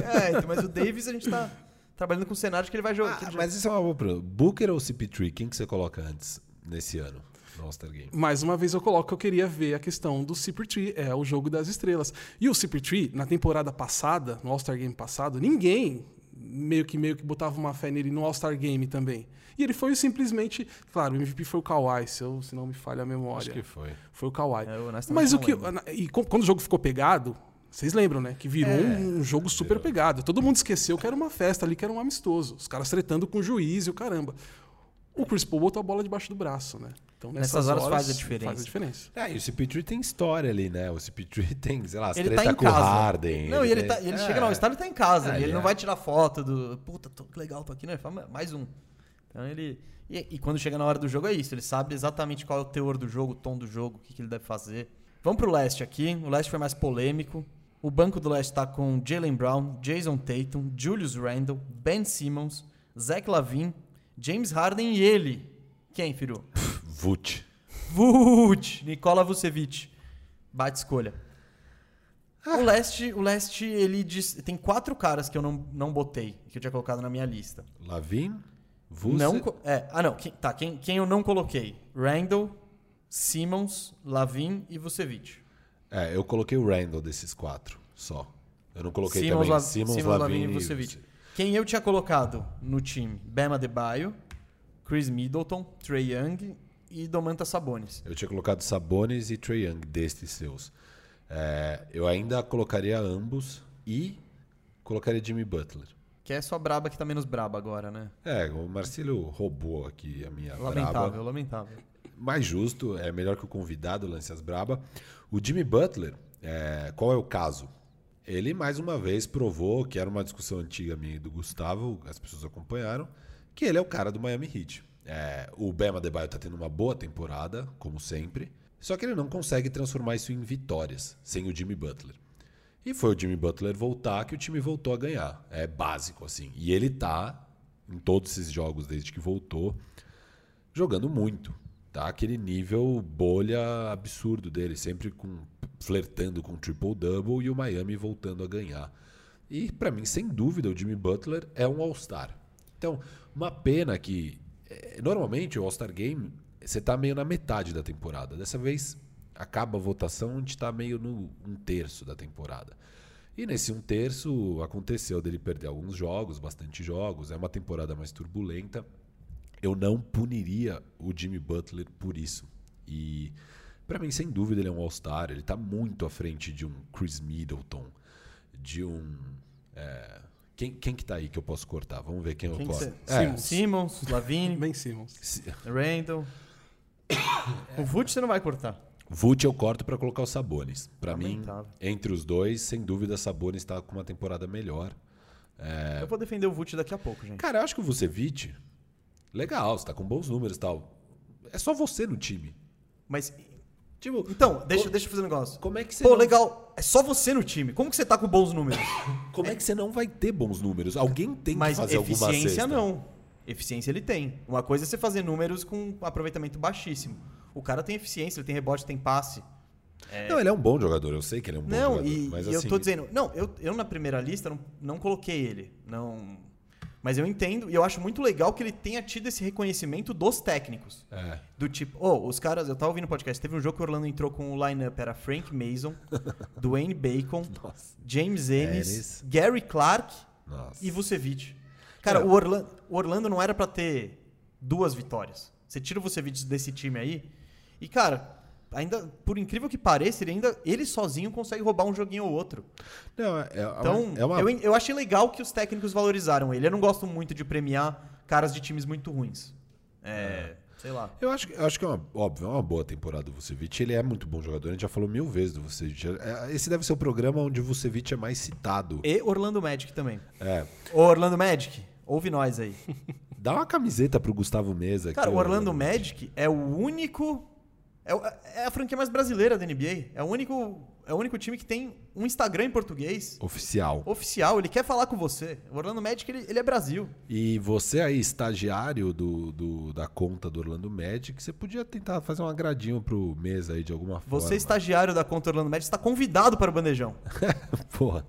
É, então, mas o Davis a gente tá trabalhando com cenários que ele vai jogar. Ah, mas isso é uma boa pergunta. Booker ou CP3? Quem que você coloca antes, nesse ano, no All-Star Game? Mais uma vez eu coloco que eu queria ver a questão do CP3, é o jogo das estrelas. E o CP3, na temporada passada, no All-Star Game passado, ninguém meio que meio que botava uma fé nele no All-Star Game também. E ele foi simplesmente, claro, o MVP foi o Kawhi, se, eu, se não me falha a memória. Acho que foi. Foi o Kawhi. É, eu Mas o que e quando o jogo ficou pegado, vocês lembram, né, que virou É, um jogo super pegado. Todo mundo esqueceu que era uma festa ali, que era um amistoso. Os caras tretando com o juiz e o caramba. O Chris Paul botou a bola debaixo do braço, né? Então Nessas horas faz a diferença. Faz a diferença. Ah, e o CP3 tem história ali, né? O CP3 tem, sei lá, as Ele treta tá em com casa. o Harden. Não, e ele, tem- tá, e ele É. chega no All-Star e tá em casa. É, ele ele não é. vai tirar foto do. Puta, tô, que legal, tô aqui, né? Ele fala, mais um. Então ele. E, e quando chega na hora do jogo é isso. Ele sabe exatamente qual é o teor do jogo, o tom do jogo, o que, que ele deve fazer. Vamos pro leste aqui. O leste foi mais polêmico. O banco do leste tá com Jalen Brown, Jason Tatum, Julius Randle, Ben Simmons, Zach Lavine, James Harden e ele. Quem, Firu? Vult. Vult, Nikola Vucevic. Bate escolha. O leste, o leste ele diz, tem quatro caras que eu não, não botei, que eu tinha colocado na minha lista. Lavin, Vuce... Não, é, ah não, quem, tá, quem, quem eu não coloquei? Randall, Simmons, Lavin e Vucevic. É, eu coloquei o Randall desses quatro, só. Eu não coloquei Simmons, também La- Simmons, Simmons, Lavin Lavine e Vucevic. Quem eu tinha colocado no time? Bama Debaio, Chris Middleton, Trey Young e Domantas Sabonis. Eu tinha colocado Sabonis e Trae Young destes seus. É, eu ainda colocaria ambos e colocaria Jimmy Butler. Que é só braba que tá menos braba agora, né? É, o Marcílio roubou aqui a minha Lamentável, braba. lamentável. mais justo, é melhor que o convidado lance as braba. O Jimmy Butler, é, qual é o caso? Ele mais uma vez provou que era uma discussão antiga minha e do Gustavo, as pessoas acompanharam, que ele é o cara do Miami Heat. É, o Bema Debaio tá tendo uma boa temporada, como sempre, só que ele não consegue transformar isso em vitórias sem o Jimmy Butler. E foi o Jimmy Butler voltar que o time voltou a ganhar. É básico, assim. E ele tá, em todos esses jogos desde que voltou, jogando muito. Tá? Aquele nível bolha absurdo dele, sempre com flertando com triple-double e o Miami voltando a ganhar. E para mim, sem dúvida, o Jimmy Butler é um All-Star. Então, uma pena que eh, normalmente o All-Star Game você tá meio na metade da temporada. Dessa vez acaba a votação, a gente tá meio no um terço da temporada. E nesse um terço aconteceu dele perder alguns jogos, bastante jogos, é uma temporada mais turbulenta eu não puniria o Jimmy Butler por isso. E para mim, sem dúvida, ele é um All-Star. Ele tá muito à frente de um Chris Middleton, de um. é, Quem, quem que tá aí que eu posso cortar? Vamos ver quem, Quem eu que posso. você- É, Simmons. Lavine, Ben Simmons. Randall. O Vult você não vai cortar. Vult eu corto para colocar o Sabonis. Para mim, entre os dois, sem dúvida, Sabonis está com uma temporada melhor. Eu vou defender o Vult daqui a pouco, gente. Cara, eu acho que o Vucevic, legal, você tá com bons números e tal. É só você no time. Mas. Tipo, Então, deixa, co- deixa eu fazer um negócio. como é que você Pô, não- legal. É só você no time. Como que você tá com bons números? Como é que você não vai ter bons números? Alguém tem Mas que fazer alguma eficiência cesta. não. Eficiência ele tem. Uma coisa é você fazer números com aproveitamento baixíssimo. O cara tem eficiência, ele tem rebote, tem passe. Não, ele é um bom jogador, eu sei que ele é um bom Não, jogador. e, mas e eu assim, tô dizendo. Não, eu, eu na primeira lista não, não coloquei ele. Não. Mas eu entendo e eu acho muito legal que ele tenha tido esse reconhecimento dos técnicos. É. Do tipo, oh, os caras, eu tava ouvindo o podcast, teve um jogo que o Orlando entrou com o lineup, era Frank Mason, Dwayne Bacon, Nossa. James Ennis, Ennis. Gary Clark Nossa. e Vucevic. Cara, É. o, Orlando, o Orlando não era pra ter duas vitórias. Você tira o Vucevic desse time aí e, cara, ainda, por incrível que pareça, ele ainda, ele sozinho consegue roubar um joguinho ou outro. Não, é, é Então, é uma- eu, eu achei legal que os técnicos valorizaram ele. Eu não gosto muito de premiar caras de times muito ruins. É, sei lá. Eu acho, eu acho que é uma, óbvio, é uma boa temporada do Vucevic. Ele é muito bom jogador, a gente já falou mil vezes do Vucevic. É, Esse deve ser o programa onde o Vucevic é mais citado. E Orlando Magic também. É. Ô, Orlando Magic, ouve nós aí. Dá uma camiseta pro Gustavo Mesa. Cara, o Orlando Magic é o único. É, é a franquia mais brasileira da NBA. É o único. É o único time que tem um Instagram em português Oficial. oficial. Ele quer falar com você. O Orlando Magic, ele, ele é Brasil. E você aí, estagiário do, do- da conta do Orlando Magic, você podia tentar fazer um agradinho pro Mesa aí de alguma forma. Você, estagiário da conta Orlando Magic, está convidado para o bandejão. Porra.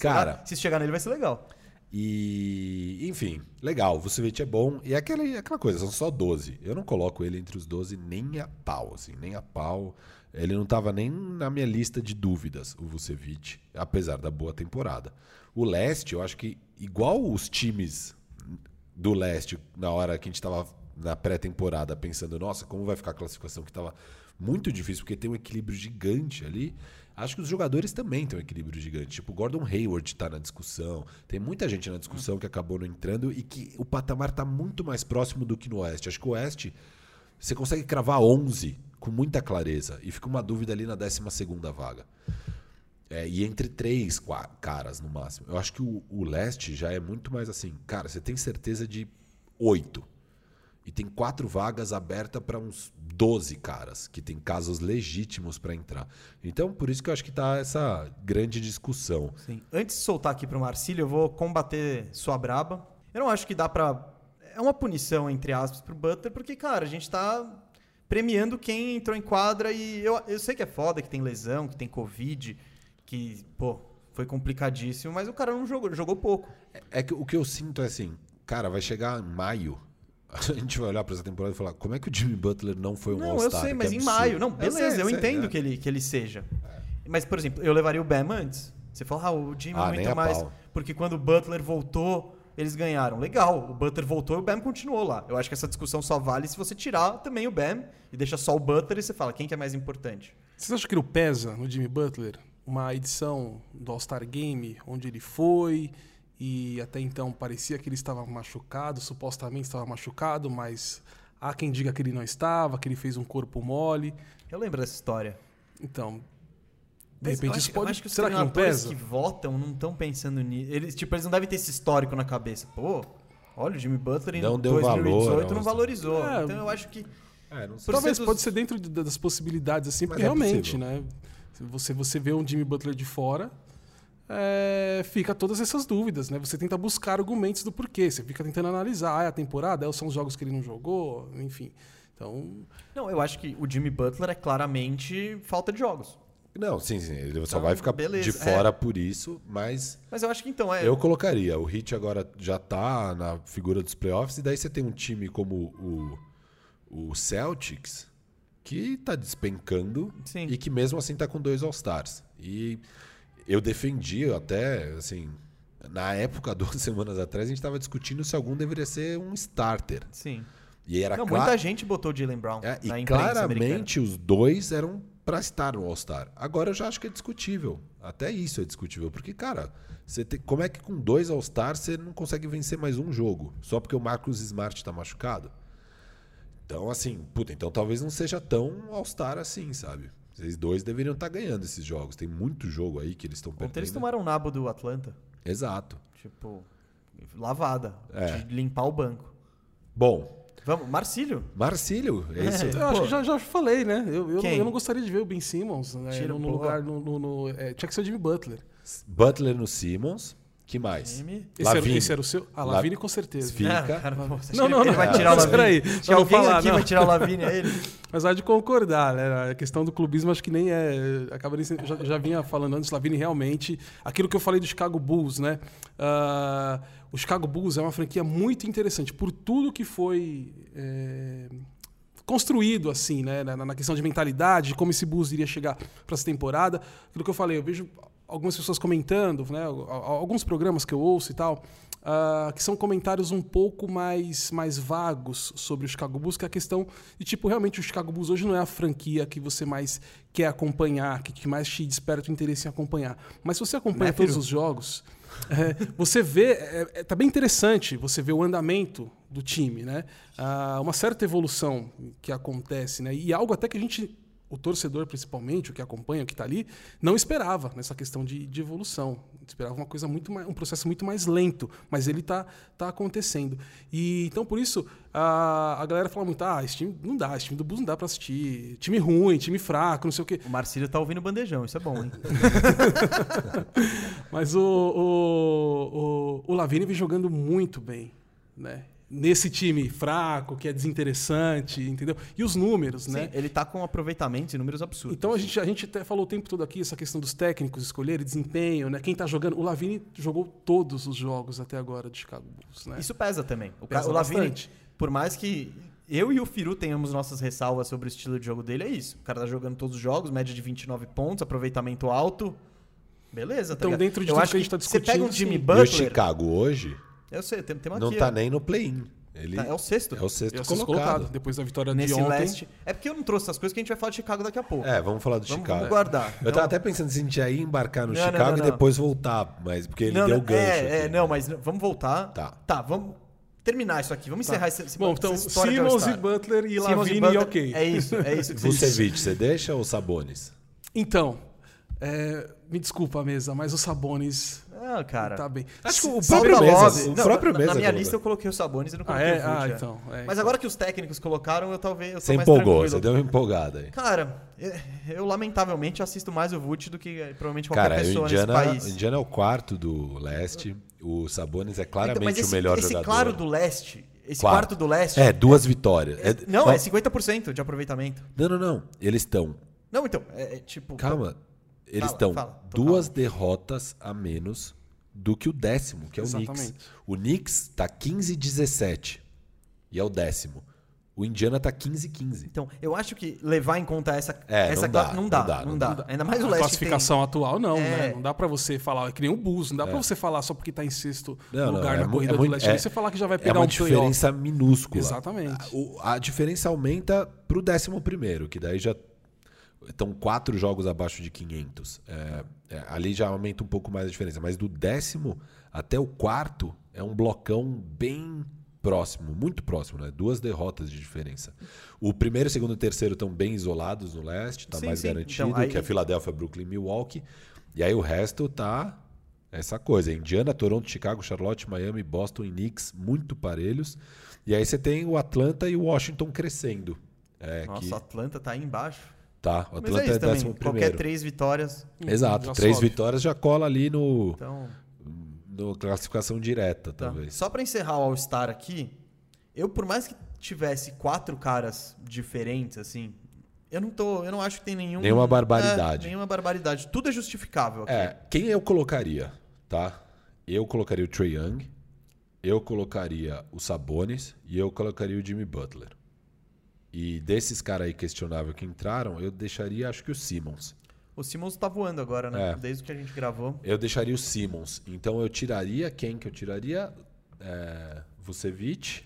Cara. Se chegar nele, vai ser legal. E, enfim, legal. O Vucevic é bom. E é aquela, aquela coisa, são só 12. Eu não coloco ele entre os 12 nem a pau, assim, nem a pau. Ele não tava nem na minha lista de dúvidas, o Vucevic, apesar da boa temporada. O Leste, eu acho que, igual os times do Leste, na hora que a gente tava na pré-temporada, pensando, nossa, como vai ficar a classificação, que tava muito difícil, porque tem um equilíbrio gigante ali. Acho que os jogadores também têm um equilíbrio gigante. Tipo, o Gordon Hayward tá na discussão. Tem muita gente na discussão que acabou não entrando e que o patamar tá muito mais próximo do que no Oeste. Acho que o Oeste, você consegue cravar 11 com muita clareza e fica uma dúvida ali na 12 vaga. É, e entre três caras no máximo. Eu acho que o, o leste já é muito mais assim. Cara, você tem certeza de oito. E tem quatro vagas abertas para uns 12 caras, que tem casos legítimos para entrar. Então, por isso que eu acho que tá essa grande discussão. Sim. Antes de soltar aqui pro Marcílio, eu vou combater sua braba. Eu não acho que dá pra. É uma punição, entre aspas, pro Butler, porque, cara, a gente tá premiando quem entrou em quadra e eu, eu sei que é foda, que tem lesão, que tem Covid, que, pô, foi complicadíssimo, mas o cara não jogou, jogou pouco. É que o que eu sinto é assim, cara, vai chegar em maio. A gente vai olhar para essa temporada e falar, como é que o Jimmy Butler não foi um Não, eu All-Star? sei, mas em absurdo. maio. Não, beleza, eu, sei, entendo é. que, ele, que ele seja. Mas, por exemplo, eu levaria o Bam antes. Você fala, ah, o Jimmy Ah, não nem entra a mais. pau. Porque quando o Butler voltou, eles ganharam. Legal, o Butler voltou e o Bam continuou lá. Eu acho que essa discussão só vale se você tirar também o Bam e deixa só o Butler e você fala, quem que é mais importante? Vocês acham que não pesa no Jimmy Butler uma edição do All-Star Game onde ele foi e até então parecia que ele estava machucado, supostamente estava machucado, mas há quem diga que ele não estava, que ele fez um corpo mole. Eu lembro dessa história. Então, de Mas repente acho, isso pode. acho que os será que não pesa? que votam não estão pensando nisso. Eles, tipo, eles não devem ter esse histórico na cabeça. Pô, olha, o Jimmy Butler em Não deu 2018 valor, não não. valorizou. É, então eu acho que. É, Talvez dos- pode ser dentro de- das possibilidades, assim, Mas porque é realmente, possível. né? Você, você vê um Jimmy Butler de fora, é, fica todas essas dúvidas, né? Você tenta buscar argumentos do porquê, você fica tentando analisar, ah, é a temporada, é, são os jogos que ele não jogou, enfim. Então, Não, eu acho que o Jimmy Butler é claramente falta de jogos. Não, sim, sim. Ele só Então, vai ficar beleza, de fora por isso, mas Mas eu acho que então é. eu colocaria. O Heat agora já tá na figura dos playoffs, e daí você tem um time como o, o Celtics, que tá despencando Sim. e que mesmo assim tá com dois All-Stars. E eu defendi até, assim, na época, duas semanas atrás, a gente tava discutindo se algum deveria ser um starter. Sim. E era Não, muita gente botou o Jalen Brown é, na e imprensa americana. claramente os dois eram pra estar no All-Star. Agora eu já acho que é discutível. Até isso é discutível. Porque, cara, você tem, como é que com dois All-Stars você não consegue vencer mais um jogo? Só porque o Marcus Smart tá machucado? Então, assim, puta, então talvez não seja tão All-Star assim, sabe? Vocês dois deveriam estar ganhando esses jogos. Tem muito jogo aí que eles estão Ontem perdendo. eles tomaram o nabo do Atlanta. Exato. Tipo, lavada. É. De limpar o banco. Bom, Vamos, Marcílio. Marcílio, é isso. eu acho que já, já falei, né? Eu, eu, não, eu não gostaria de ver o Ben Simmons né, Tira no, um lugar. No, no- no- é, tinha que ser o Jimmy Butler. Butler no Simmons. Que mais? Esse era, esse era o seu? Ah, La- Lavine com certeza. Fica. Cara, Não, não, ele não. vai tirar o Mas Lavine? peraí, Se alguém falar, aqui não. vai tirar o Lavine, é ele. Mas há de concordar, né? A questão do clubismo acho que nem é. Acaba nem sendo, já, já vinha falando antes, Lavine realmente. Aquilo que eu falei do Chicago Bulls, né? Ah, o Chicago Bulls é uma franquia muito interessante por tudo que foi. é, construído assim, né, na, questão de mentalidade, de como esse Bulls iria chegar para essa temporada. Aquilo que eu falei, eu vejo algumas pessoas comentando, né, al- al- alguns programas que eu ouço e tal, ah, que são comentários um pouco mais, mais vagos sobre o Chicago Bulls, que é a questão de, tipo, realmente o Chicago Bulls hoje não é a franquia que você mais quer acompanhar, que, que mais te desperta o interesse em acompanhar. Mas se você acompanha Matthew. todos os jogos, É, você vê, é, é, tá bem interessante você ver o andamento do time, né? Ah, uma certa evolução que acontece, né? E algo até que a gente, o torcedor principalmente, o que acompanha, o que está ali, não esperava nessa questão de, de evolução. Esperava uma coisa muito mais, um processo muito mais lento, mas ele está tá acontecendo. E então por isso a, a galera fala muito, ah, esse time não dá, esse time do Bus não dá para assistir, time ruim, time fraco, não sei o quê. O Marcílio tá ouvindo bandejão, isso é bom, hein? Mas o, o, o, o Lavini vem jogando muito bem, né? Nesse time fraco, que é desinteressante, entendeu? E os números, né? Sim, ele tá com aproveitamento e números absurdos. Então a gente, a gente até falou o tempo todo aqui essa questão dos técnicos escolherem desempenho, né? Quem tá jogando. O Lavini jogou todos os jogos até agora de Chicago Bulls, né? Isso pesa também. O, Pesa o Lavini, por mais que eu e o Firu tenhamos nossas ressalvas sobre o estilo de jogo dele, é isso. O cara tá jogando todos os jogos, média de 29 pontos, aproveitamento alto. Beleza, tá Então, ligado? dentro de eu tudo acho que a gente tá Você pega um discutindo, Jimmy sim. E o Butler. Chicago hoje Eu sei, tem, tem não aqui, tá ó. nem no play-in. Ele Tá, é o sexto. é o sexto Eu assisto colocado. colocado, depois da vitória Nesse de ontem. leste. É porque eu não trouxe essas coisas que a gente vai falar de Chicago daqui a pouco. É, vamos falar do vamos, Chicago. vamos guardar. Eu Então- tava até pensando se a gente ia embarcar no Não, não, Chicago não, e não. depois voltar, mas porque ele não, deu não, gancho. é, é, não, mas vamos voltar. Tá. Tá, vamos terminar isso aqui. Vamos encerrar esse, esse Bom, então, Simmons e. Butler e Lavine e Butler, ok. É isso, é isso que você disse. Vucevic, você deixa ou Sabonis? Então, é, me desculpa, mesa, mas o Sabonis Ah, cara. tá bem. Acho que o próprio Mesa, o Não, próprio na, Mesa na minha colocou. lista eu coloquei o Sabonis e não Ah, coloquei é? o Vult, Ah, é. então. é. Mas agora que os técnicos colocaram, eu talvez eu Você mais empolgou, tranquilo. você deu uma empolgada aí. Cara, eu, eu, lamentavelmente assisto mais o Vult do que eh, provavelmente qualquer Cara, o pessoa Indiana, nesse o país. Indiana é o quarto do leste. O Sabonis é Então, claramente mas esse, o melhor esse jogador. claro do leste, esse Quarto. quarto, do leste. É, duas vitórias. É- Não, ó, é 50% de aproveitamento. Não, não, não. Eles estão. Não, então, é, é tipo. Calma. Eles Fala, estão fala, duas derrotas a menos do que o décimo, que é o Knicks. Exatamente. O Knicks tá 15 e 17 e é o décimo. O Indiana tá 15 e 15. Então, eu acho que levar em conta essa. É, essa não dá, não, dá, não dá, não não dá. dá. Ainda mais o A leste. classificação atual, não, É. né? Não dá pra você falar, é que nem o Bus, não dá pra você falar só porque tá em sexto Não, não, lugar é na corrida é do muito- leste. é- você falar que já vai É pegar uma um diferença minúscula. Exatamente. A, o- a diferença aumenta pro décimo primeiro, que daí já estão quatro jogos abaixo de 500. É, é, ali já aumenta um pouco mais a diferença. Mas do décimo até o quarto é um blocão bem próximo, muito próximo, né? Duas derrotas de diferença. O primeiro, segundo e terceiro estão bem isolados no leste, tá Sim, mais sim. garantido, Então, aí- que é Filadélfia, Brooklyn, Milwaukee. E aí o resto tá essa coisa. Indiana, Toronto, Chicago, Charlotte, Miami, Boston e Knicks, muito parelhos. E aí você tem o Atlanta e o Washington crescendo. É, Nossa, que, o Atlanta tá aí embaixo. Tá, o Mas Atlanta é é, isso também. décimo Qualquer primeiro. três vitórias. Exato, Já três sobe. vitórias já cola ali no, Então. no classificação direta, Tá. talvez. Só pra encerrar o All-Star aqui, eu, por mais que tivesse quatro caras diferentes, assim, eu não tô. Eu não acho que tem nenhum. Nenhuma barbaridade. É, nenhuma barbaridade. Tudo é justificável aqui. É, quem eu colocaria, tá? Eu colocaria o Trey Young, eu colocaria o Sabonis e eu colocaria o Jimmy Butler. E desses caras aí questionável que entraram, eu deixaria, acho que o Simmons. O Simmons tá voando agora, né? É. Desde que a gente gravou. Eu deixaria o Simmons. Então eu tiraria quem que eu tiraria? É, Vucevic.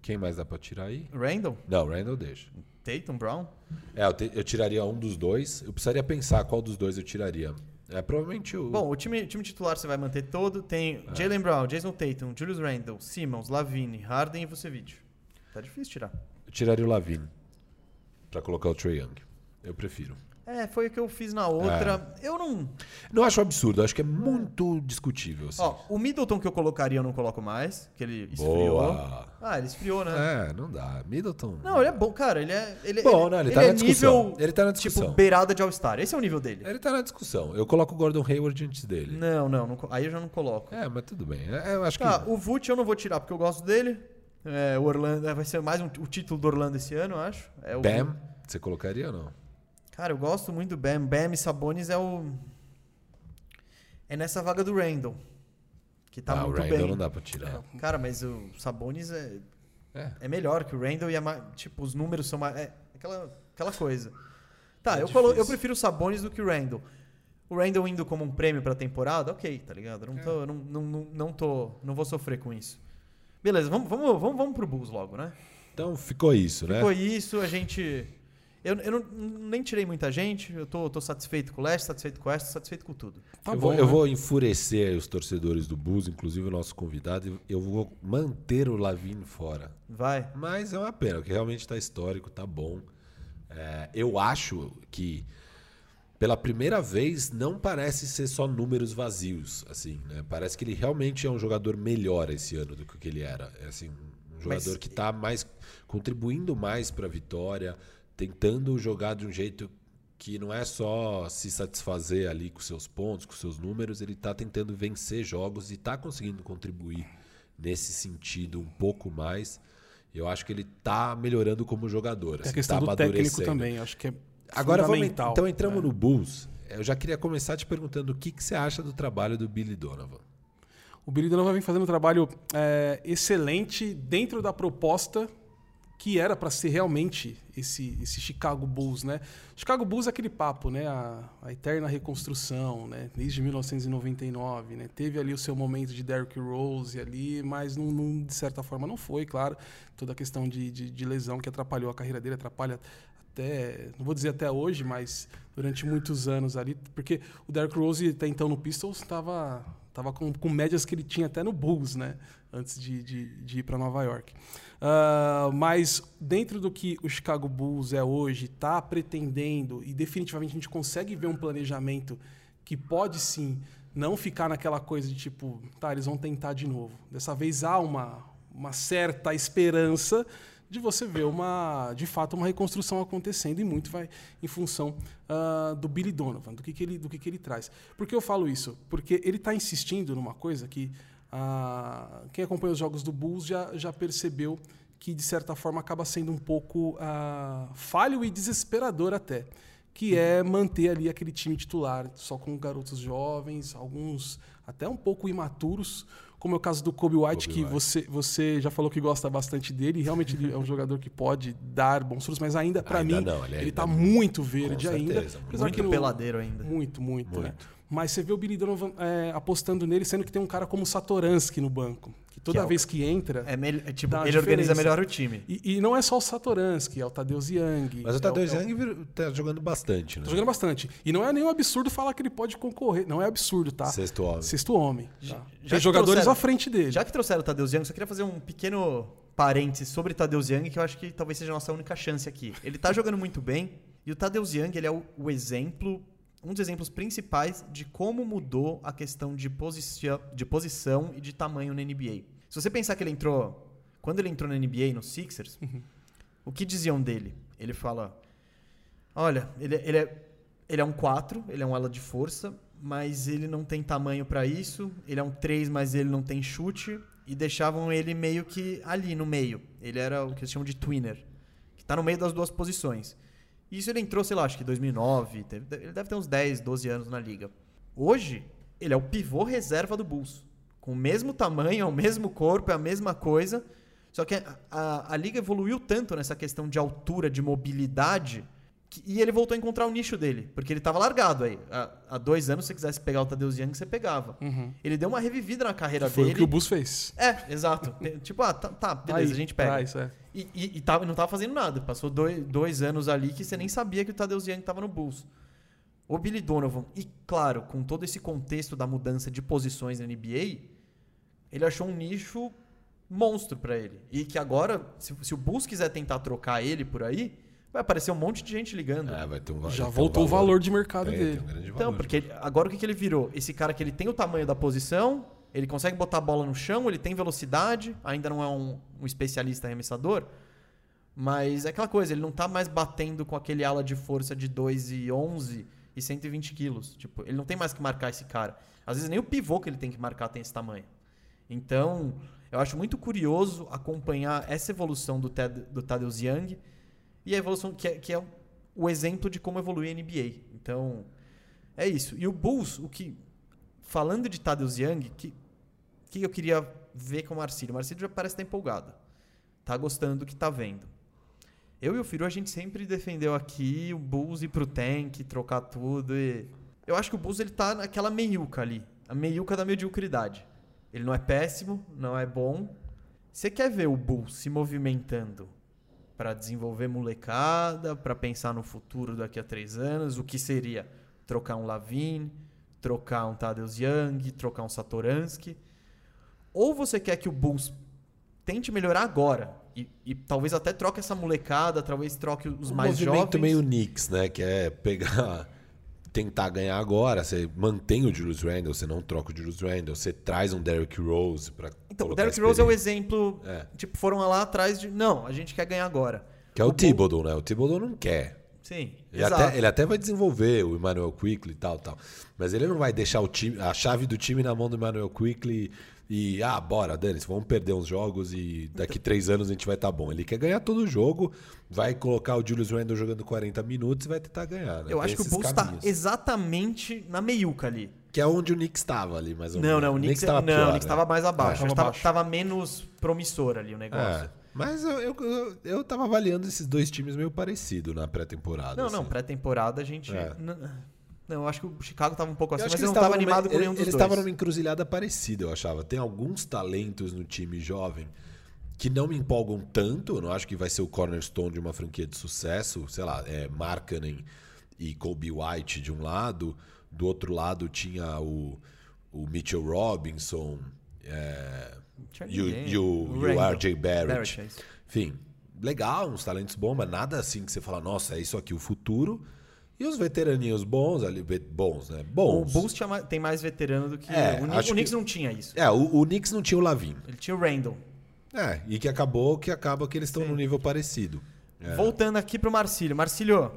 Quem mais dá pra tirar aí? Randall, Não, Randall deixa. Tatum, Brown. É, eu, te- eu tiraria um dos dois. Eu precisaria pensar qual dos dois eu tiraria. É provavelmente o. Bom, o time, time titular você vai manter todo. Tem Jalen Brown, Jason Tatum, Julius Randle, Simmons, Lavine, Harden e Vucevic. Tá difícil tirar. Eu tiraria o Lavine. Pra colocar o Trey Young. Eu prefiro. É, foi o que eu fiz na outra. É. Eu não. Não acho absurdo, acho que é muito discutível. Assim. Ó, o Middleton que eu colocaria eu não coloco mais, que ele esfriou. Boa. Ah, ele esfriou, né? É, não dá. Middleton. Não, ele é bom, cara. Ele é. Ele, Bom, ele, não, ele ele tá é na discussão. nível. Ele tá na Tipo, discussão. beirada de All-Star. Esse é o nível dele. Ele tá na discussão. Eu coloco o Gordon Hayward antes dele. Não, não, não aí eu já não coloco. É, mas tudo bem. É, eu acho que. Tá, o Vult eu não vou tirar porque eu gosto dele. É, o Orlando é, vai ser mais um- o título do Orlando esse ano, eu acho. É o Bam, você colocaria ou não? Cara, eu gosto muito do Bam. Bam e Sabonis é o. É nessa vaga do Randall. Que tá ah, o muito Randall bem. não dá pra tirar. Cara, mas o Sabonis é, É. é melhor que o Randall e é mais, tipo, os números são mais. É aquela, aquela coisa. Tá, É eu, colo, eu prefiro o Sabonis do que o Randall. O Randall indo como um prêmio pra temporada, ok, tá ligado? Eu Não, É. tô, não, não, não, não tô. Não vou sofrer com isso. Beleza, vamos, vamos, vamos, vamos pro Bulls logo, né? Então ficou isso, né? Foi isso, a gente. Eu, eu não- nem tirei muita gente, eu tô, tô satisfeito com o Leste, satisfeito com o Oeste, satisfeito com tudo. Tá eu, bom, vou, eu né? vou enfurecer os torcedores do Bulls, inclusive o nosso convidado, e eu vou manter o Lavine fora. Vai. Mas é uma pena, porque realmente tá histórico, tá bom. É, eu acho que pela primeira vez não parece ser só números vazios, assim, né? Parece que ele realmente é um jogador melhor esse ano do que ele era. É assim, um jogador Mas- que tá mais contribuindo mais para a vitória, tentando jogar de um jeito que não é só se satisfazer ali com seus pontos, com seus números, ele tá tentando vencer jogos e tá conseguindo contribuir nesse sentido um pouco mais. Eu acho que ele tá melhorando como jogador. É a assim, questão tá do técnico também, acho que é Agora vamos, então entramos É. no Bulls. Eu já queria começar te perguntando o que, que você acha do trabalho do Billy Donovan. O Billy Donovan vem fazendo um trabalho é, excelente dentro da proposta que era para ser realmente esse, esse Chicago Bulls, né? Chicago Bulls é aquele papo, né? A, a eterna reconstrução, né? Desde 1999, né? Teve ali o seu momento de Derrick Rose ali, mas não, não- de certa forma não foi, claro. Toda a questão de, de, de lesão que atrapalhou a carreira dele, atrapalha até, não vou dizer até hoje, mas durante muitos anos ali, porque o Derrick Rose até então no Pistols estava tava com, com médias que ele tinha até no Bulls, né? Antes de, de, de ir para Nova York. Ah, mas dentro do que o Chicago Bulls é hoje, está pretendendo e definitivamente a gente consegue ver um planejamento que pode sim não ficar naquela coisa de tipo, tá, eles vão tentar de novo. Dessa vez há uma, uma certa esperança de você ver uma, de fato, uma reconstrução acontecendo e muito vai em função ah, do Billy Donovan, do que, que ele, do que, que ele traz. Por que eu falo isso? Porque ele está insistindo numa coisa que ah, quem acompanha os jogos do Bulls já, já percebeu que de certa forma acaba sendo um pouco ah, falho e desesperador até, que é manter ali aquele time titular só com garotos jovens, alguns até um pouco imaturos, como é o caso do Kobe White, Kobe que White. você, você já falou que gosta bastante dele, e realmente ele é um jogador que pode dar bons frutos, mas ainda para mim não, ele tá não. muito verde ainda. Muito que no- peladeiro ainda. muito, muito, né? Muito. Mas você vê o Billy Donovan é, apostando nele, sendo que tem um cara como o Satoransky no banco, que toda Que é o- vez que entra. É, é tipo, ele organiza diferença. melhor o time. E, e não é só o Satoransky, é o Tadeusz Young. Mas o é Tadeu é Young vir- tá jogando bastante, né? Tá jogando bastante. E não é nenhum absurdo falar que ele pode concorrer. Não é absurdo, tá? Sexto homem. Sexto homem. Tá? Já Tem que jogadores trouxeram- à frente dele. Já que trouxeram o Tadeusz Young, só queria fazer um pequeno parênteses sobre Tadeusz Young, que eu acho que talvez seja a nossa única chance aqui. Ele tá jogando muito bem, e o Tadeusz Young, ele é o, o exemplo, um dos exemplos principais de como mudou a questão de, posicia- de posição e de tamanho na NBA. Se você pensar que ele entrou, quando ele entrou na NBA, no Sixers, o que diziam dele? Ele fala, olha, ele, ele é, ele é um 4, ele é um ala de força, mas ele não tem tamanho pra isso. Ele é um 3, mas ele não tem chute. E deixavam ele meio que ali no meio. Ele era o que eles chamam de twinner, que tá no meio das duas posições. Isso ele entrou, sei lá, acho que em 2009. teve- Ele deve ter uns 10, 12 anos na liga. Hoje, ele é o pivô reserva do Bulls. Com o mesmo tamanho, é o mesmo corpo, é a mesma coisa. Só que a, a- a liga evoluiu tanto nessa questão de altura, de mobilidade, e ele voltou a encontrar o nicho dele. Porque ele estava largado aí. Há, há dois anos, se você quisesse pegar o Tadeusz Young, você pegava. Uhum. Ele deu uma revivida na carreira Foi dele. o que o Bus fez. É, exato. tipo, ah, tá, tá, beleza, Aí, a gente pega. traz, é. E, e, e tava, não tava fazendo nada. Passou dois, dois anos ali que você nem sabia que o Tadeusz Young tava no Bulls. O Billy Donovan, e claro, com todo esse contexto da mudança de posições na NBA, ele achou um nicho monstro pra ele. E que agora, se, se o Bulls quiser tentar trocar ele por aí, vai aparecer um monte de gente ligando. É, vai ter um, vai Já ter um voltou o valor de mercado É, dele. tem um grande Então, valor. porque ele- agora o que, que ele virou? Esse cara que ele tem o tamanho da posição, ele consegue botar a bola no chão, ele tem velocidade, ainda não é um, um especialista arremessador, mas é aquela coisa, ele não tá mais batendo com aquele ala de força de 2 e 11 e 120 quilos. Tipo, ele não tem mais que marcar esse cara. Às vezes nem o pivô que ele tem que marcar tem esse tamanho. Então, eu acho muito curioso acompanhar essa evolução do, Ted, do Tadeusz Young e a evolução que é, que é o exemplo de como evolui a NBA. Então, é isso. E o Bulls, o que falando de Tadeusz Young, que que eu queria ver com o Marcílio. O Marcílio já parece estar empolgado. Tá gostando do que tá vendo. Eu e o Firu, a gente sempre defendeu aqui o Bulls ir pro tank, trocar tudo e... Eu acho que o Bulls, ele tá naquela meiuca ali. A meiuca da mediocridade. Ele não é péssimo, não é bom. Você quer ver o Bulls se movimentando Para desenvolver molecada, para pensar no futuro daqui a três anos, o que seria trocar um Lavine, trocar um Tadeusz Young, trocar um Satoransky? Ou você quer que o Bulls tente melhorar agora e, e talvez até troque essa molecada, talvez troque os um mais movimento jovens? meio Knicks, né? Que é pegar, tentar ganhar agora. Você mantém o Julius Randle, você não troca o Julius Randle, você traz um Derrick Rose para Então, o Derrick Rose é o exemplo. É. Tipo, foram lá atrás de. Não, a gente quer ganhar agora. Que é o, Bull- Thibodeau, né? O Thibodeau não quer. Sim, Ele até, ele até vai desenvolver o Emmanuel Quickly e tal, tal. Mas ele não vai deixar o time, a chave do time na mão do Emmanuel Quickly e, ah, bora, Dani, vamos perder uns jogos e daqui três anos a gente vai estar bom. Ele quer ganhar todo o jogo, vai colocar o Julius Randle jogando 40 minutos e vai tentar ganhar. Né? Eu Tem acho que o Bulls está exatamente na meiuca ali. Que é onde o Knicks estava ali, mais ou Não, menos. não, o Knicks, tava não, pior, o Knicks né? tava mais abaixo. É, Acho que tava tava, tava menos promissor ali o negócio. É, mas eu, eu, eu, eu tava avaliando esses dois times meio parecido na pré-temporada. Não, não, assim. pré-temporada a gente. É. Não, eu acho que o Chicago tava um pouco assim, mas eu eles não tava estavam numa- animado com nenhum dos Eles dois. estavam numa encruzilhada parecida, eu achava. Tem alguns talentos no time jovem que não me empolgam tanto. Eu não acho que vai ser o cornerstone de uma franquia de sucesso. Sei lá, é Markkanen e Kobe White de um lado. Do outro lado tinha o, o Mitchell Robinson é, e, o, e o, e o. RJ Barrett. Barrett, é. Enfim, legal, uns talentos bons, mas nada assim que você fala, nossa, é isso aqui o futuro. E os veteraninhos bons ali, bons, né? O Bons. Bulls tinha tem mais veterano do que. É, o, Knicks- o Knicks que- não tinha isso. É, o, o Knicks não tinha o Lavin. Ele tinha o Randall. É, e que acabou que acaba que eles estão num nível parecido. É. Voltando aqui pro Marcílio. Marcílio,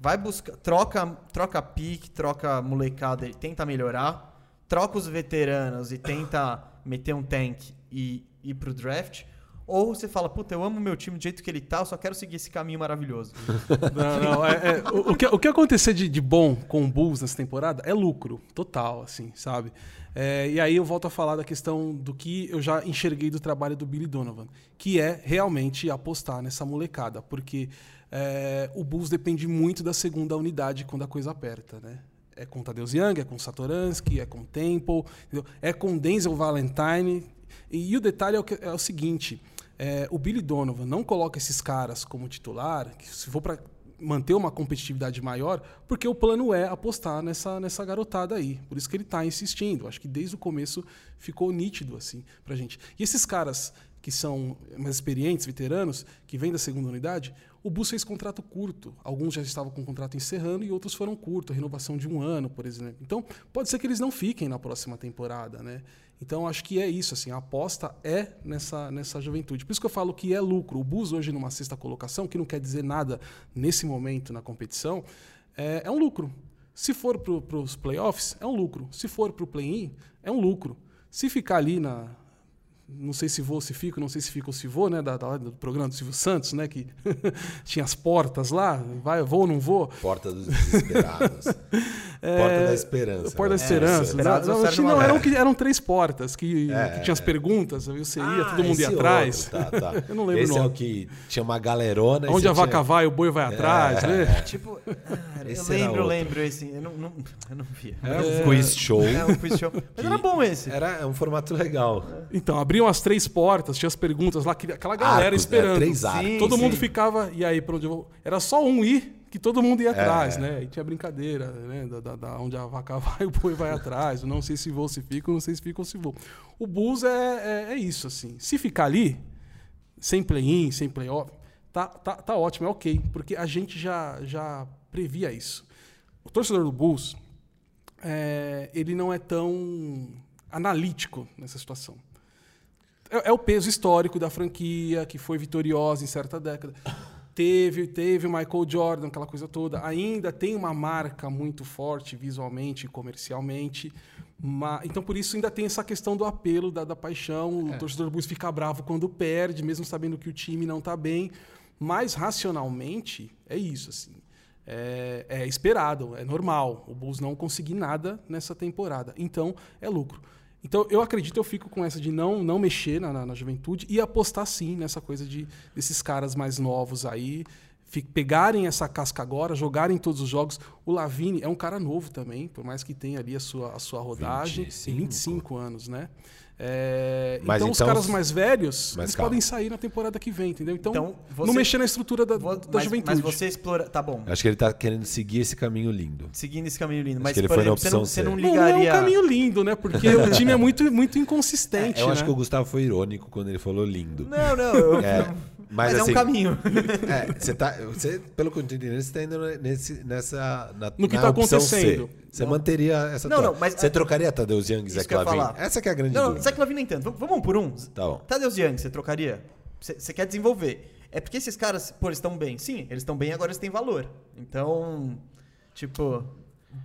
vai buscar. Troca, troca pique, troca molecada e tenta melhorar. Troca os veteranos e tenta meter um tank e ir pro draft. Ou você fala, puta, eu amo meu time do jeito que ele tá, eu só quero seguir esse caminho maravilhoso. Não, não, é- é, o, o que, o que acontecer de, de bom com o Bulls nessa temporada é lucro, total, assim, sabe? É, e aí eu volto a falar da questão do que eu já enxerguei do trabalho do Billy Donovan, que é realmente apostar nessa molecada, porque é, o Bulls depende muito da segunda unidade quando a coisa aperta, né? É com Tadeusz Young, é com Satoransky, é com Temple, entendeu? é com Denzel Valentine. E, e o detalhe é o, que- é o seguinte: é, o Billy Donovan não coloca esses caras como titular, se for para manter uma competitividade maior, porque o plano é apostar nessa, nessa garotada aí. Por isso que ele está insistindo. Acho que desde o começo ficou nítido assim pra gente. E esses caras que são mais experientes, veteranos, que vêm da segunda unidade, o Bus fez contrato curto. Alguns já estavam com o contrato encerrando e outros foram curto, renovação de um ano, por exemplo. Então, pode ser que eles não fiquem na próxima temporada, né? Então, acho que é isso, assim, a aposta é nessa, nessa juventude. Por isso que eu falo que é lucro. O Bus hoje numa sexta colocação, que não quer dizer nada nesse momento na competição, é, é um lucro. Se for para os playoffs, é um lucro. Se for para o play-in, é um lucro. Se ficar ali na, não sei se vou, se fico, não sei se fico ou se vou, né? Da, da- do programa do Silvio Santos, né? Que tinha as portas lá, vai, vou ou não vou. Porta dos Desesperados. Porta da Esperança. É, Porta da né? Esperança. É não, não, eram, que- eram três portas que, É, que tinha as perguntas, aí você ia, Ah, todo mundo ia atrás. outro, Tá, tá. Eu não lembro Esse o é nome. o que tinha uma galerona. Onde a vaca tinha- vai, o boi vai atrás, né? tipo, ah, eu Esse era lembro, lembro esse. Eu não, não, eu não vi. Era um quiz show. É um quiz show. Mas era bom esse. Era um formato legal. Então, abriam as três portas, tinha as perguntas lá, que- aquela galera Arcos, né? esperando. Três arcos. Sim, todo mundo sim. ficava, e aí, pra onde eu vou? Era só um ir, que todo mundo ia atrás, É. né? E tinha brincadeira, né? Da, da- da onde a vaca vai, o boi vai atrás. Eu não sei se vou, ou se fico, não sei se fico ou se vou. O Bulls é, é, é isso, assim. Se ficar ali, sem play-in, sem play-off, tá, tá, tá ótimo, é ok. Porque a gente já, já previa isso. O torcedor do Bulls, é, ele não é tão analítico nessa situação. É, é o peso histórico da franquia, que foi vitoriosa em certa década. Teve, teve o Michael Jordan, aquela coisa toda. Ainda tem uma marca muito forte visualmente e comercialmente. ma- então, por isso, ainda tem essa questão do apelo, da, da paixão. O torcedor do Bulls fica bravo quando perde, mesmo sabendo que o time não está bem. Mas, racionalmente, é isso. Assim. É, é esperado, é normal. O Bulls não conseguir nada nessa temporada. Então, é lucro. Então, eu acredito, eu fico com essa de não, não mexer na, na, na juventude e apostar sim nessa coisa de desses caras mais novos aí, fi- pegarem essa casca agora, jogarem todos os jogos. O Lavine é um cara novo também, por mais que tenha ali a sua, a sua rodagem. 25. Tem 25 anos, né? É, Mas então, os então- caras mais velhos, Mas eles calma. podem sair na temporada que vem, entendeu? Então, Então, você- não mexer na estrutura da, Vou- da mas, juventude. mas você explora. Tá bom. Acho que ele tá querendo seguir esse caminho lindo. Seguindo esse caminho lindo. Acho Mas, que ele por foi na exemplo, você não, opção você não C. Não, ligaria. é um caminho lindo, né? Porque o time é muito, muito inconsistente, É, eu acho né? que o Gustavo foi irônico quando ele falou lindo. Não, não. eu- É, mas mas, é assim, um caminho. É, você tá, você, pelo que eu tô entendendo, você tá indo nesse, nessa. Na, No que tá opção acontecendo. C. Você manteria essa. Não, troca. não, mas- Você trocaria Tadeusz Young e Zé Clavin? Essa que é a grande Não, dúvida. Zé Clavin nem tanto. Vamos- um por um. Tá bom. Tadeusz Young, você trocaria? Você você quer desenvolver. É porque esses caras, pô, eles estão bem. Sim, eles estão bem agora eles têm valor. Então, tipo...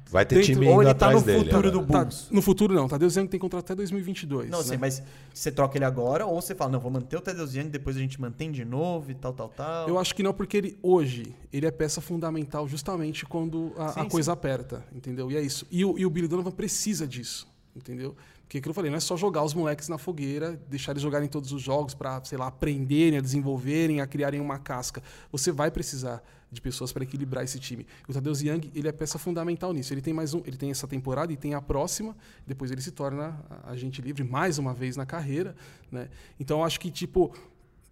Vai ter Dentro- time ou indo ele tá atrás no dele. futuro agora. do Tá, no futuro não, Tadeu Young tem contrato até 2022. Não né? sei, mas você troca ele agora ou você fala, não, vou manter o Tadeusz Young, depois a gente mantém de novo e tal, tal, tal. Eu acho que não, porque ele hoje ele é peça fundamental justamente quando a, Sim, a sim. coisa aperta, entendeu? E é isso. E o, e o Billy Donovan precisa disso, entendeu? Porque aquilo que eu falei, não é só jogar os moleques na fogueira, deixar eles jogarem todos os jogos para, sei lá, aprenderem, a desenvolverem, a criarem uma casca. Você vai precisar de pessoas para equilibrar esse time. O Tadeusz Young, ele é peça fundamental nisso. Ele tem mais um, ele tem essa temporada e tem a próxima, depois ele se torna agente livre mais uma vez na carreira, né? Então eu acho que tipo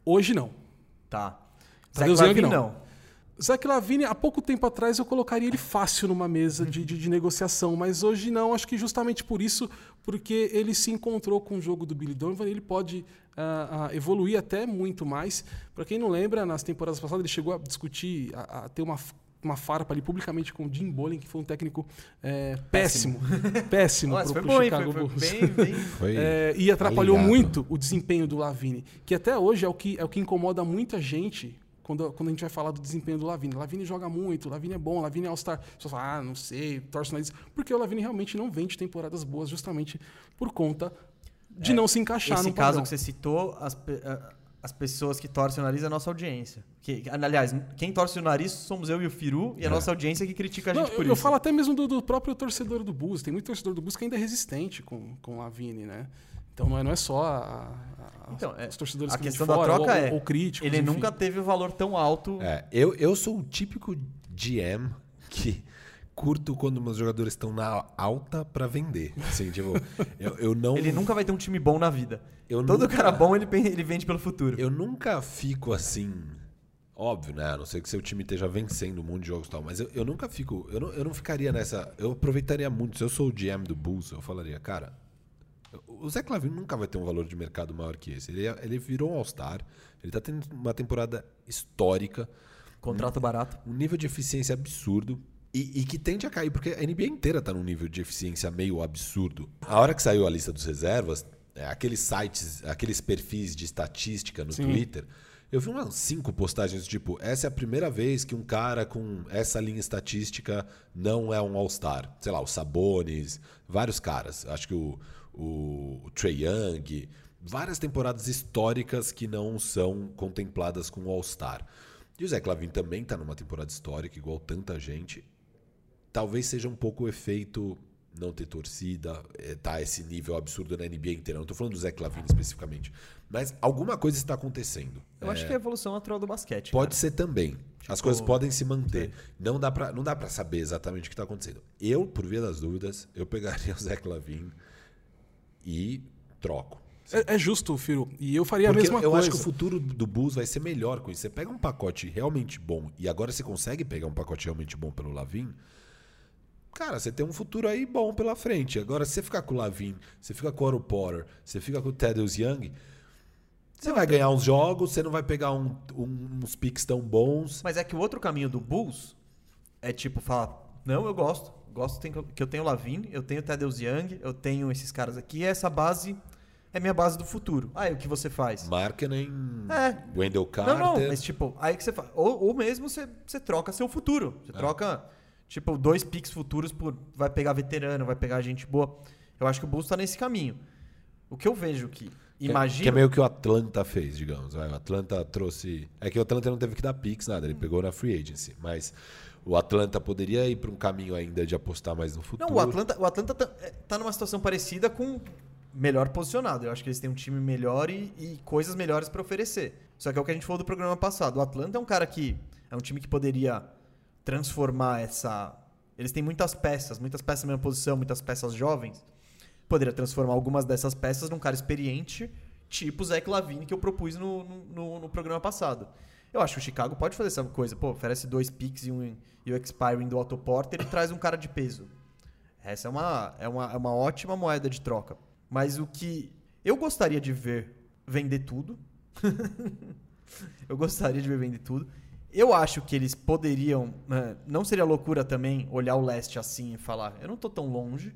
hoje não. Tá. Tadeusz Clavin, Young, não. não. Zach Lavine, há pouco tempo atrás eu colocaria ele fácil numa mesa de, de- de negociação, mas hoje não. Acho que justamente por isso, porque ele se encontrou com o jogo do Billy Donovan, ele pode ah, ah, evoluir até muito mais. Para quem não lembra, nas temporadas passadas ele chegou a discutir, a, a ter uma, uma farpa ali publicamente com o Jim Bolin, que foi um técnico eh, péssimo, péssimo bom, hein? Chicago Foi, Bulls. foi bem, bem... Foi. É, e atrapalhou muito o desempenho do Lavine, que até hoje é o que, é o que incomoda muita gente quando, quando a gente vai falar do desempenho do Lavine. Lavine joga muito, Lavine é bom, Lavine é All-Star. Só fala, ah, não sei, torce o nariz. Porque o Lavine realmente não vem de temporadas boas justamente por conta de É, não se encaixar Esse no caso padrão. que você citou, as, a- as pessoas que torcem o nariz é a nossa audiência. Que, aliás, quem torce o nariz somos eu e o Firu e a nossa audiência que critica a Não, gente por eu, eu isso. falo até mesmo do, do próprio torcedor do Bulls. Tem muito torcedor do Bulls que ainda é resistente com, com o Lavine, né? Então não é, não é só a, a- Então, é, os torcedores a que questão de da fora, troca ou, é, ou críticos. Ele enfim. nunca teve o valor tão alto. É, eu, eu sou o típico GM que curto quando meus jogadores estão na alta pra vender. Assim, tipo, eu, eu não. Ele nunca vai ter um time bom na vida. Eu Todo nunca- cara bom, ele, ele vende pelo futuro. Eu nunca fico assim. Óbvio, né? A não ser que seu time esteja vencendo um monte de jogos e tal. Mas eu, eu nunca fico. Eu não, eu não ficaria nessa. Eu aproveitaria muito. Se eu sou o GM do Bulls, eu falaria, cara. O Zé Clavin nunca vai ter um valor de mercado maior que esse. Ele, é- ele virou um All-Star. Ele tá tendo uma temporada histórica. Contrato barato. um nível de eficiência absurdo e, e que tende a cair, porque a NBA inteira tá num nível de eficiência meio absurdo. A hora que saiu a lista dos reservas, é, aqueles sites, aqueles perfis de estatística no Sim. Twitter, eu vi umas cinco postagens tipo, essa é a primeira vez que um cara com essa linha estatística não é um All-Star. Sei lá, o Sabonis, vários caras. Acho que o, o, o Trae Young, várias temporadas históricas que não são contempladas com All-Star. E o Zé Clavin também está numa temporada histórica, igual tanta gente. Talvez seja um pouco o efeito não ter torcida, eh, tá esse nível absurdo na NBA inteira. Não tô falando do Zé Clavin especificamente. Mas alguma coisa está acontecendo. Eu acho que é a evolução natural do basquete. Pode cara. ser também. As Tipo, coisas podem se manter. Não dá pra, não dá para saber exatamente o que está acontecendo. Eu, por via das dúvidas, eu pegaria o Zé Clavin e troco. É, é justo, Firo. E eu faria Porque a mesma eu coisa. acho que o futuro do Bulls vai ser melhor com isso. Você pega um pacote realmente bom e agora você consegue pegar um pacote realmente bom pelo Lavin. Cara, você tem um futuro aí bom pela frente. Agora, se você ficar com o Lavin, você fica com o Oro Potter, você fica com o Tedros Young, você vai ganhar uns jogos, você não vai pegar um- um- uns picks tão bons. Mas é que o outro caminho do Bulls é tipo falar, não, eu gosto. Gosto que eu tenho o Lavine, eu tenho o Tadeusz Young, eu tenho esses caras aqui, e essa base é minha base do futuro. Aí o que você faz? Markkinen, É. Wendell Carter. Não, não, mas tipo, aí que você faz. Ou, ou mesmo você, você troca seu futuro. Você troca, tipo, dois picks futuros por. Vai pegar veterano, vai pegar gente boa. Eu acho que o Bulls tá nesse caminho. O que eu vejo que. Que- Imagina. Que é meio que o Atlanta fez, digamos. O Atlanta trouxe. É que o Atlanta não teve que dar picks, nada. Ele pegou na free agency. Mas o Atlanta poderia ir para um caminho ainda de apostar mais no futuro. Não, o Atlanta, o Atlanta tá, é, tá numa situação parecida com melhor posicionado. Eu acho que eles têm um time melhor e, e coisas melhores pra oferecer. Só que é o que a gente falou do programa passado. O Atlanta é um cara que é um time que poderia transformar essa. Eles têm muitas peças, muitas peças na mesma posição, muitas peças jovens. poderia transformar algumas dessas peças num cara experiente, tipo o Zach Lavine que eu propus no, no, no- programa passado. Eu acho que o Chicago pode fazer essa coisa. Pô, oferece dois picks e, um, e o expiring do Otto Porter e traz um cara de peso. Essa é uma, é, uma, é uma ótima moeda de troca. Mas o que eu gostaria de ver vender tudo. eu gostaria de ver vender tudo. Eu acho que eles poderiam. né, não seria loucura também olhar o leste assim e falar: eu não tô tão longe.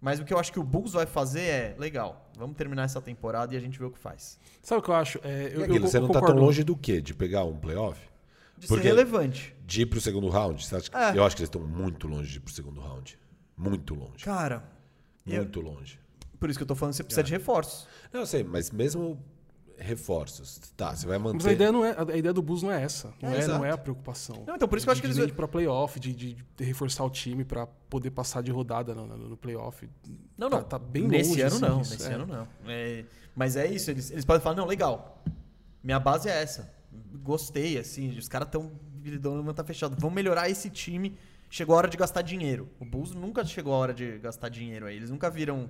Mas o que eu acho que o Bulls vai fazer é: legal, vamos terminar essa temporada e a gente vê o que faz. Sabe o que eu acho? É, eu, aquilo, eu- você eu não tá tão concordo. longe do quê? De pegar um playoff? De Porque- ser relevante. De ir pro segundo round? Você acha que- É. Eu acho que eles estão muito longe de ir pro segundo round. Muito longe. Cara, eu- Muito longe. por isso que eu tô falando que você precisa É. de reforços. Não, eu sei, mas mesmo reforços. Tá, você vai manter. Mas a ideia, não é, a ideia do Bulls não é essa. Não É, é, não é a preocupação. Não, então por isso que eu acho que de, eles. de ir pra playoff, de, de, de reforçar o time pra poder passar de rodada no, no, no playoff. Não, Tá- não. tá bem Nesse longe, ano assim, não. disso, Nesse é. ano não. É, mas é isso. Eles, eles podem falar: não, legal. Minha base é essa. Gostei, assim. Os caras estão. não tá fechado. Vamos melhorar esse time. Chegou a hora de gastar dinheiro. O Bulls nunca chegou a hora de gastar dinheiro aí. Eles nunca viram.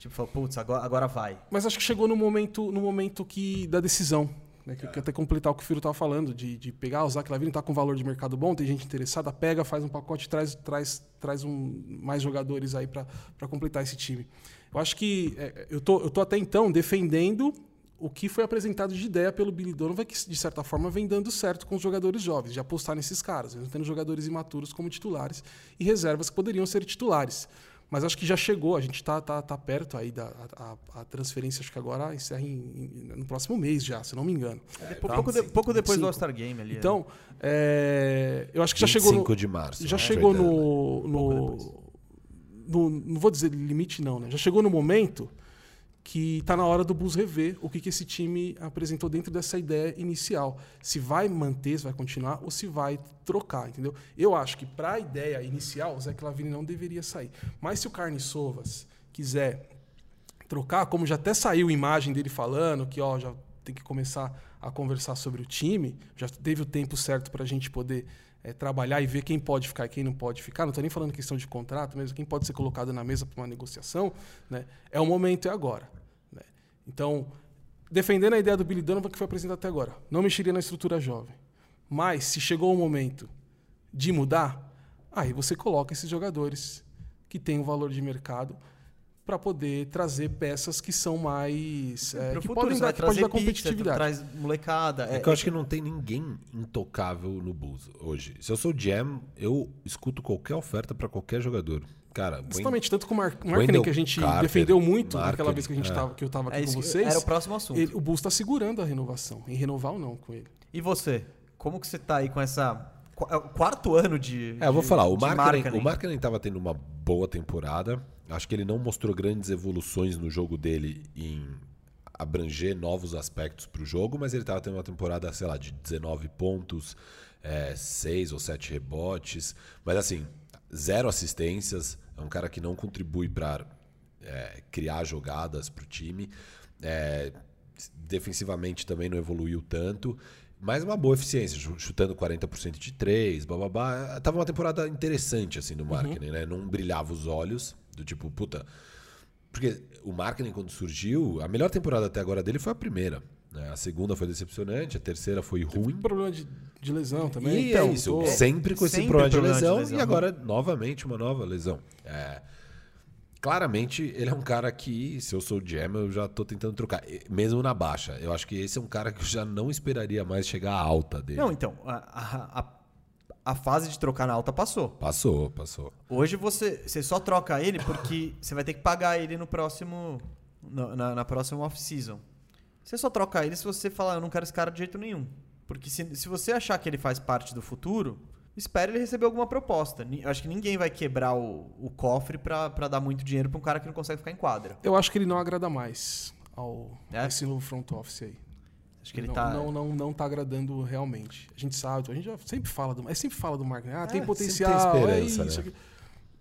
Tipo, falou, putz, agora, agora vai. Mas acho que chegou no momento, no momento que da decisão. Né, que, até completar o que o Firo tava falando, de, de pegar o Zach Lavine, tá com valor de mercado bom, tem gente interessada, pega, faz um pacote, traz, traz, traz um, mais jogadores aí pra completar esse time. Eu acho que é, eu, tô, eu tô até então defendendo o que foi apresentado de ideia pelo Billy Donovan, que de certa forma vem dando certo com os jogadores jovens, de apostar nesses caras, tendo jogadores imaturos como titulares e reservas que poderiam ser titulares. Mas acho que já chegou, a gente está tá, tá perto aí da a, a- transferência, acho que agora encerra em- em- no próximo mês já, se não me engano. Pouco, pouco de- pouco depois do 25. All-Star Game ali. Então, é, eu acho que já chegou no, 25 de março. já né? chegou no, no, no- Não vou dizer limite, não, né? Já chegou no momento que tá na hora do Bulls rever o que, que esse time apresentou dentro dessa ideia inicial. Se vai manter, se vai continuar ou se vai trocar, entendeu? Eu acho que para a ideia inicial, o Zé Clavini não deveria sair. Mas se o Carne Sovas quiser trocar, como já até saiu imagem dele falando que ó, já tem que começar a conversar sobre o time, já teve o tempo certo para a gente poder eh, trabalhar e ver quem pode ficar e quem não pode ficar. Não estou nem falando questão de contrato, mesmo quem pode ser colocado na mesa para uma negociação. Né? É o momento, é agora. né? Então, defendendo a ideia do Billy Donovan que foi apresentado até agora, não mexeria na estrutura jovem. Mas se chegou o momento de mudar, aí você coloca esses jogadores que têm um valor de mercado para poder trazer peças que são mais é, que futuro, podem dar, vai que pode trazer dar pizza, competitividade. traz molecada. É que eu acho que não tem ninguém intocável no Bulls hoje. Se eu sou GM, eu escuto qualquer oferta pra qualquer jogador. Cara, Justamente tanto com o Mar Wendell Marketing que a gente Carter, defendeu muito Marketing, naquela vez que a gente é. tava, que eu estava aqui É com vocês. Era o próximo assunto. ele- o Bulls está segurando a renovação. Em renovar ou não com ele. E você? Como que você tá aí com essa. É o Quarto ano de. É, eu vou de- falar, o Markkinen, o Markkinen tava tendo uma boa temporada. Acho que ele não mostrou grandes evoluções no jogo dele em abranger novos aspectos pro jogo, mas ele tava tendo uma temporada, sei lá, de 19 pontos, 6 ou 7 rebotes, mas assim, zero assistências, é um cara que não contribui para criar jogadas pro time. É, defensivamente também não evoluiu tanto. Mas uma boa eficiência, chu- chutando 40% de 3, bababá. Tava uma temporada interessante, assim, no marketing, né? Não brilhava os olhos, do tipo, puta. Porque o marketing, quando surgiu, a melhor temporada até agora dele foi a primeira. né? A segunda foi decepcionante, a terceira foi ruim. Problema de, de lesão também. E então, é isso, tô- sempre com esse sempre problema de, problema de lesão, lesão, e agora novamente uma nova lesão. É, claramente ele é um cara que, se eu sou o GM, eu já tô tentando trocar, mesmo na baixa. Eu acho que esse é um cara que eu já não esperaria mais chegar à alta dele. Não, então. A, a, a- a fase de trocar na alta passou. Passou, passou. Hoje você, você só troca ele porque você vai ter que pagar ele no próximo. no- na, na próxima off-season. Você só troca ele se você falar, eu não quero esse cara de jeito nenhum. Porque se, se você achar que ele faz parte do futuro, espere ele receber alguma proposta. Ni- Acho que ninguém vai quebrar o, o cofre pra, pra dar muito dinheiro pra um cara que não consegue ficar em quadra. Eu acho que ele não agrada mais ao É? esse novo front office aí. Acho que ele não, tá. não, não, não tá agradando realmente. A gente sabe, a gente já sempre fala do, é sempre fala do marketing. Ah, tem É, potencial, sempre tem é esperança, isso. né? aqui.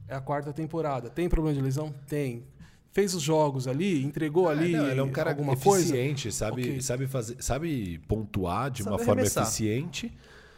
É a quarta temporada. Tem problema de lesão? Tem. Fez os jogos ali, entregou ali É, não, ele é um cara alguma coisa. eficiente, sabe, Ok. sabe fazer, sabe pontuar de Sabe uma forma arremessar. eficiente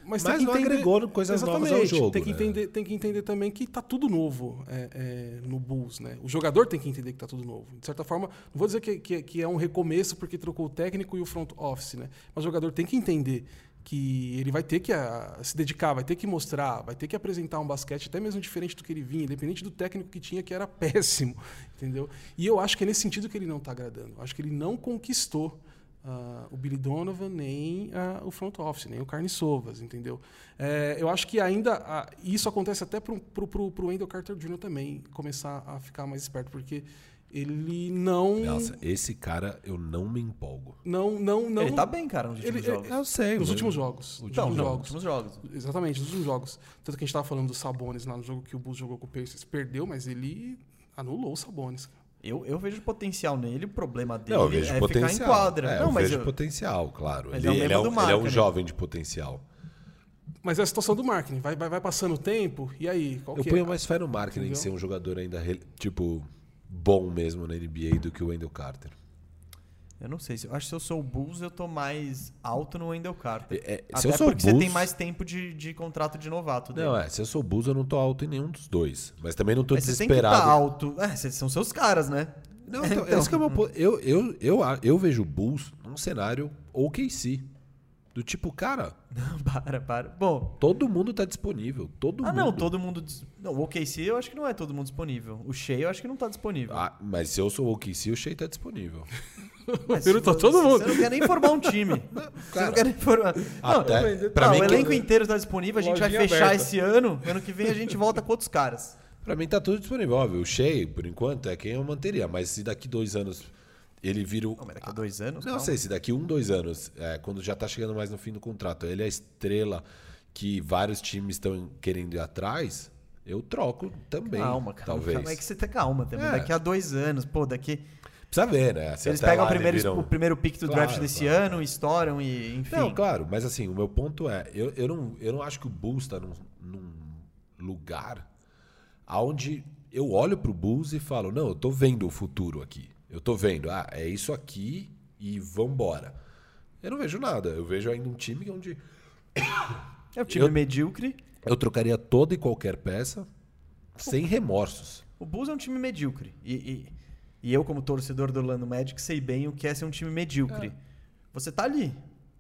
Mas, tem que entender- agregou coisas novas ao jogo. Tem que, né? entender, tem que entender também que tá tudo novo é, é, no Bulls, né? O jogador tem que entender que tá tudo novo. De certa forma, não vou dizer que, que, que é um recomeço porque trocou o técnico e o front office, né? Mas o jogador tem que entender que ele vai ter que ah, se dedicar, vai ter que mostrar, vai ter que apresentar um basquete até mesmo diferente do que ele vinha, independente do técnico que tinha, que era péssimo, entendeu? E eu acho que é nesse sentido que ele não tá agradando. Eu acho que ele não conquistou ah, o Billy Donovan, nem ah, o front office, nem o Carne Sovas, entendeu? É, eu acho que ainda ah, isso acontece até pro, pro Wendell Carter Jr. também começar a ficar mais esperto, porque ele não. Nossa, esse cara eu não me empolgo. Não, não, não. Ele tá bem, cara, nos últimos Ele- jogos. Eu sei, Nos mas- últimos jogos. Então, últimos nos jogos. últimos jogos. Exatamente, nos últimos jogos. Tanto que a gente tava falando do Sabonis lá no jogo que o Bulls jogou com o Pacers. Perdeu, mas ele anulou o Sabonis. cara. Eu, eu vejo potencial nele, o problema dele Não, eu vejo é potencial. ficar em quadra. É, não, eu mas vejo eu- potencial, claro. Ele, é o ele é um, ele é um né? jovem de potencial. Mas é a situação do marketing. Vai, vai, vai passando o tempo, e aí? Qual Eu que ponho é? mais fé no marketing em Entendeu? ser um jogador ainda, tipo, bom mesmo na NBA do que o Wendell Carter. Eu não sei. se- Eu acho que se eu sou o Bulls, eu tô mais alto no Wendell Carter. É, Até se eu sou porque você Bulls, tem mais tempo de, de contrato de novato dele. Não, é, se eu sou Bulls, eu não tô alto em nenhum dos dois. Mas também não tô Mas você tem que estar desesperado. alto. É, vocês são seus caras, né? Não, então, esse que é o ponto. Eu, eu, eu, eu vejo o Bulls num cenário OKC. Do tipo, cara, para, para. Bom. todo mundo tá disponível. Todo Ah, mundo. não, todo mundo. dis- Não, o OKC eu acho que não é todo mundo disponível. O Shea eu acho que não tá disponível. Ah, mas se eu sou o OKC, o Shea tá disponível. Mas se todo mundo. Você não quer nem formar um time. você não quer nem formar. Não, Até, pra não, mim, o elenco inteiro tá disponível, a gente vai fechar aberta. esse ano. Ano que vem a gente volta com outros caras. Pra mim tá tudo disponível. Óbvio, o Shea, por enquanto, é quem eu manteria. Mas se daqui dois anos ele vira o. Não, mas daqui a dois anos. Não calma. sei, se daqui um, dois anos, é, quando já tá chegando mais no fim do contrato, ele é a estrela que vários times estão querendo ir atrás, eu troco também. Calma, cara. Talvez. Calma, é que você tá calma também. É. Daqui a dois anos, pô, daqui. Precisa ver, né? Se Eles pegam o primeiro, ele vira um- o primeiro pick do Claro, draft desse claro. ano, estouram e, enfim. Não, claro, mas assim, o meu ponto é, eu, eu, não, eu não acho que o Bulls tá num, num lugar onde eu olho pro Bulls e falo, não, eu tô vendo o futuro aqui. Eu tô vendo, ah, é isso aqui e vambora. Eu não vejo nada, eu vejo ainda um time onde É um time Eu- medíocre. eu trocaria toda e qualquer peça sem remorsos. O Bulls é um time medíocre. E, e, e eu, como torcedor do Orlando Magic, sei bem o que é ser um time medíocre. Você tá ali.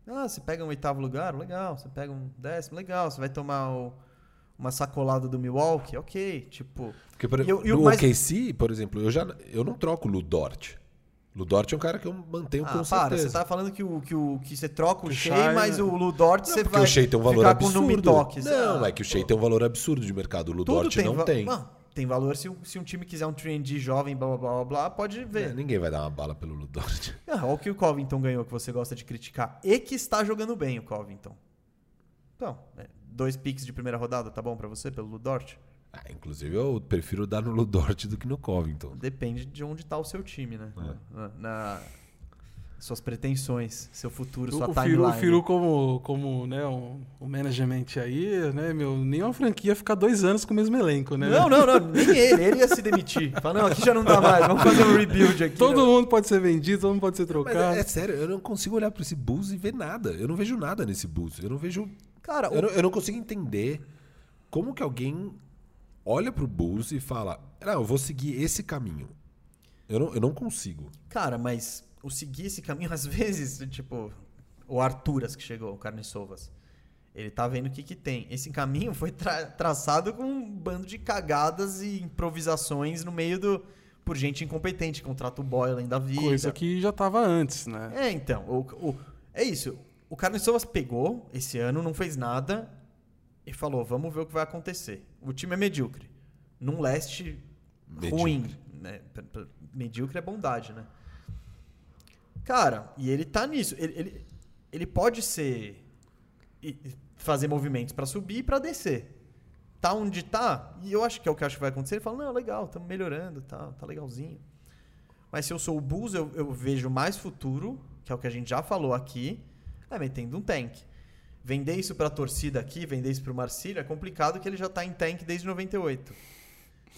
Ah, você pega um oitavo lugar, legal. Você pega um décimo, legal. Você vai tomar o- uma sacolada do Milwaukee, ok. Tipo, Porque, por E eu- e o no mais- OKC, por exemplo, eu, já, eu não troco o Ludort. Ludort é um cara que eu mantenho ah, com para. certeza. Você tá falando que, o, que, o, que você troca o Shea, Shai, mas né? o Ludort Não, você porque vai o Shea tem um valor ficar absurdo. Não, Ah, é que o Shea pô. tem um valor absurdo de mercado. O Ludort não va- tem. Não, tem valor se, um- se um time quiser um 3D jovem, blá blá blá blá, blá pode ver. É, ninguém vai dar uma bala pelo Ludort. Ah, olha o que o Covington ganhou, que você gosta de criticar. E que está jogando bem o Covington. Então, é, dois picks de primeira rodada, tá bom pra você, pelo Ludort? Ah, inclusive, eu prefiro dar no Ludort do que no Covington. Depende de onde tá o seu time, né? É. Na, na- suas pretensões, seu futuro, sua O timeline. Firu, o Firu como, como né, um, o management aí, né, meu, nenhuma franquia ficar dois anos com o mesmo elenco, né? Não, não, não, nem ele, ele ia se demitir. Fala, não, aqui já não dá mais, vamos fazer um rebuild aqui. Todo mundo pode ser vendido, todo mundo pode ser Mas trocado. é, é sério, eu não consigo olhar pra esse Bulls e ver nada. Eu não vejo nada nesse Bulls. Eu não vejo. Cara, o- Eu não, eu não consigo entender como que alguém olha pro Bulls e fala: Não, eu vou seguir esse caminho. Eu não, eu não consigo. Cara, mas o seguir esse caminho, às vezes, tipo, o Arturas que chegou, o Carne Sovas, ele tá vendo o que que tem. Esse caminho foi tra- traçado com um bando de cagadas e improvisações no meio do. por gente incompetente, contrata o Boylan da vida. Coisa que já tava antes, né? É, então. O, o- é isso. O Carne Sovas pegou esse ano, não fez nada e falou: vamos ver o que vai acontecer. O time é medíocre. Num leste ruim. Medíocre. Né? P- p- Medíocre é bondade, né? Cara, e ele tá nisso. Ele, ele, ele pode ser. fazer movimentos pra subir e pra descer. Tá onde tá, e eu acho que é o que eu acho que vai acontecer. Ele fala: não, legal, estamos melhorando, tá, tá legalzinho. Mas se eu sou o Bulls, eu, eu vejo mais futuro, que é o que a gente já falou aqui, é metendo um tank. Vender isso pra torcida aqui, vender isso pro Marcílio, é complicado que ele já tá em tank desde 98.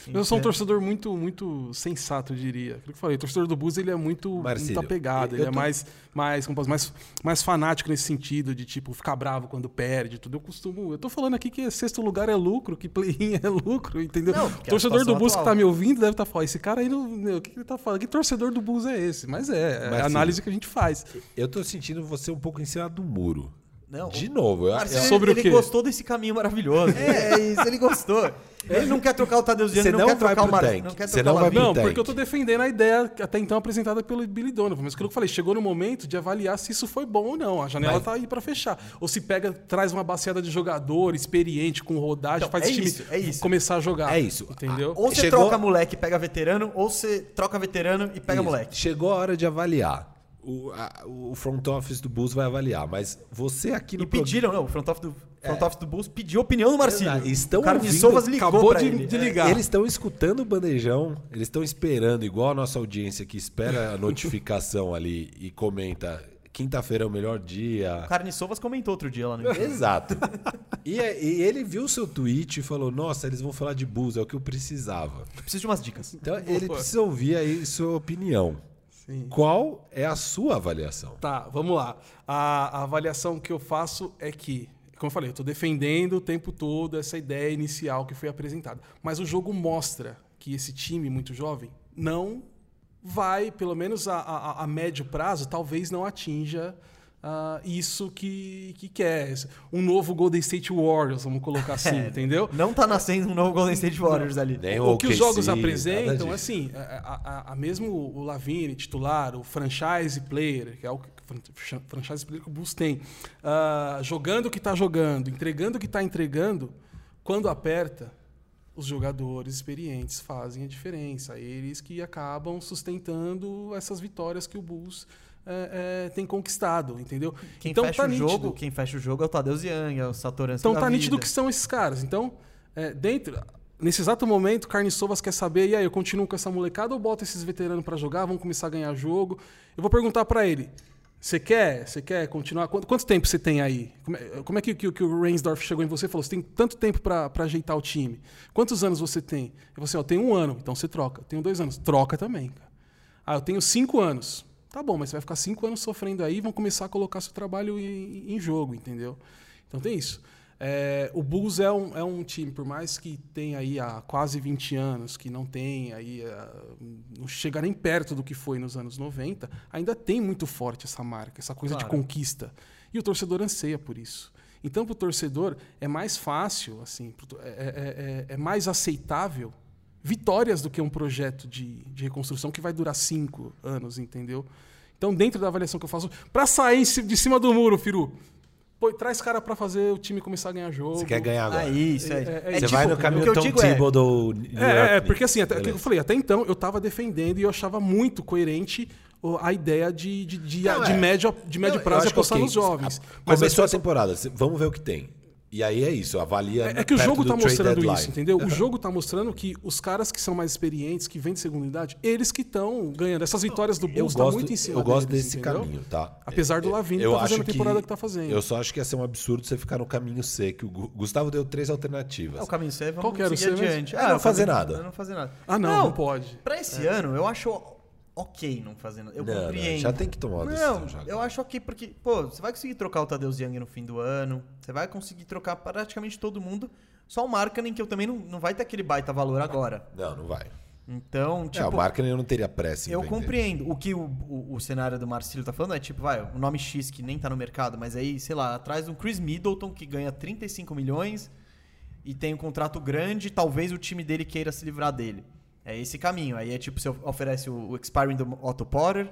Eu sou um Entendo. torcedor muito, muito sensato, eu diria. Aquilo que eu falei, o torcedor do Bus ele é muito, Marcílio, muito apegado, ele é tô- mais, mais, como posso- mais, mais fanático nesse sentido, de tipo, ficar bravo quando perde, tudo. Eu costumo. Eu tô falando aqui que sexto lugar é lucro, que play-in é lucro, entendeu? Não, o é a torcedor do Bus que atual. tá me ouvindo deve estar falando, esse cara aí, não, meu, o que ele tá falando? Que torcedor do Bus é esse? Mas é, é a Marcílio. análise que a gente faz. Eu tô sentindo você um pouco em cima do muro. Não, De novo, Marcelo, Sobre o ele quê? gostou desse caminho maravilhoso. É, é isso, ele gostou. Ele não quer trocar o ele não, não quer trocar o pro Mar... tank. Não quer Você trocar não o vai pro. Não, porque eu tô defendendo a ideia até então apresentada pelo Billy Donovan. Mas aquilo que eu falei, chegou no momento de avaliar se isso foi bom ou não. A janela Mas- tá aí pra fechar. Ou se pega, traz uma baciada de jogador experiente, com rodagem, Então, faz é esse time isso, é isso. começar a jogar. É isso. Entendeu? Ou você Chegou- troca moleque e pega veterano, ou você troca veterano e pega Isso. moleque. Chegou a hora de avaliar. O, a- o front office do Bulls vai avaliar, mas você aqui no E pediram, não, o front office do, front office do Bulls pediu opinião do Marcílio. Exato. Estão o ouvindo- Sovas ligou acabou de- ele. de É. ligar. Eles estão escutando o bandejão, eles estão esperando, igual a nossa audiência que espera a notificação ali e comenta quinta-feira é o melhor dia. O Carne Sovas comentou outro dia lá no Exato. E, é- e ele viu o seu tweet e falou: Nossa, eles vão falar de Bulls, é o que eu precisava. Preciso de umas dicas. Então ele precisa ouvir aí sua opinião. Sim. Qual é a sua avaliação? Tá, vamos lá. A, a avaliação que eu faço é que, como eu falei, eu tô defendendo o tempo todo essa ideia inicial que foi apresentada. Mas o jogo mostra que esse time muito jovem não vai, pelo menos a, a- a médio prazo, talvez não atinja ah, isso que, que quer. Um novo Golden State Warriors, vamos colocar assim, É, entendeu? Não tá nascendo um novo Golden State Warriors ali. Nem o que os jogos apresentam, assim, a, a- a- mesmo o Lavine titular, o franchise player, que é o franchise player que o Bulls tem, ah, jogando o que está jogando, entregando o que está entregando, quando aperta, os jogadores experientes fazem a diferença. Eles que acabam sustentando essas vitórias que o Bulls eh, eh, tem conquistado, entendeu? Quem então fecha tá o nítido. jogo, quem fecha o jogo é o Tadeu Young, é o Satoransky Então tá nítido vida. que são esses caras. Então, é, dentro. Nesse exato momento, Carne Sovas quer saber, e aí, eu continuo com essa molecada ou boto esses veteranos pra jogar, vamos começar a ganhar jogo? Eu vou perguntar pra ele. Você quer? Você quer continuar? Quanto, quanto tempo você tem aí? Como é, como é que, que- que o Reinsdorf chegou em você e falou? Você tem tanto tempo pra pra ajeitar o time. Quantos anos você tem? Eu falei assim, ó, eu tenho um ano, então você troca. Eu tenho dois anos. Troca também, cara. Ah, eu tenho cinco anos. Tá bom, mas você vai ficar cinco anos sofrendo aí e vão começar a colocar seu trabalho em, em jogo, entendeu? Então tem isso. É, o Bulls é um, é um time, por mais que tenha aí há quase 20 anos, que não tem aí, ah, não chega nem perto do que foi nos anos 90, ainda tem muito forte essa marca, essa coisa de Claro. conquista. E o torcedor anseia por isso. Então, para o torcedor, é mais fácil, assim, to- é, é- é- é mais aceitável vitórias do que um projeto de, de reconstrução que vai durar cinco anos, entendeu? Então, dentro da avaliação que eu faço, para sair de cima do muro, Firu, pô, traz cara para fazer o time começar a ganhar jogo. Você quer ganhar agora? Ah, isso, é. É- é- Você tipo, vai no o caminho que eu Tom digo é- Thibodeau New É, é, York. porque assim, até, eu falei, até então eu tava defendendo e eu achava muito coerente a ideia de, de, de, Não, de é. médio, de médio Não, prazo apostar ok. nos jovens. A- Mas Começou a temporada, vamos ver o que tem. E aí é isso, avalia. É, é que o jogo tá mostrando deadline. isso, entendeu? O jogo tá mostrando que os caras que são mais experientes, que vêm de segunda idade, eles que estão ganhando. Essas vitórias do Bulls tá gosto, muito em cima eu gosto deles, desse entendeu? caminho, tá? Apesar do eu tá fazendo acho a temporada que tá fazendo. Eu só acho que ia ser um absurdo você ficar no caminho seco. O Gu- Gustavo deu três alternativas. É o caminho C, vamos Qual que era o C mesmo? adiante. É, não o fazer caminho- nada. Não fazer nada. Ah, não, não, pode. Pra esse ano, eu acho ok não fazer nada. Eu Não, não, compreendo. já tem que tomar uma decisão. Não, já. eu acho ok porque, pô, você vai conseguir trocar o Tadeu Young no fim do ano, você vai conseguir trocar praticamente todo mundo, só o Markkanen que eu também não, não vai ter aquele baita valor agora. Não, não vai. Então, é, o tipo, Markkinen eu não teria pressa eu vender. compreendo. O que o, o, o cenário do Marcílio tá falando é tipo, vai, o nome X que nem tá no mercado, mas aí, sei lá, atrás de um Chris Middleton que ganha 35 milhões e tem um contrato grande, talvez o time dele queira se livrar dele. É esse caminho. Aí é tipo, você oferece o, o expiring do Otto Porter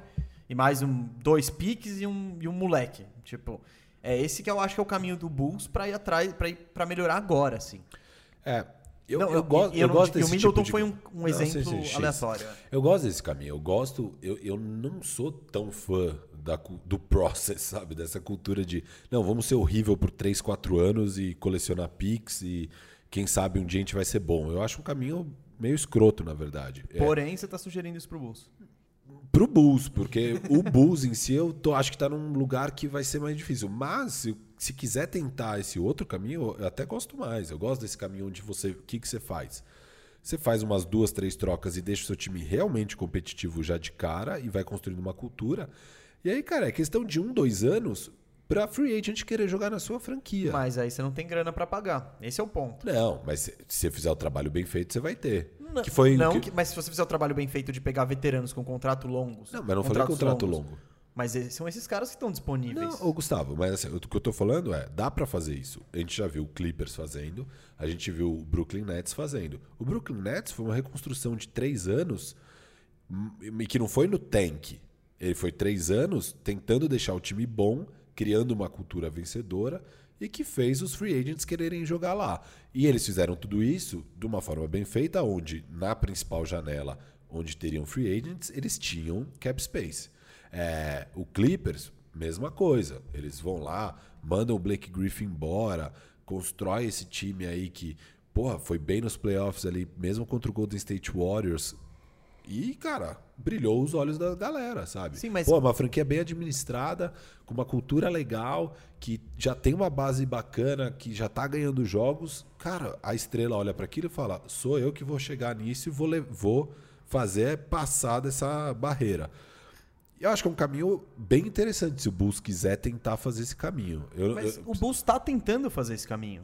e mais um dois piques e um, e um moleque. Tipo, é esse que eu acho que é o caminho do Bulls pra ir atrás, pra, ir, pra melhorar agora, assim. É, eu, Não, eu, gosto, e eu não- gosto e o desse Middleton tipo de... foi um, um Não, exemplo sim, X. aleatório. Eu gosto desse caminho. Eu gosto. Eu, eu não sou tão fã da, do process, sabe? Dessa cultura de. Não, vamos ser horrível por 3, 4 anos e colecionar picks e quem sabe um dia a gente vai ser bom. Eu acho um caminho meio escroto, na verdade. É, Porém, você tá sugerindo isso pro Bulls. pro Bulls, porque o Bulls em si eu tô, acho que tá num lugar que vai ser mais difícil. Mas se, se quiser tentar esse outro caminho, eu até gosto mais. Eu gosto desse caminho onde você. O que, que você faz? Você faz umas duas, três trocas e deixa o seu time realmente competitivo já de cara e vai construindo uma cultura. E aí, cara, é questão de um, dois anos pra free agent querer jogar na sua franquia. Mas aí você não tem grana pra pagar. Esse é o ponto. Não, mas se você fizer o trabalho bem feito, você vai ter. Não, que foi não, que- que- mas se você fizer o trabalho bem feito de pegar veteranos com contrato longos. Não, mas não falei contrato longos, longo. Mas são esses caras que estão disponíveis. Não, ô Gustavo, mas assim, o que eu tô falando é, dá pra fazer isso. A gente já viu o Clippers fazendo, a gente viu o Brooklyn Nets fazendo. O Brooklyn Nets foi uma reconstrução de três anos hum, e que não foi no tank. Ele foi três anos tentando deixar o time bom, criando uma cultura vencedora e que fez os free agents quererem jogar lá. E eles fizeram tudo isso de uma forma bem feita, onde na principal janela, onde teriam free agents, eles tinham cap space. É, o Clippers, mesma coisa. Eles vão lá, mandam o Blake Griffin embora, constrói esse time aí que, porra, foi bem nos playoffs ali, mesmo contra o Golden State Warriors. E, cara, brilhou os olhos da galera, sabe? Sim, mas- Pô, uma franquia bem administrada, com uma cultura legal, que já tem uma base bacana, que já tá ganhando jogos. Cara, a estrela olha para aquilo e fala: sou eu que vou chegar nisso e vou, vou fazer passar dessa barreira. Eu acho que é um caminho bem interessante se o Bulls quiser tentar fazer esse caminho. Eu, Mas eu- o Bulls tá tentando fazer esse caminho.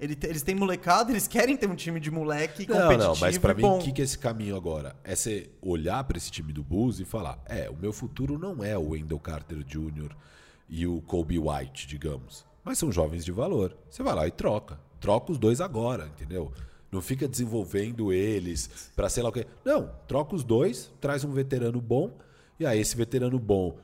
Ele eles têm molecada, eles querem ter um time de moleque Não, competitivo não, mas pra e mim, o que, que é esse caminho agora? É você olhar pra esse time do Bulls e falar: é, o meu futuro não é o Wendell Carter Jr. e o Kobe White, digamos. Mas são jovens de valor. Você vai lá e troca. Troca os dois agora, entendeu? Não fica desenvolvendo eles pra sei lá o quê. Não, troca os dois, traz um veterano bom, e aí esse veterano bom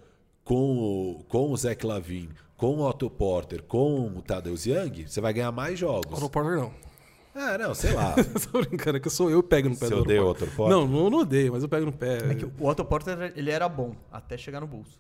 com o, com o Zach Lavine, com o Otto Porter, com o Tadeusz Young, você vai ganhar mais jogos. Otto Porter não. É, não, sei lá. Tô brincando, é que eu sou eu que pego no pé Você do odeia o Otto Porter? Não, não, não odeio, mas eu pego no pé. É que o Otto Porter ele era bom até chegar no Bulls.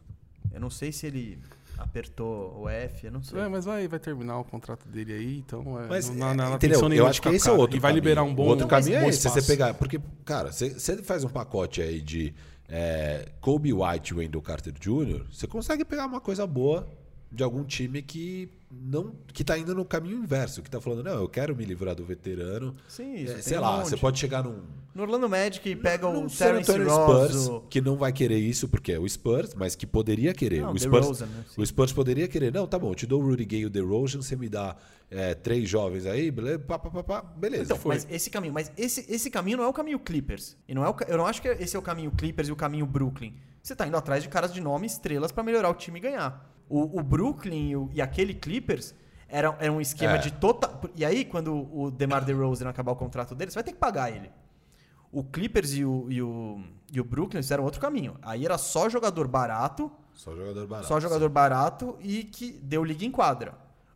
Eu não sei se ele apertou o F, eu não sei. É, mas vai, vai terminar o contrato dele aí, então é, Mas, não, não, é, não, não entendeu? Eu acho que esse é o outro E vai caminho. liberar um bom O outro caminho é esse, se você espaço. pegar... Porque, cara, você, você faz um pacote aí de é, Kobe White e Wendell Carter Jr., você consegue pegar uma coisa boa de algum time que não que tá indo no caminho inverso, que tá falando, não, eu quero me livrar do veterano. Sim, isso. É, sei um lá, monte. você pode chegar num, No Orlando Magic pega num o Terence Ross, Spurs, o... que não vai querer isso porque é o Spurs, mas que poderia querer. Não, o, Spurs, DeRozan, né? O Spurs poderia querer. Não, tá bom, eu te dou o Rudy Gay e o DeRozan, você me dá é, três jovens aí, beleza? Pá, pá, pá, pá, beleza. Então, mas esse caminho, mas esse, esse caminho não é o caminho Clippers. E não é o, eu não acho que esse é o caminho Clippers e o caminho Brooklyn. Você tá indo atrás de caras de nome, estrelas pra melhorar o time e ganhar. O, o Brooklyn e, o- e aquele Clippers era, era um esquema É. de total. E aí, quando o DeMar DeRozan acabar o contrato dele, você vai ter que pagar ele. O Clippers e o, e o, e o Brooklyn fizeram outro caminho. Aí era só jogador barato, Só jogador barato. só jogador barato e que deu liga em quadra.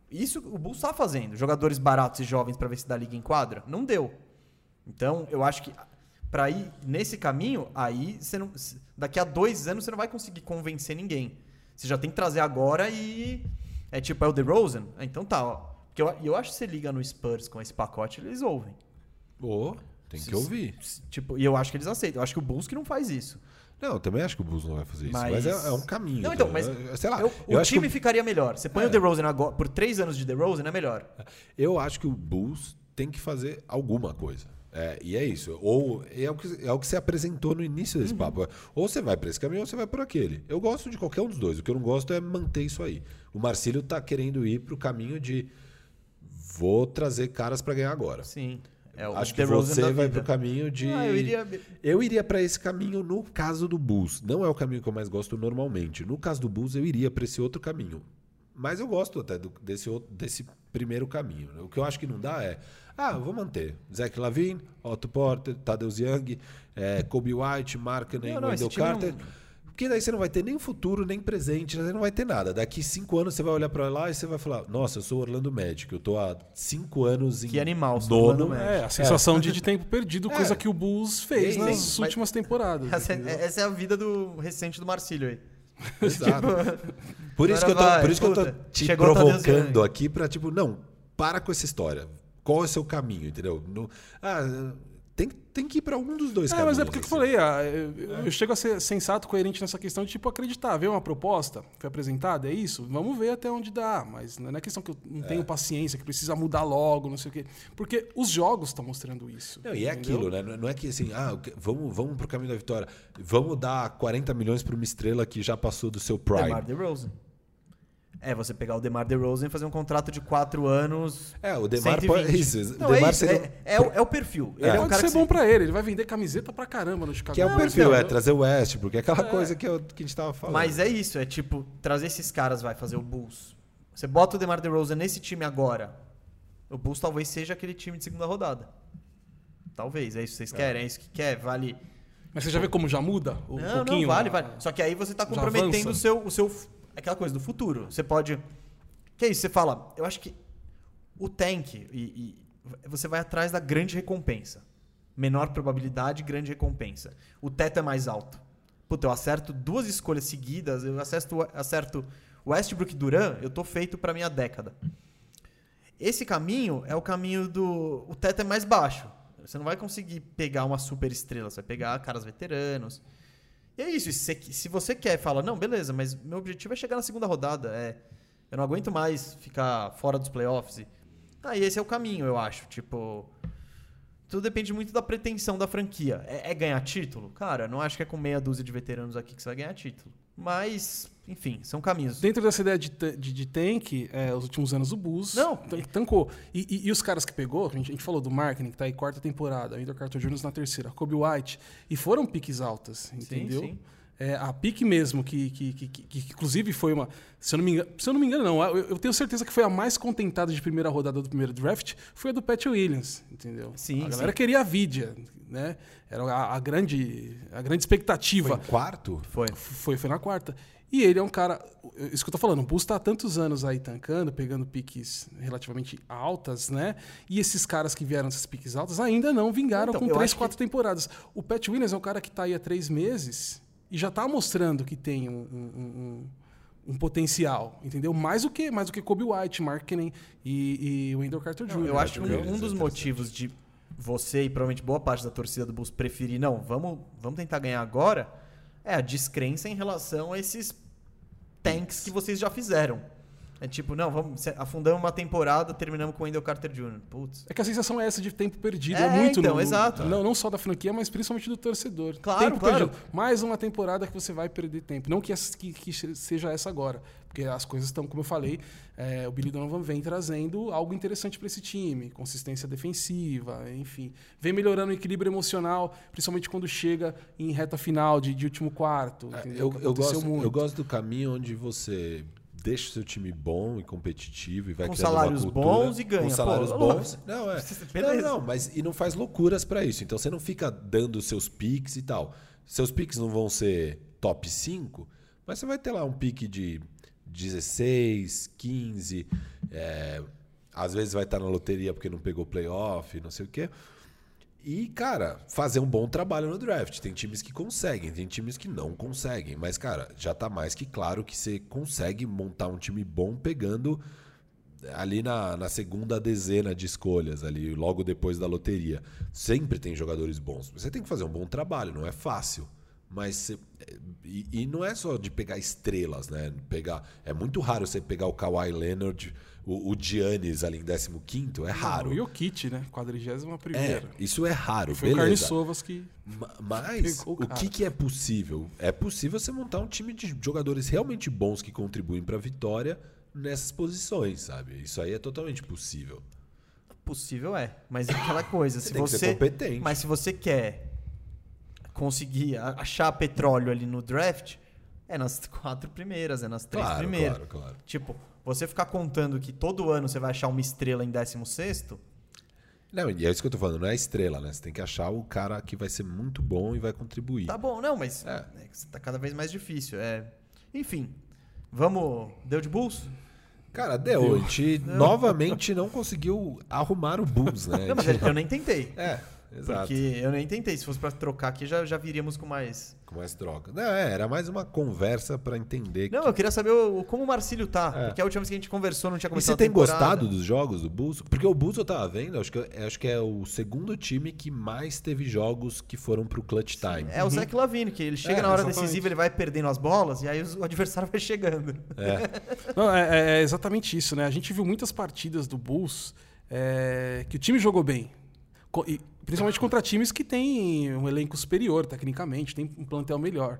Isso o Bulls tá fazendo. Jogadores baratos e jovens pra ver se dá liga em quadra? Não deu. Então, eu acho que pra ir nesse caminho, aí você não, daqui a dois anos você não vai conseguir convencer ninguém. Você já tem que trazer agora e é tipo é o DeRozan. Ah, então tá, ó. Porque eu, eu acho que você liga no Spurs com esse pacote, eles ouvem. Ô, tem que ouvir. Tipo, e eu acho que eles aceitam. Eu acho que o Bulls que não faz isso. Não, eu também acho que o Bulls não vai fazer isso. Mas- Mas, é, é um caminho. Não, então, mas sei lá. eu- eu, o acho time que, ficaria melhor. Você põe É. o DeRozan agora, por três anos de DeRozan é melhor. eu acho que o Bulls tem que fazer alguma coisa. É, e é isso. Ou é o, que, é o que você apresentou no início Uhum. desse papo. Ou você vai para esse caminho ou você vai por aquele. Eu gosto de qualquer um dos dois. O que eu não gosto é manter isso aí. O Marcílio tá querendo ir pro caminho de vou trazer caras para ganhar agora. Sim. É o Acho que você vai vida. pro caminho de. Ah, eu iria. Eu iria pra esse caminho no caso do Bulls. Não é o caminho que eu mais gosto normalmente. No caso do Bulls, eu iria pra esse outro caminho. Mas eu gosto até do- desse, outro- desse primeiro caminho. né? O que eu acho que não dá é. Ah, eu vou manter. Zach Lavine, Otto Porter, Tadeusz Young, eh, Kobe White, Markkanen, Wendell time Carter. não- Porque daí você não vai ter nem futuro, nem presente, você não vai ter nada. Daqui cinco anos você vai olhar pra lá e você vai falar: Nossa, eu sou o Orlando Magic, eu tô há cinco anos em Que animal, sou o Orlando nono. Magic. É, a sensação de, de tempo perdido, É. coisa que o Bulls fez Sim, nas sim, mas- últimas temporadas. Essa, é- essa é a vida do recente do Marcílio aí. Exato. Por isso, que eu, tô, vai, por isso que eu tô puta, te chegou provocando aqui pra, tipo, não, para com essa história. Qual é o seu caminho, entendeu? No- ah, tem, que ir pra um dos dois É, caminhos. mas é porque eu assim. falei, ah, eu, eu chego a ser sensato, coerente nessa questão de, tipo, acreditar, ver uma proposta, foi apresentada, é isso? Vamos ver até onde dá, mas não é questão que eu não tenho paciência, que precisa mudar logo, não sei o quê. Porque os jogos estão mostrando isso. Não, e é entendeu? aquilo, né? Não é que assim, ah, vamos, vamos pro caminho da vitória. Vamos dar 40 milhões pra uma estrela que já passou do seu prime. DeMar DeRozan. É, você pegar o DeMar DeRozan e fazer um contrato de 4 anos. É, o Demar 120. pode. Isso, o Não, é, Demar isso, seria- é, é o, é o perfil. Ele é, um Pode cara ser que bom pra ele, ele vai vender camiseta pra caramba no Chicago. Que é o perfil, é entendeu? trazer o West, porque é aquela coisa que, eu- que a gente tava falando. Mas é isso, é tipo, trazer esses caras vai fazer o Bulls. Você bota o DeMar DeRozan nesse time agora. O Bulls talvez seja aquele time de segunda rodada. Talvez, é isso que vocês querem, é isso que quer, vale. Mas você já vê como já muda um não, pouquinho? não, vale, a- vale. Só que aí você tá já comprometendo o seu, o seu. Aquela coisa do futuro. Você pode. Que é isso? Você fala, eu acho que o tank e, e você vai atrás da grande recompensa. Menor probabilidade, grande recompensa. O teto é mais alto. Puta, eu acerto duas escolhas seguidas, eu acerto, acerto Westbrook e Duran, eu tô feito pra minha década. Esse caminho é o caminho do. O teto é mais baixo. Você não vai conseguir pegar uma super estrela, você vai pegar caras veteranos. E é isso. Se se você quer, fala, não, beleza, mas meu objetivo é chegar na segunda rodada. É, eu não aguento mais ficar fora dos playoffs. Ah, e esse é o caminho, eu acho. Tipo. Tudo depende muito da pretensão da franquia. É, é ganhar título? Cara, não acho que é com meia dúzia de veteranos aqui que você vai ganhar título. Mas, enfim, são caminhos. Dentro dessa ideia de, de, de tank, é, os últimos anos o Bulls Não. tan- tancou. E, e- e os caras que pegou, a gente, a gente falou do marketing, que tá aí quarta temporada, Wendell Carter Jr. na terceira, Kobe White, e foram piques altas, entendeu? sim. É, a pique mesmo, que, que, que, que- que inclusive foi uma. Se eu não me engano, se eu não, me engano, não, eu, eu tenho certeza que foi a mais contentada de primeira rodada do primeiro draft, foi a do Pat Williams, entendeu? Sim, a galera sim. queria a Vidia, né? Era a, a grande, a grande expectativa. Foi em quarto? Foi. Foi, foi na quarta. E ele é um cara. Isso que eu tô falando, o Bulls tá há tantos anos aí tancando, pegando piques relativamente altas, né? E esses caras que vieram dessas piques altas ainda não vingaram Então, com três, acho que- quatro temporadas. O Pat Williams é um cara que tá aí há três meses e já tá mostrando que tem um, um- um- um potencial, entendeu? Mais do que mais do que Kobe White, Mark e, e Wendell Carter Jr. Não, eu acho que um, um dos motivos de você e provavelmente boa parte da torcida do Bulls preferir, não, vamos, vamos tentar ganhar agora, é a descrença em relação a esses tanks que vocês já fizeram. É tipo, não, vamos, afundamos uma temporada, terminamos com o Wendell Carter Jr. Putz. É que a sensação é essa de tempo perdido. É, É, muito então, no- exato. Não, não só da franquia, mas principalmente do torcedor. Claro, tempo claro. perdido. Mais uma temporada que você vai perder tempo. Não que, que- que seja essa agora. Porque as coisas estão, como eu falei, é, o Billy Donovan vem trazendo algo interessante para esse time. Consistência defensiva, enfim. Vem melhorando o equilíbrio emocional, principalmente quando chega em reta final de, de último quarto. entendeu? Eu, eu, gosto, muito. eu gosto do caminho onde você deixa o seu time bom e competitivo e vai Com criando salários uma cultura, bons e ganha. Com Pô, salários lógico. bons. Não, é. Não, não, mas e não faz loucuras pra isso. Então você não fica dando seus piques e tal. Seus piques não vão ser top 5, mas você vai ter lá um pique de 16, 15. é, às vezes vai estar na loteria porque não pegou playoff, não sei o quê. E, cara, fazer um bom trabalho no draft. Tem times que conseguem, tem times que não conseguem. Mas, cara, já tá mais que claro que você consegue montar um time bom pegando ali na, na segunda dezena de escolhas, ali logo depois da loteria. Sempre tem jogadores bons. Você tem que fazer um bom trabalho, não é fácil. Mas você- e, e não é só de pegar estrelas, né? Pegar, é muito raro você pegar o Kawhi Leonard, o, o Giannis ali em 15 é raro. O Jokic, né? 41 É, primeira. isso é raro, Foi o Carlos beleza. Sovas que. Ma- Mas Pegou o o que, que é possível? É possível você montar um time de jogadores realmente bons que contribuem para a vitória nessas posições, sabe? Isso aí é totalmente possível. Possível é, mas é aquela coisa, se tem que você ser competente. Mas se você quer conseguir achar petróleo ali no draft, é nas quatro primeiras, é nas três Claro, primeiras. claro, claro. Tipo, você ficar contando que todo ano você vai achar uma estrela em 16 Não, e é isso que eu tô falando, não é a estrela, né? Você tem que achar o cara que vai ser muito bom e vai contribuir. tá bom, não, mas É. é. tá cada vez mais difícil. É... Enfim, vamos. Deu de Bulls? Cara, deu. A gente novamente não conseguiu arrumar o Bulls, né? Não, mas eu nem tentei. É, Exato. Porque eu nem tentei. Se fosse pra trocar aqui, já, já viríamos com mais. Com mais troca. Não, é, era mais uma conversa pra entender. Não, que... eu queria saber o- como o Marcílio tá. É. Porque a última vez que a gente conversou não tinha E começado você a tem temporada. gostado dos jogos do Bulls? Porque o Bulls eu tava vendo, acho que, acho que é o segundo time que mais teve jogos que foram pro clutch time. É o Zach Lavine, que ele chega É, na hora exatamente. decisiva, ele vai perdendo as bolas e aí o adversário vai chegando. Não, é, é- é exatamente isso, né? A gente viu muitas partidas do Bulls é, que o time jogou bem. E principalmente contra times que têm um elenco superior, tecnicamente, tem um plantel melhor.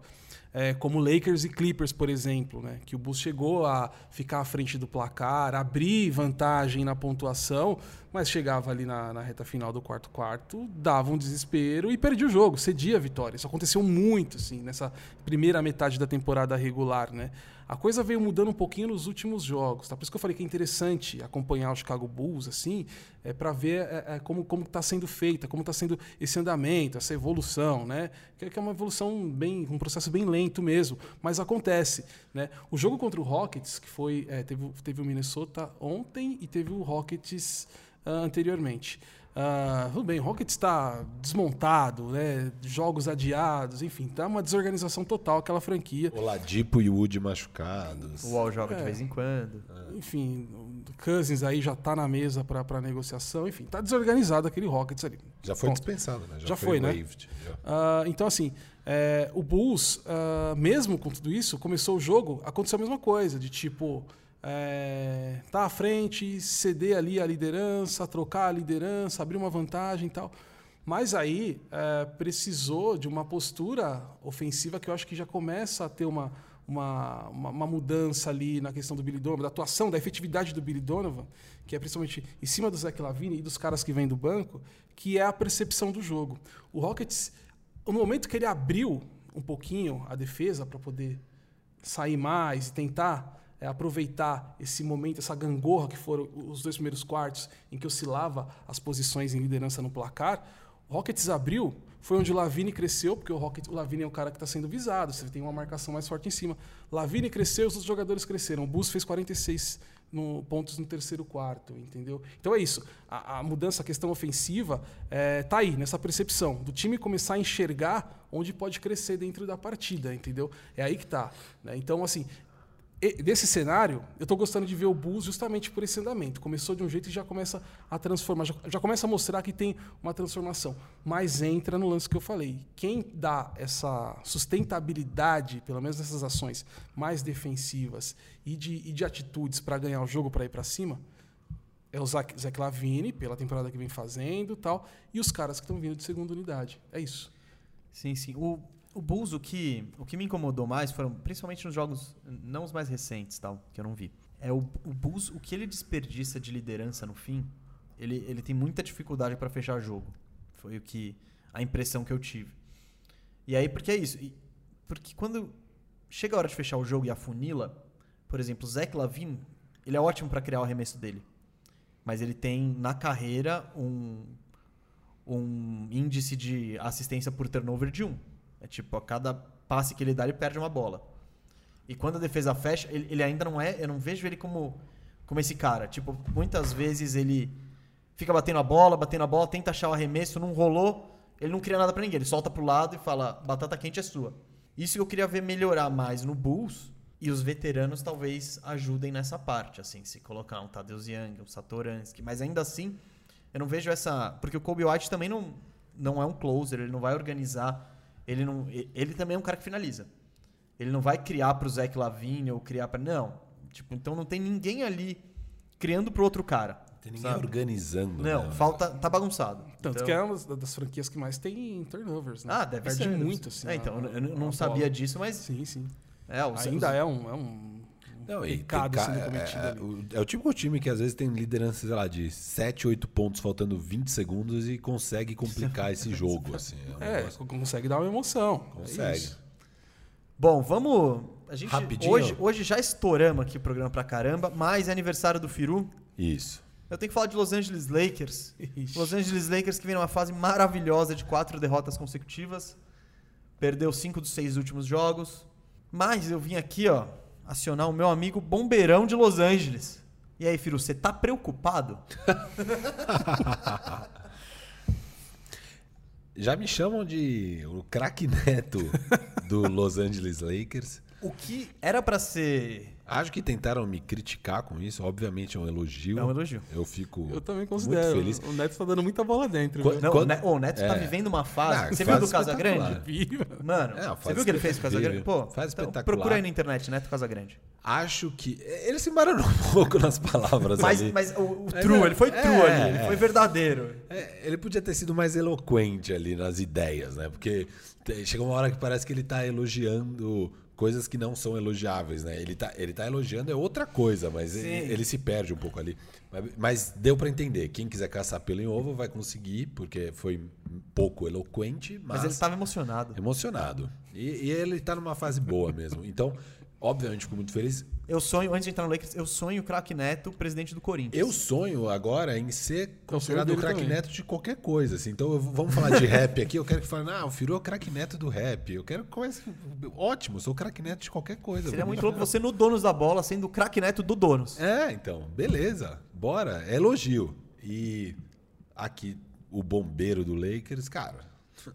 É, como Lakers e Clippers, por exemplo, né? que o Bulls chegou a ficar à frente do placar, abrir vantagem na pontuação, mas chegava ali na, na reta final do quarto quarto, dava um desespero e perdia o jogo, cedia a vitória. Isso aconteceu muito assim, nessa primeira metade da temporada regular. Né? A coisa veio mudando um pouquinho nos últimos jogos. Tá? Por isso que eu falei que é interessante acompanhar o Chicago Bulls assim, é, para ver é, é, como como está sendo feita, como está sendo esse andamento, essa evolução, né? Que, que é uma evolução bem, um processo bem lento mesmo, mas acontece, né? O jogo contra o Rockets, que foi é, teve, teve o Minnesota ontem e teve o Rockets ah, anteriormente. Ah, tudo bem, o Rockets está desmontado, né? Jogos adiados, enfim, tá uma desorganização total aquela franquia. Oladipo e Wood machucados. O UOL joga de É. vez em quando. Enfim, o Cousins aí já tá na mesa para negociação. Enfim, tá desorganizado aquele Rockets ali. Já foi Ponto. dispensado, né? Já foi, né? já. Ah, então, assim, é, o Bulls, ah, mesmo com tudo isso, começou o jogo, aconteceu a mesma coisa, de tipo, é, tá à frente, ceder ali a liderança, trocar a liderança, abrir uma vantagem e tal. Mas aí é, precisou de uma postura ofensiva que eu acho que já começa a ter uma, uma, uma, uma mudança ali na questão do Billy Donovan, da atuação, da efetividade do Billy Donovan, que é principalmente em cima do Zach Lavine e dos caras que vêm do banco, que é a percepção do jogo. O Rockets, no momento que ele abriu um pouquinho a defesa para poder sair mais e tentar é, aproveitar esse momento, essa gangorra que foram os dois primeiros quartos, em que oscilava as posições em liderança no placar, o Rockets abriu, foi onde o Lavine cresceu, porque o, Rockets, o Lavine é o cara que está sendo visado, você tem uma marcação mais forte em cima. Lavine cresceu, os outros jogadores cresceram. O Bus fez 46 no- pontos no terceiro quarto, entendeu? Então é isso. A, a mudança, a questão ofensiva, é, tá aí, nessa percepção, do time começar a enxergar onde pode crescer dentro da partida, entendeu? É aí que tá. né? Então, assim, desse cenário, eu estou gostando de ver o Bulls justamente por esse andamento. Começou de um jeito e já começa a transformar, já, já começa a mostrar que tem uma transformação. Mas entra no lance que eu falei. Quem dá essa sustentabilidade, pelo menos nessas ações mais defensivas e de, e de atitudes para ganhar o jogo, para ir para cima, é o Zach, Zach Lavine, pela temporada que vem fazendo tal, e os caras que estão vindo de segunda unidade. É isso. Sim, sim. O, o Bulls, o que, o que me incomodou mais foram, principalmente nos jogos, não os mais recentes, tal, que eu não vi. É o, o Bulls, o que ele desperdiça de liderança no fim, ele, ele tem muita dificuldade para fechar jogo. Foi o que a impressão que eu tive. E aí, porque é isso. E- porque quando chega a hora de fechar o jogo e afunila, por exemplo, o Zach Lavine, ele é ótimo para criar o arremesso dele. Mas ele tem na carreira um, um índice de assistência por turnover de 1. É tipo, a cada passe que ele dá, ele perde uma bola. E quando a defesa fecha, ele, ele ainda não é. Eu não vejo ele como, como esse cara. Tipo, muitas vezes ele fica batendo a bola, batendo a bola, tenta achar o arremesso, não rolou, ele não cria nada pra ninguém. Ele solta pro lado e fala: batata quente é sua. Isso que eu queria ver melhorar mais no Bulls. E os veteranos talvez ajudem nessa parte, assim, se colocar um Tadeusz Young, um Satoransky. Mas ainda assim, eu não vejo essa. Porque o Kobe White também não, não é um closer, ele não vai organizar. Ele, não, ele também é um cara que finaliza. Ele não vai criar pro Zach Lavine ou criar para Não. Tipo, então não tem ninguém ali criando pro outro cara. Tem ninguém sabe? organizando. Não, né? falta. Tá bagunçado. Tanto Então- que é uma das- franquias que mais tem turnovers, né? Ah, deve Perde ser. muito, assim. É, então, a- eu, não sabia bola. disso, mas. Sim, sim. É, o, Ainda é um, é um Não, e pecado ca- sendo é- cometido é, ali. o- é o tipo de time que às vezes tem liderança, sei lá, de 7, 8 pontos faltando 20 segundos e consegue complicar esse jogo, assim. É um É, negócio- consegue dar uma emoção. É consegue. isso. Bom, vamos. A gente, Rapidinho. Hoje, hoje já estouramos aqui o programa pra caramba, mas é aniversário do Firu. Isso. Eu tenho que falar de Los Angeles Lakers. Ixi. Los Angeles Lakers que vem numa fase maravilhosa de quatro derrotas consecutivas. Perdeu cinco dos seis últimos jogos. Mas eu vim aqui, ó, acionar o meu amigo Bombeirão de Los Angeles. E aí, Firu, você tá preocupado? Já me chamam de o craque neto do Los Angeles Lakers. O que era pra ser. Acho que tentaram me criticar com isso. Obviamente é um elogio. É um elogio. Eu fico Eu também muito considero. feliz. O Neto tá dando muita bola dentro. Qua- viu? Não, Quando- o Ne- o Neto tá é. vivendo uma fase. Ah, você viu fase do Casa espetacular. Grande? Vi, mano. Mano, É, você viu o que ele fez com o Casa incrível. Grande? Pô, Fase então, espetacular. procura aí na internet, Neto Casa Grande. Acho que. Ele se embaranou um pouco nas palavras Mas, ali. mas o, o Mas true, é- ele foi é, true ali, ele é. foi verdadeiro. É, ele podia ter sido mais eloquente ali nas ideias, né? Porque chega uma hora que parece que ele tá elogiando coisas que não são elogiáveis, né? Ele tá, ele tá elogiando é outra coisa, mas ele, ele se perde um pouco ali. Mas, mas deu pra entender. Quem quiser caçar pelo em ovo vai conseguir, porque foi pouco eloquente, mas, Mas, ele tava emocionado. emocionado. E, e ele tá numa fase boa mesmo. Então, obviamente, fico muito feliz. Eu sonho, antes de entrar no Lakers, eu sonho o craque Neto, presidente do Corinthians. Eu sonho agora em ser considerado sonho o craque neto de qualquer coisa. Assim. Então eu- vamos falar de rap aqui. Eu quero que falem, ah, o Firu é o craque neto do rap. Eu quero que comece. Ótimo, sou o craque neto de qualquer coisa. Seria muito louco você no Donos da Bola, sendo o craque Neto do Donos. É, então, beleza. Bora. É elogio. E aqui, o bombeiro do Lakers, cara,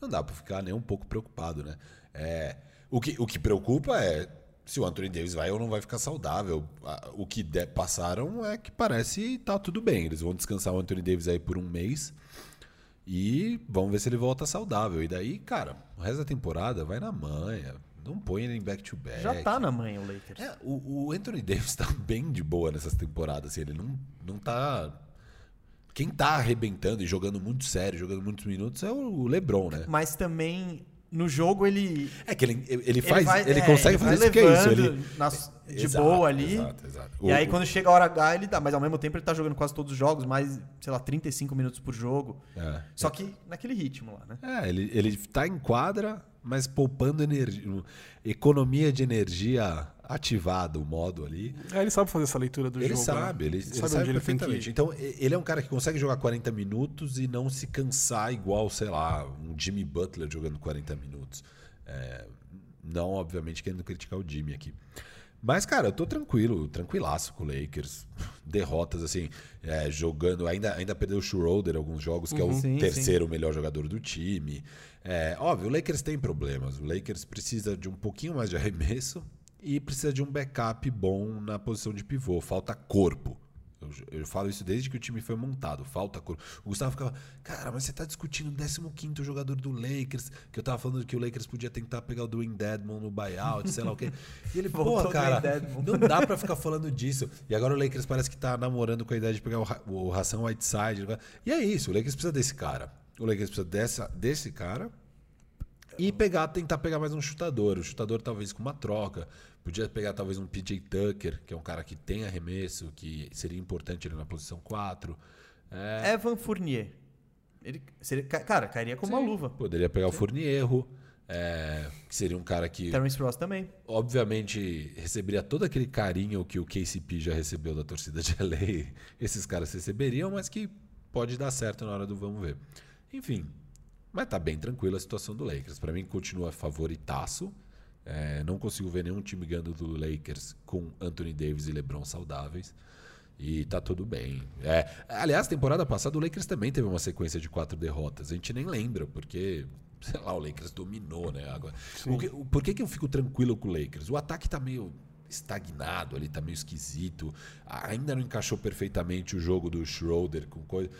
não dá pra ficar nem um pouco preocupado, né? É, o, que, o que preocupa é se o Anthony Davis vai ou não vai ficar saudável. O que de- passaram é que parece tá tudo bem. Eles vão descansar o Anthony Davis aí por um mês e vamos ver se ele volta saudável. E daí, cara, o resto da temporada vai na manha. Não põe ele em back-to-back. Já tá na manhã o Lakers. É, o, o Anthony Davis tá bem de boa nessas temporadas. Assim, ele não, não tá. Quem tá arrebentando e jogando muito sério, jogando muitos minutos, é o LeBron, né? Mas também, no jogo, ele... É que ele, ele faz. Ele, vai- é, consegue vai fazer isso que é isso. Ele, nas- de Exato, boa ali. Exato, exato. E O- aí, o- quando chega a hora H, ele dá. Mas ao mesmo tempo, ele tá jogando quase todos os jogos, mais, sei lá, 35 minutos por jogo. É. Só que naquele ritmo lá, né? É, ele, ele tá em quadra, mas poupando energia. Economia de energia ativada, o modo ali. É, ele sabe fazer essa leitura do Ele jogo. sabe, né? ele, ele sabe, sabe, ele tem perfeitamente. que... Então, ele é um cara que consegue jogar 40 minutos e não se cansar igual, sei lá, um Jimmy Butler jogando 40 minutos. É, não, obviamente, querendo criticar o Jimmy aqui. Mas, cara, eu tô tranquilo, tranquilaço com o Lakers. Derrotas, assim, é, jogando. Ainda, ainda perdeu o Schroeder alguns jogos, que é o Sim, terceiro melhor jogador do time. É, óbvio, o Lakers tem problemas. O Lakers precisa de um pouquinho mais de arremesso e precisa de um backup bom na posição de pivô. Falta corpo. Eu, eu falo isso desde que o time foi montado. Falta corpo. O Gustavo ficava, cara, mas você tá discutindo o 15 jogador do Lakers. Que eu tava falando que o Lakers podia tentar pegar o Dwayne Dedmon no buyout, sei lá o quê. E ele, pô, cara, não dá pra ficar falando disso. E agora o Lakers parece que tá namorando com a ideia de pegar o, o Ração Whiteside. E é isso, o Lakers precisa desse cara. O Lakers precisa dessa, desse cara e pegar, tentar pegar mais um chutador. O chutador talvez com uma troca. Podia pegar talvez um PJ Tucker, que é um cara que tem arremesso, que seria importante ele na posição 4. É, Evan Fournier. Ele, seria, ca- cara, cairia com uma luva. poderia pegar o Fournierro, é, que seria um cara que Terence Ross também. obviamente receberia todo aquele carinho que o KCP já recebeu da torcida de LA. Esses caras receberiam, mas que pode dar certo na hora do vamos ver. Enfim, mas tá bem tranquila a situação do Lakers. Para mim continua favoritaço. É, não consigo ver nenhum time ganhando do Lakers com Anthony Davis e LeBron saudáveis. E tá tudo bem. É, aliás, temporada passada o Lakers também teve uma sequência de quatro derrotas. A gente nem lembra, porque, sei lá, o Lakers dominou, né? Agora, o que- o- por que, que eu fico tranquilo com o Lakers? O ataque tá meio estagnado ali, tá meio esquisito. Ainda não encaixou perfeitamente o jogo do Schroeder com coisa.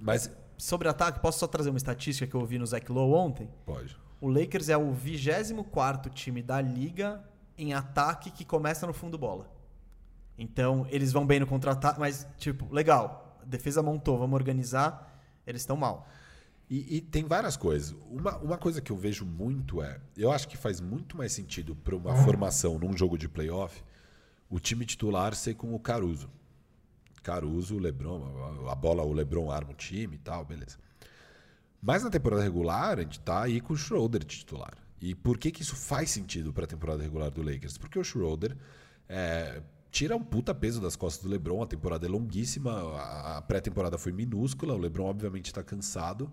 Mas. Sobre ataque, posso só trazer uma estatística que eu ouvi no Zach Lowe ontem? Pode. O Lakers é o 24 time da liga em ataque que começa no fundo bola. Então, eles vão bem no contra-ataque, mas, tipo, legal. A defesa montou, vamos organizar. Eles estão mal. E, e tem várias coisas. Uma, uma coisa que eu vejo muito é. Eu acho que faz muito mais sentido para uma formação num jogo de playoff o time titular ser com o Caruso. Caruso, o Lebron, a- a bola, o Lebron arma o time e tal, beleza. Mas na temporada regular, a gente tá aí com o Schroeder de titular. E por que, que isso faz sentido para a temporada regular do Lakers? Porque o Schroeder é, tira um puta peso das costas do LeBron. A temporada é longuíssima, a pré-temporada foi minúscula. O LeBron, obviamente, está cansado.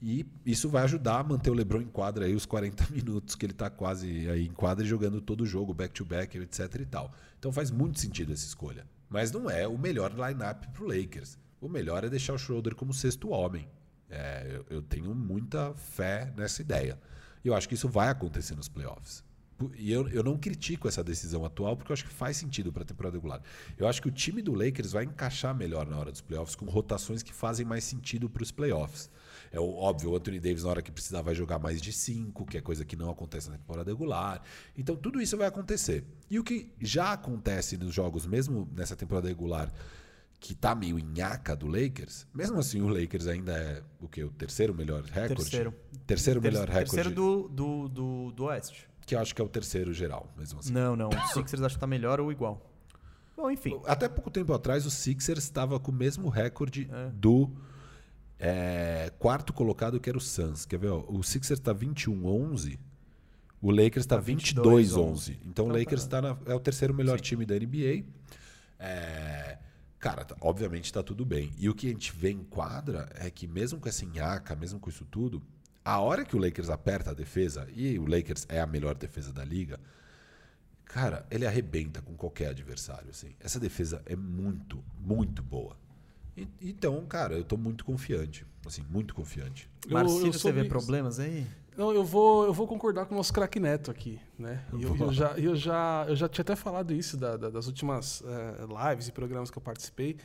E isso vai ajudar a manter o LeBron em quadra aí os 40 minutos que ele está quase aí em quadra e jogando todo o jogo, back-to-back, etc e tal. Então faz muito sentido essa escolha. Mas não é o melhor lineup para o Lakers. O melhor é deixar o Schroeder como sexto homem. É, eu, eu tenho muita fé nessa ideia. E eu acho que isso vai acontecer nos playoffs. E eu, eu não critico essa decisão atual, porque eu acho que faz sentido para a temporada regular. Eu acho que o time do Lakers vai encaixar melhor na hora dos playoffs, com rotações que fazem mais sentido para os playoffs. É óbvio, o Anthony Davis, na hora que precisar, vai jogar mais de cinco, que é coisa que não acontece na temporada regular. Então, tudo isso vai acontecer. E o que já acontece nos jogos, mesmo nessa temporada regular, que tá meio nhaca do Lakers, mesmo assim o Lakers ainda é o que? O terceiro melhor recorde? Terceiro. Terceiro Ter- melhor recorde. Terceiro do, do, do, do Oeste. Que eu acho que é o terceiro geral, mesmo assim. Não, não. O Sixers acho que tá melhor ou igual. Bom, enfim. Até pouco tempo atrás, o Sixers estava com o mesmo recorde É. do é, quarto colocado, que era o Suns. Quer ver? ó? O Sixers está 21-11, o Lakers está Tá 22-11. Então o Então Lakers tá- tá na- é o terceiro melhor Sim. time da NBA. É, cara, tá- obviamente está tudo bem. E o que a gente vê em quadra é que, mesmo com essa nhaca, mesmo com isso tudo, a hora que o Lakers aperta a defesa, e o Lakers é a melhor defesa da liga, Cara, ele arrebenta com qualquer adversário, assim. Essa defesa é muito, muito boa. E- então, cara, eu tô muito confiante. Assim, muito confiante. Eu- Marcílio, eu você vê problemas aí? Não, eu vou, eu vou concordar com o nosso craque Neto aqui, né? E Eu, eu já, eu, já, eu já tinha até falado isso da- da- das últimas eh, lives e programas que eu participei,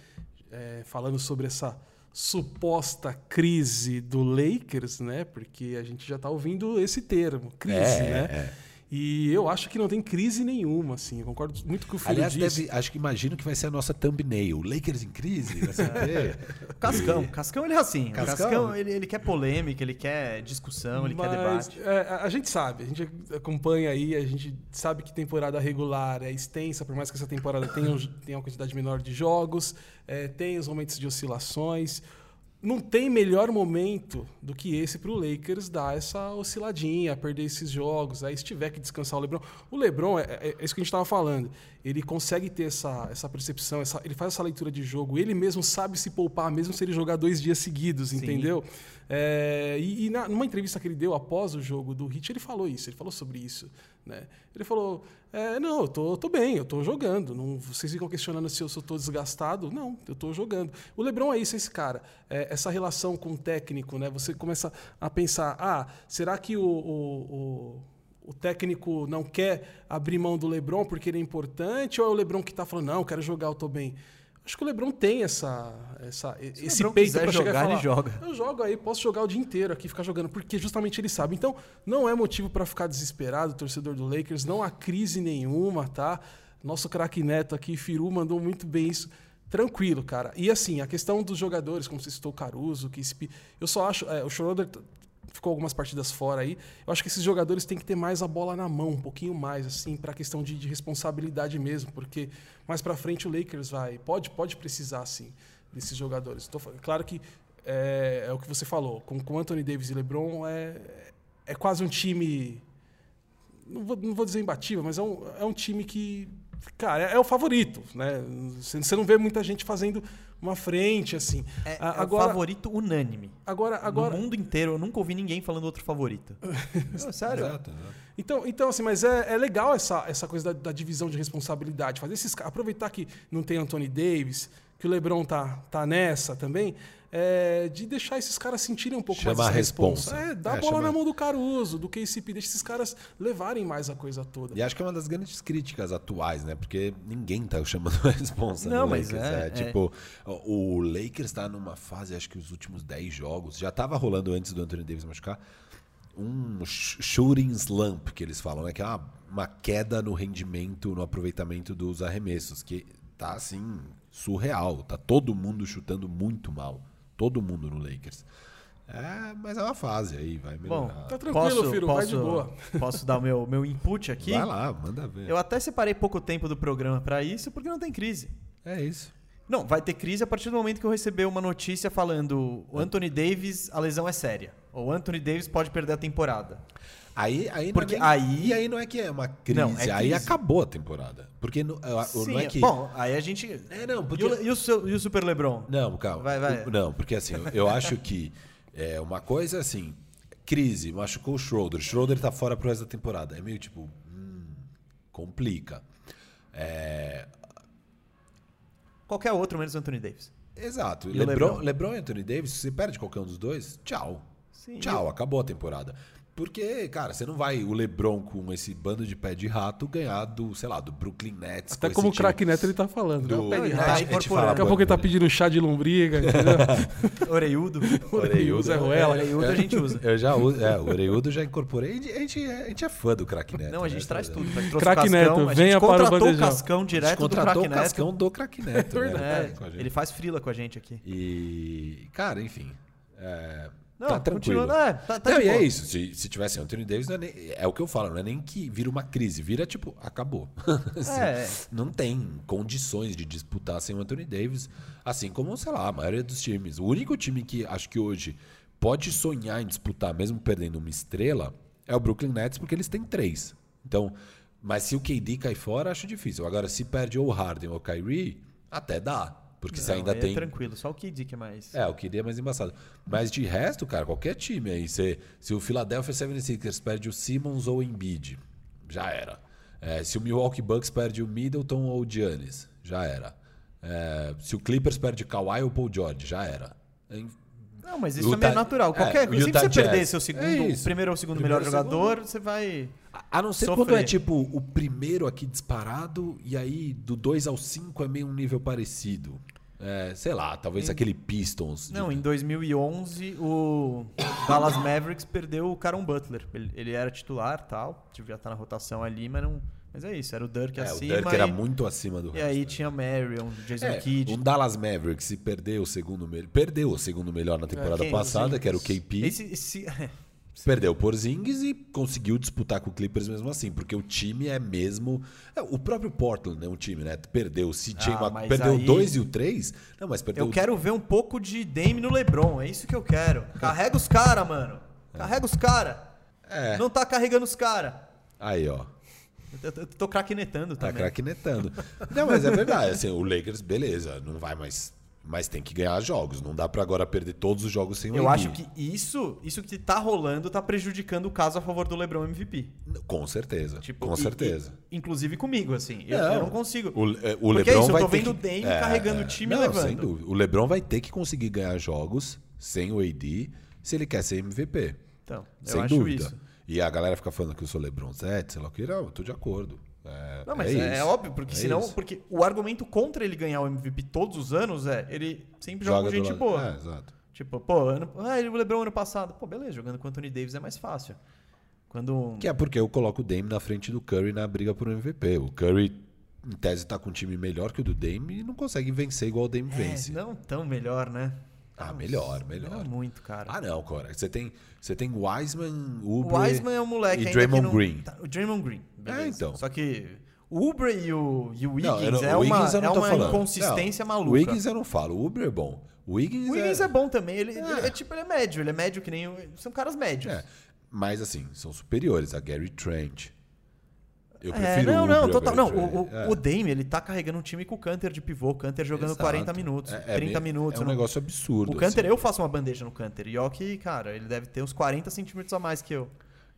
eh, falando sobre essa suposta crise do Lakers, né? Porque a gente já tá ouvindo esse termo, crise, É, né? é. E eu acho que não tem crise nenhuma, assim. Eu concordo muito com o filho Aliás, disse. deve, acho que imagino que vai ser a nossa thumbnail. Lakers em crise, vai ser. Cascão. Cascão ele é assim. Cascão? Cascão, ele, ele quer polêmica, ele quer discussão, ele quer Mas, debate. é, a- gente sabe, a gente acompanha aí, a gente sabe que temporada regular é extensa, por mais que essa temporada tenha, tenha uma quantidade menor de jogos, é, tem os momentos de oscilações. Não tem melhor momento do que esse para o Lakers dar essa osciladinha, perder esses jogos. Aí, se tiver que descansar o LeBron. O LeBron, é, é- é isso que a gente estava falando. Ele consegue ter essa, essa percepção, essa- ele faz essa leitura de jogo. Ele mesmo sabe se poupar, mesmo se ele jogar dois dias seguidos, Sim. entendeu? É, e e na- numa entrevista que ele deu após o jogo do Hit, ele falou isso, ele falou sobre isso. Né? Ele falou: é, Não, eu tô, tô bem, eu tô jogando. Não, vocês ficam questionando se eu sou tô desgastado. Não, eu tô jogando. O Lebron é isso, esse cara. É, essa relação com o técnico, né? Você começa a pensar: ah, será que o, o, o- o técnico não quer abrir mão do Lebron porque ele é importante? Ou é o Lebron que está falando, não, eu quero jogar, eu tô bem? Acho que o Lebron tem essa, essa, Se esse LeBron peito para jogar, falar, ele joga. eu jogo aí, posso jogar o dia inteiro aqui, ficar jogando, porque justamente ele sabe. Então, não é motivo para ficar desesperado, torcedor do Lakers, não há crise nenhuma, tá? Nosso craque Neto aqui, Firu, mandou muito bem isso. Tranquilo, cara. E assim, a questão dos jogadores, como você citou o Caruso, que eu só acho. é, o Schroeder ficou algumas partidas fora aí. Eu acho que esses jogadores têm que ter mais a bola na mão, um pouquinho mais, assim, para questão de, de responsabilidade mesmo, porque mais para frente o Lakers vai. Pode, pode precisar, sim, desses jogadores. Tô claro que é, é o que você falou, com, com Anthony Davis e LeBron é, é quase um time. Não vou, não vou dizer imbatível, mas é um, é um time que. Cara, é, é o favorito, né? Você não vê muita gente fazendo uma frente, assim. É, A- é o favorito unânime. Agora, agora, No mundo inteiro, eu nunca ouvi ninguém falando outro favorito. Não, sério. Exato, exato. Então, então assim, mas é, é legal essa, essa coisa da, da divisão de responsabilidade. Fazer esses, aproveitar que não tem Anthony Davis, que o LeBron tá, tá nessa também, é, de deixar esses caras sentirem um pouco Chamar mais essa responsa. É, dá É, a bola chamar- na mão do Caruso, do KCP, deixa esses caras levarem mais a coisa toda. E acho que é uma das grandes críticas atuais, né? Porque ninguém tá chamando a responsa Não, no mas Lakers. é- É, é. tipo, o Lakers tá numa fase, acho que os últimos 10 jogos, já tava rolando antes do Anthony Davis machucar, um sh- shooting slump, que eles falam, né? Que é uma, uma queda no rendimento, no aproveitamento dos arremessos, que tá, assim, surreal. Tá todo mundo chutando muito mal. Todo mundo no Lakers. É, mas é uma fase aí, vai Bom, melhorar. Tá tranquilo, Firo, vai de boa. Posso dar o meu, meu input aqui? Vai lá, manda ver. Eu até separei pouco tempo do programa pra isso, porque não tem crise. É isso. Não, vai ter crise a partir do momento que eu receber uma notícia falando o Anthony Davis, a lesão é séria. Ou o Anthony Davis pode perder a temporada. Aí, aí Porque não é nem- aí- E aí não é que é uma crise, Não, é aí crise. acabou a temporada. Porque não, Sim, não é que. Bom, aí a gente... é, não, porque. E o, e o e o Super LeBron? Não, calma. Vai, vai. Não, porque assim, eu, acho que é uma coisa assim, crise, machucou o Schroeder. Schroeder tá fora pro resto da temporada. É meio tipo, hum, complica. É, qualquer outro menos Anthony Davis. Exato. E LeBron, LeBron? LeBron e Anthony Davis, se você perde qualquer um dos dois, tchau. Sim, Tchau, acabou a temporada. Porque, cara, você não vai o LeBron com esse bando de pé de rato ganhar do, sei lá, do Brooklyn Nets. Até com como o craque Neto ele tá falando. do... né? Não, ele a tá incorporando. fala Daqui a pouco ele tá pedindo chá de lombriga, entendeu? Oreiudo. Oreiudo. Zé Ruela. Oreiudo a gente usa. Eu já uso, é, o Oreiudo já incorporei. A gente, a gente, é fã do craque Neto. Não, a né? gente traz A tudo. A gente Craque Neto, a venha gente para o contratou o Bandejão. Cascão direto do contratou Craque o Neto. Cascão do craque Neto. né? É, ele faz frila com a gente aqui. E, cara, enfim. é, Não, tá tranquilo. é, tá- tá não, e é boa. isso. Se, se tivesse Anthony Davis, não é, nem- é o que eu falo, não é nem que vira uma crise, vira tipo, acabou. Assim, É, é. Não tem condições de disputar sem o Anthony Davis, assim como, sei lá, a maioria dos times. O único time que acho que hoje pode sonhar em disputar, mesmo perdendo uma estrela, é o Brooklyn Nets, porque eles têm três. Então, mas se o KD cai fora, acho difícil. Agora, se perde ou o Harden ou o Kyrie, até dá. Porque você Não, ainda aí tem É tranquilo, só o KD que é mais. é, o que é mais embaçado. Mas de resto, cara, qualquer time aí, se, se o Philadelphia 76ers perde o Simmons ou o Embiid, já era. É, se o Milwaukee Bucks perde o Middleton ou o Giannis, já era. É, se o Clippers perde Kawhi ou Paul George, já era. Não, mas isso Utah- é meio natural. Qualquer é, coisa. Utah Se você perder Jazz. seu segundo, É primeiro ou segundo Primeiro melhor jogador, você vai. A não ser Sofrer. quando é tipo o primeiro aqui disparado e aí do 2 ao 5 é meio um nível parecido. É, sei lá, talvez aquele Pistons. de- Não, em 2011 o Dallas Mavericks perdeu o Caron Butler. Ele, ele era titular tal, devia estar na rotação ali, mas não. Mas é isso, era o Dirk é, o acima. Dirk era e, muito acima do e resto. aí tinha Marion, Jason É, Kidd. um Dallas Mavericks se perdeu o segundo melhor, perdeu o segundo melhor na temporada É, quem? passada, Sim. que era o KP, Esse, esse- perdeu por Zings e conseguiu disputar com o Clippers mesmo assim, porque o time é mesmo, é, o próprio Portland é um time, né? Perdeu o CJ, Ah, perdeu aí- o 2 e o 3. Não, mas perdeu eu o- quero ver um pouco de Dame no LeBron, é isso que eu quero. Carrega os cara, mano. Carrega os cara. É. Não tá carregando os cara. Aí, ó. Eu, eu tô craquinetando Tá também. craquinetando. Não, mas é verdade. Assim, o Lakers, beleza, não vai mais. Mas tem que ganhar jogos. Não dá pra agora perder todos os jogos sem o Eu Embiid. acho que isso, isso que tá rolando tá prejudicando o caso a favor do LeBron MVP. Com certeza. Tipo, com e- certeza. e- inclusive comigo, assim. Eu Não. eu não consigo. O, é, o Porque LeBron é isso, eu vai tô ter vendo que- o Dame carregando o time e não, levando. Sem dúvida. O LeBron vai ter que conseguir ganhar jogos sem o AD se ele quer ser MVP. Então, eu sem dúvida. isso. E a galera fica falando que eu sou LeBron Zete, sei lá o que. Não, eu tô de acordo. É, Não, mas é, é, óbvio, porque É senão. isso. Porque o argumento contra ele ganhar o MVP todos os anos é ele sempre joga, com do gente boa. É, exato. Tipo, pô, ano, ah, ele- o LeBron ano passado. Pô, beleza, jogando com o Anthony Davis é mais fácil. Quando. Que é porque eu coloco o Dame na frente do Curry na briga por MVP. O Curry, em tese, tá com um time melhor que o do Dame e não consegue vencer igual o Dame É, vence. não tão melhor, né? Ah, melhor, melhor. Não muito, cara. Ah, não, cara. Você tem, você tem Wiseman, o Ubre Wiseman é um moleque e Draymond não- Green. tá, o Draymond Green. beleza. É, então. Só que o Ubre e o, e o Não, Wiggins eu não- é o uma, Wiggins não é uma falando. inconsistência Não, maluca. O Wiggins eu não falo. O Uber é bom. O Wiggins, O Wiggins é, bom também. Ele, É. ele é tipo, ele é médio. Ele é médio que nem. o- São caras médios. É. Mas assim, são superiores a Gary Trent. Eu É, prefiro não, o não, ao total. Não, o. É. o Dame, ele tá carregando um time com o Canter de pivô. O Canter jogando Exato. 40 minutos, É- é 30 meio- minutos. É um não- negócio absurdo. O Canter, assim. eu faço uma bandeja no Canter. E ó que, cara, ele deve ter uns 40 centímetros a mais que eu.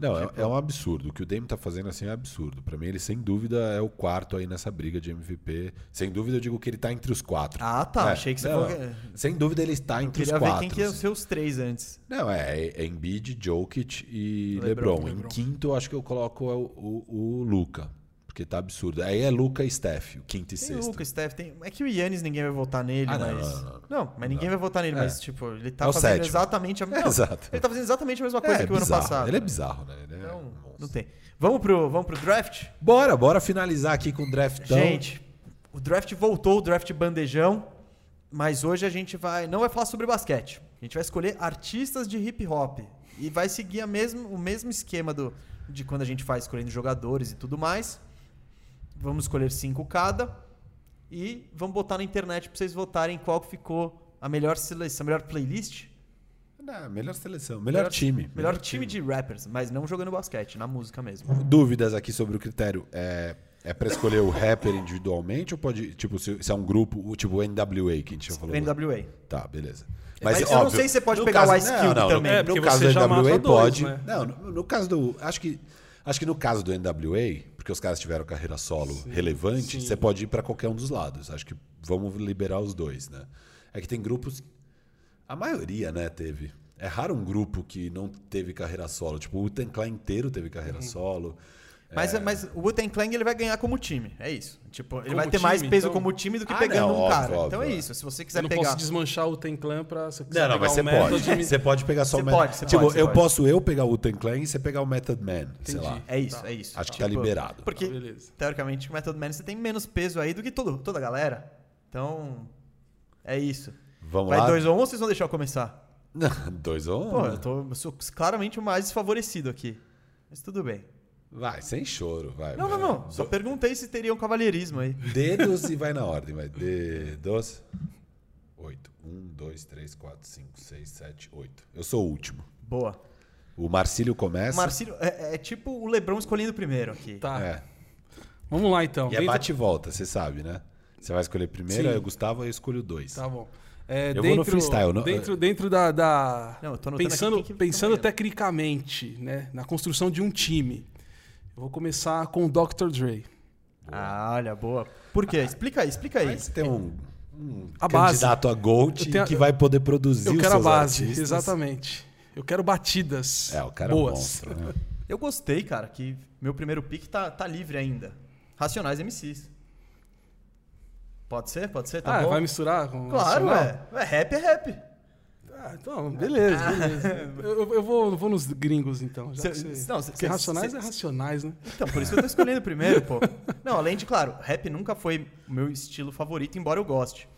Não, é, Tipo- é um absurdo. O que o Dame tá fazendo assim é absurdo. Pra mim, ele sem dúvida é o quarto aí nessa briga de MVP. Sem dúvida, eu digo que ele tá entre os quatro. Ah, tá. É, Achei que você não, falou que. Sem dúvida, ele está entre Queria os ver quatro. quem que ia assim. ser os três antes. Não, é, é Embiid, Jokic e LeBron, LeBron. Em quinto, eu acho que eu coloco o, o, o Luca. Porque tá absurdo. Aí é Luca e Steph, o quinto e Tem sexto. o Lucas, Steph, tem. É que o Yannis ninguém vai votar nele, Ah, não, mas. não, não, não. mas ninguém vai votar nele, É. mas, tipo, ele tá É fazendo exatamente a não, exato. Ele tá fazendo exatamente a mesma coisa É, que o ano passado. Ele é né? bizarro, né? Ele é Então, não tem. Vamos pro, vamos pro draft? Bora, bora finalizar aqui com o draftão. Gente, o draft voltou, o draft bandejão, mas hoje a gente vai não vai falar sobre basquete. A gente vai escolher artistas de hip hop e vai seguir a mesmo, o mesmo esquema do, de quando a gente faz escolhendo jogadores e tudo mais. Vamos escolher cinco cada e vamos botar na internet para vocês votarem qual que ficou a melhor seleção, a melhor playlist, Não, melhor seleção, melhor, time. melhor time de rappers, mas não jogando basquete, na música mesmo. Dúvidas aqui sobre o critério. É, é pra escolher o rapper individualmente ou pode, tipo, se, se é um grupo, o tipo o NWA que a gente já falou? NWA. Tá, beleza. Mas eu não sei se você pode no pegar o caso- Ice Cube também. No, É, porque no caso você do já NWA mata dois, pode. né? Não, no, no caso do. Acho que. Acho que no caso do NWA, porque os caras tiveram carreira solo relevante, sim. você pode ir pra qualquer um dos lados. Acho que vamos liberar os dois, né? É que tem grupos. A maioria, né, teve. É raro um grupo que não teve carreira solo. Tipo, o Clan inteiro teve carreira Uhum. solo. Mas, mas o Wu-Tang Clan ele vai ganhar como time. É isso. Tipo, ele Como vai ter mais time, peso então? como time do que Ah, pegando não, um óbvio, cara. óbvio, então é é. isso. Se você Eu quiser não pegar. posso desmanchar o Ten Clan pra. Se eu quiser Não, não, pegar mas o você Method, pode. me- Você pode pegar só Você o pode, você Tipo, pode, você eu pode. posso eu pegar o Uten Clan e você pegar o Method Man, sei Entendi. lá. É isso, Tá. é isso. Acho que tá liberado. Porque, Beleza. teoricamente, o Method Man você tem menos peso aí do que todo, toda a galera. Então, é isso. Vamos vai lá? 2 ou 1 um, ou vocês vão deixar eu começar? dois ou um? Pô, eu, tô, eu sou claramente o mais desfavorecido aqui. Mas tudo bem. Vai, sem choro, vai. Não, vai. não, não. Só perguntei se teria um cavalheirismo aí. Dedos e vai na ordem, vai. Dedos. Oito. Um, dois, três, quatro, cinco, seis, sete, oito. Eu sou o último. Boa. O Marcílio O começa. Marcílio é, é tipo o Lebron escolhendo primeiro aqui. Tá. É. Vamos lá então. E é Dentro- bate e volta, você sabe, né? Você vai escolher primeiro, aí o Gustavo, aí eu escolho dois. Tá bom. É, Eu vou no freestyle, não- Dentro, dentro da. da- Não, eu tô anotando pensando aqui quem que pensando tecnicamente, né? Na construção de um time. Eu vou começar com o Dr. Dre. Ah, olha, boa. Por quê? Explica aí, explica aí. Você tem um, um A base. candidato a Eu tenho que vai poder produzir Eu os quero a base, artistas. exatamente. Eu quero batidas É, o cara é um boas. monstro, né? Eu gostei, cara, que meu primeiro pick tá, tá livre ainda. Racionais MCs. Pode ser? Pode ser? Tá ah, bom? vai misturar com o Claro, é. É rap, é rap. Ah, então, beleza, beleza. eu, eu vou, eu vou nos gringos, então. Já Cê- que você- não, cê- porque cê- racionais cê- é racionais, né? Então, por isso que eu tô escolhendo primeiro, pô. Não, além de, claro, rap nunca foi o meu estilo favorito, embora eu goste.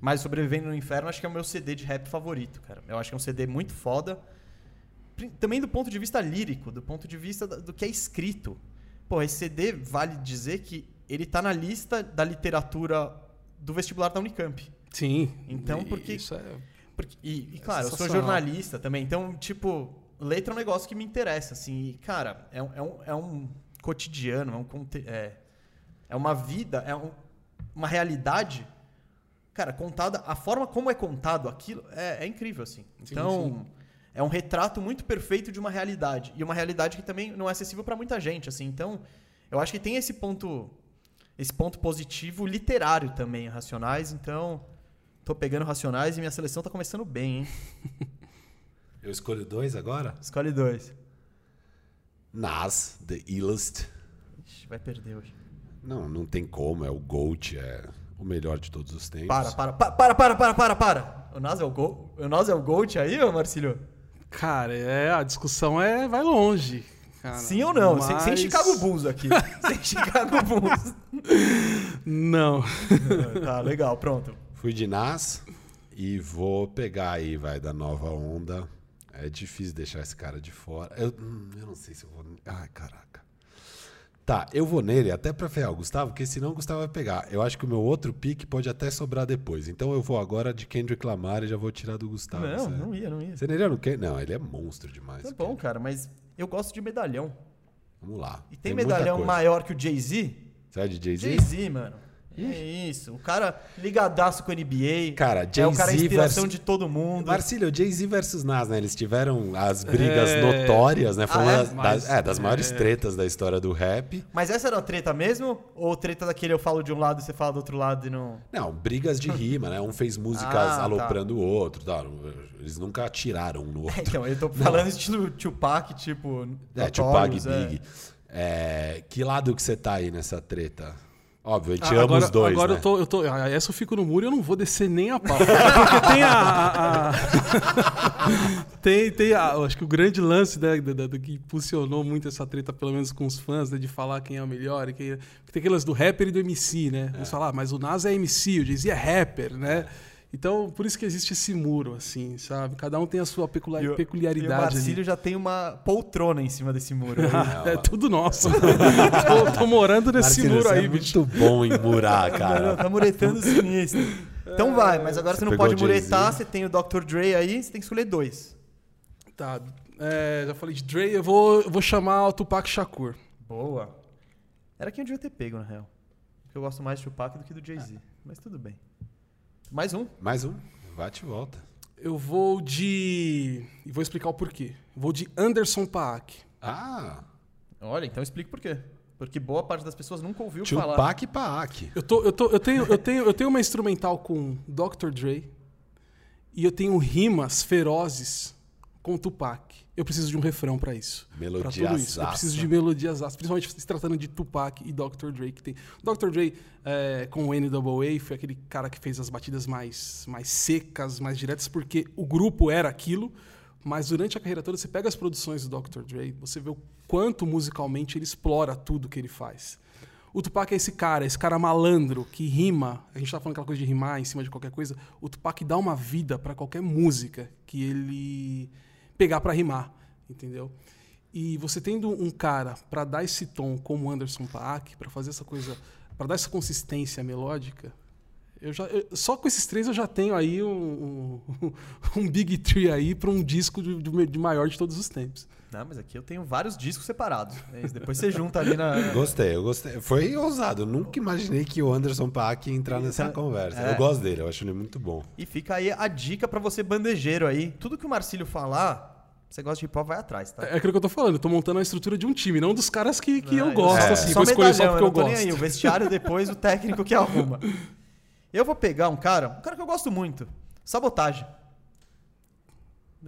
Mas Sobrevivendo no Inferno acho que é o meu CD de rap favorito, cara. Eu acho que é um CD muito foda. Pri- Também do ponto de vista lírico, do ponto de vista da- do que é escrito. Pô, esse CD vale dizer que ele tá na lista da literatura do vestibular da Unicamp. Sim. Então, e- porque- Isso é. Porque- e, e, claro, eu sou jornalista também, então, tipo, letra é um negócio que me interessa, assim. E, cara, é, um- é um, é um cotidiano, é, um, conte- é, é uma vida, é um- uma realidade, cara, contada, a forma como é contado aquilo é, é incrível, assim. Sim, Então, sim. é um retrato muito perfeito de uma realidade. E uma realidade que também não é acessível para muita gente, assim. Então, eu acho que tem esse ponto, esse ponto positivo literário também, Racionais, então... Tô pegando Racionais e minha seleção tá começando bem, hein? Eu escolho dois agora? Escolhe dois. Nas, The Illest. Ixi, vai perder hoje. Não, não tem como, é o GOAT, é o melhor de todos os tempos. Para, para, pa- para, para, para, para, para. O Nas é o gol? O Nas é o Gold aí, ô Marcílio? Cara, é, a discussão é, vai longe. cara. Sim ou não? Sem, sem Mas- Chicago Bulls aqui. sem Chicago Bulls. Não. tá, legal, pronto. Fui de Nas e vou pegar aí, vai, da nova onda. É difícil deixar esse cara de fora. Eu, hum, eu não sei se eu vou. Ai, caraca. Tá, eu vou nele até pra ferrar o Gustavo, porque senão o Gustavo vai pegar. Eu acho que o meu outro pique pode até sobrar depois. Então eu vou agora de Kendrick Lamar e já vou tirar do Gustavo. não, não ia, não ia. Você não iria no Ken- Não, ele é monstro demais. Tá bom, Kendrick. cara, mas eu gosto de medalhão. Vamos lá. E tem, muita medalhão maior que o Jay-Z? Você é de Jay-Z? Jay-Z, mano. É isso. O cara ligadaço com a NBA. Cara, é o cara a Jay-Z inspiração versus- de todo mundo. Marcílio, Jay-Z versus Nas, né? Eles tiveram as brigas É. notórias, né? Foi Ah, uma é? das, Mas- é, das maiores é. tretas da história do rap. Mas essa era uma treta mesmo? Ou treta daquele eu falo de um lado e você fala do outro lado e não. Não, brigas de rima, né? Um fez músicas Ah, tá. aloprando o outro. tal. Eles nunca atiraram um no outro. Então, eu tô falando estilo Tupac, tipo. É, Tupac Notorious, Big. É, que lado que você tá aí nessa treta? Óbvio, a gente Ah, ama agora, os dois, Agora né? eu tô, eu tô. ah, Essa eu fico no muro e eu não vou descer nem a pau. Porque tem a. a- a- tem, tem a, eu acho que o grande lance né, do, do- do que impulsionou muito essa treta, pelo menos com os fãs, né, de falar quem é o melhor. E quem é- porque tem aquelas do rapper e do MC, né? Eles falam, ah, mas o Nas é MC, o Jay-Z é rapper, né? Então, por isso que existe esse muro, assim, sabe? Cada um tem a sua pecula- E o- E o peculiaridade Marcílio ali. já tem uma poltrona em cima desse muro. aí. é tudo nosso. tô, tô morando nesse Marcílio, muro você aí, é bicho. muito bom em murar, Não, cara. tá muretando sinistro. Então vai, mas agora Você você não pode muretar, você tem o Dr. Dre aí, você tem que escolher dois. Tá, é, já falei de Dre, eu vou, eu vou chamar o Tupac Shakur. Boa. Era quem eu devia ter pego, na real. Porque eu gosto mais de Tupac do que do Jay-Z. Mas tudo bem. Mais um. Mais um. Bate e volta. Eu vou de. E vou explicar o porquê. Vou de Anderson Paak. Ah, Olha, então explica por quê. Porque boa parte das pessoas nunca ouviu falar. Tupac e Paak. Eu, tô, eu, tô, eu, tenho, eu, tenho, eu tenho uma instrumental com Dr. Dre e eu tenho rimas ferozes com Tupac. Eu preciso de um refrão pra isso. Pra Melodia tudo isso. Eu preciso de melodias principalmente se tratando de Tupac e Dr. Dre. Que tem. Dr. Dre é, com o NAA foi aquele cara que fez as batidas mais, mais secas, mais diretas, porque o grupo era aquilo. Mas durante a carreira toda, você pega as produções do Dr. Dre, você vê o quanto musicalmente ele explora tudo que ele faz. O Tupac é esse cara, esse cara malandro que rima. A gente tá falando aquela coisa de rimar em cima de qualquer coisa. O Tupac dá uma vida para qualquer música que ele pegar para rimar, entendeu? E você tendo um cara para dar esse tom como Anderson Paak, para fazer essa coisa, para dar essa consistência melódica, eu já, eu- só com esses três eu já tenho aí um, um, um big tree aí para um disco de, de- de maior de todos os tempos. Não, mas aqui eu tenho vários discos separados. É Depois você junta ali na. Gostei, eu gostei. Foi ousado. Eu nunca imaginei que o Anderson Paak ia entrar nessa Então, conversa. é. Eu gosto dele, eu acho ele muito bom. E fica aí a dica pra você bandejeiro aí. Tudo que o Marcílio falar, você gosta de hip hop, vai atrás, tá? É aquilo que eu tô falando, eu tô montando a estrutura de um time, não dos caras que, que eu Não, gosto, é, assim, vou escolher só porque eu não tô nem gosto. aí. O vestiário depois, o técnico que arruma. Eu vou pegar um cara, um cara que eu gosto muito. Sabotagem.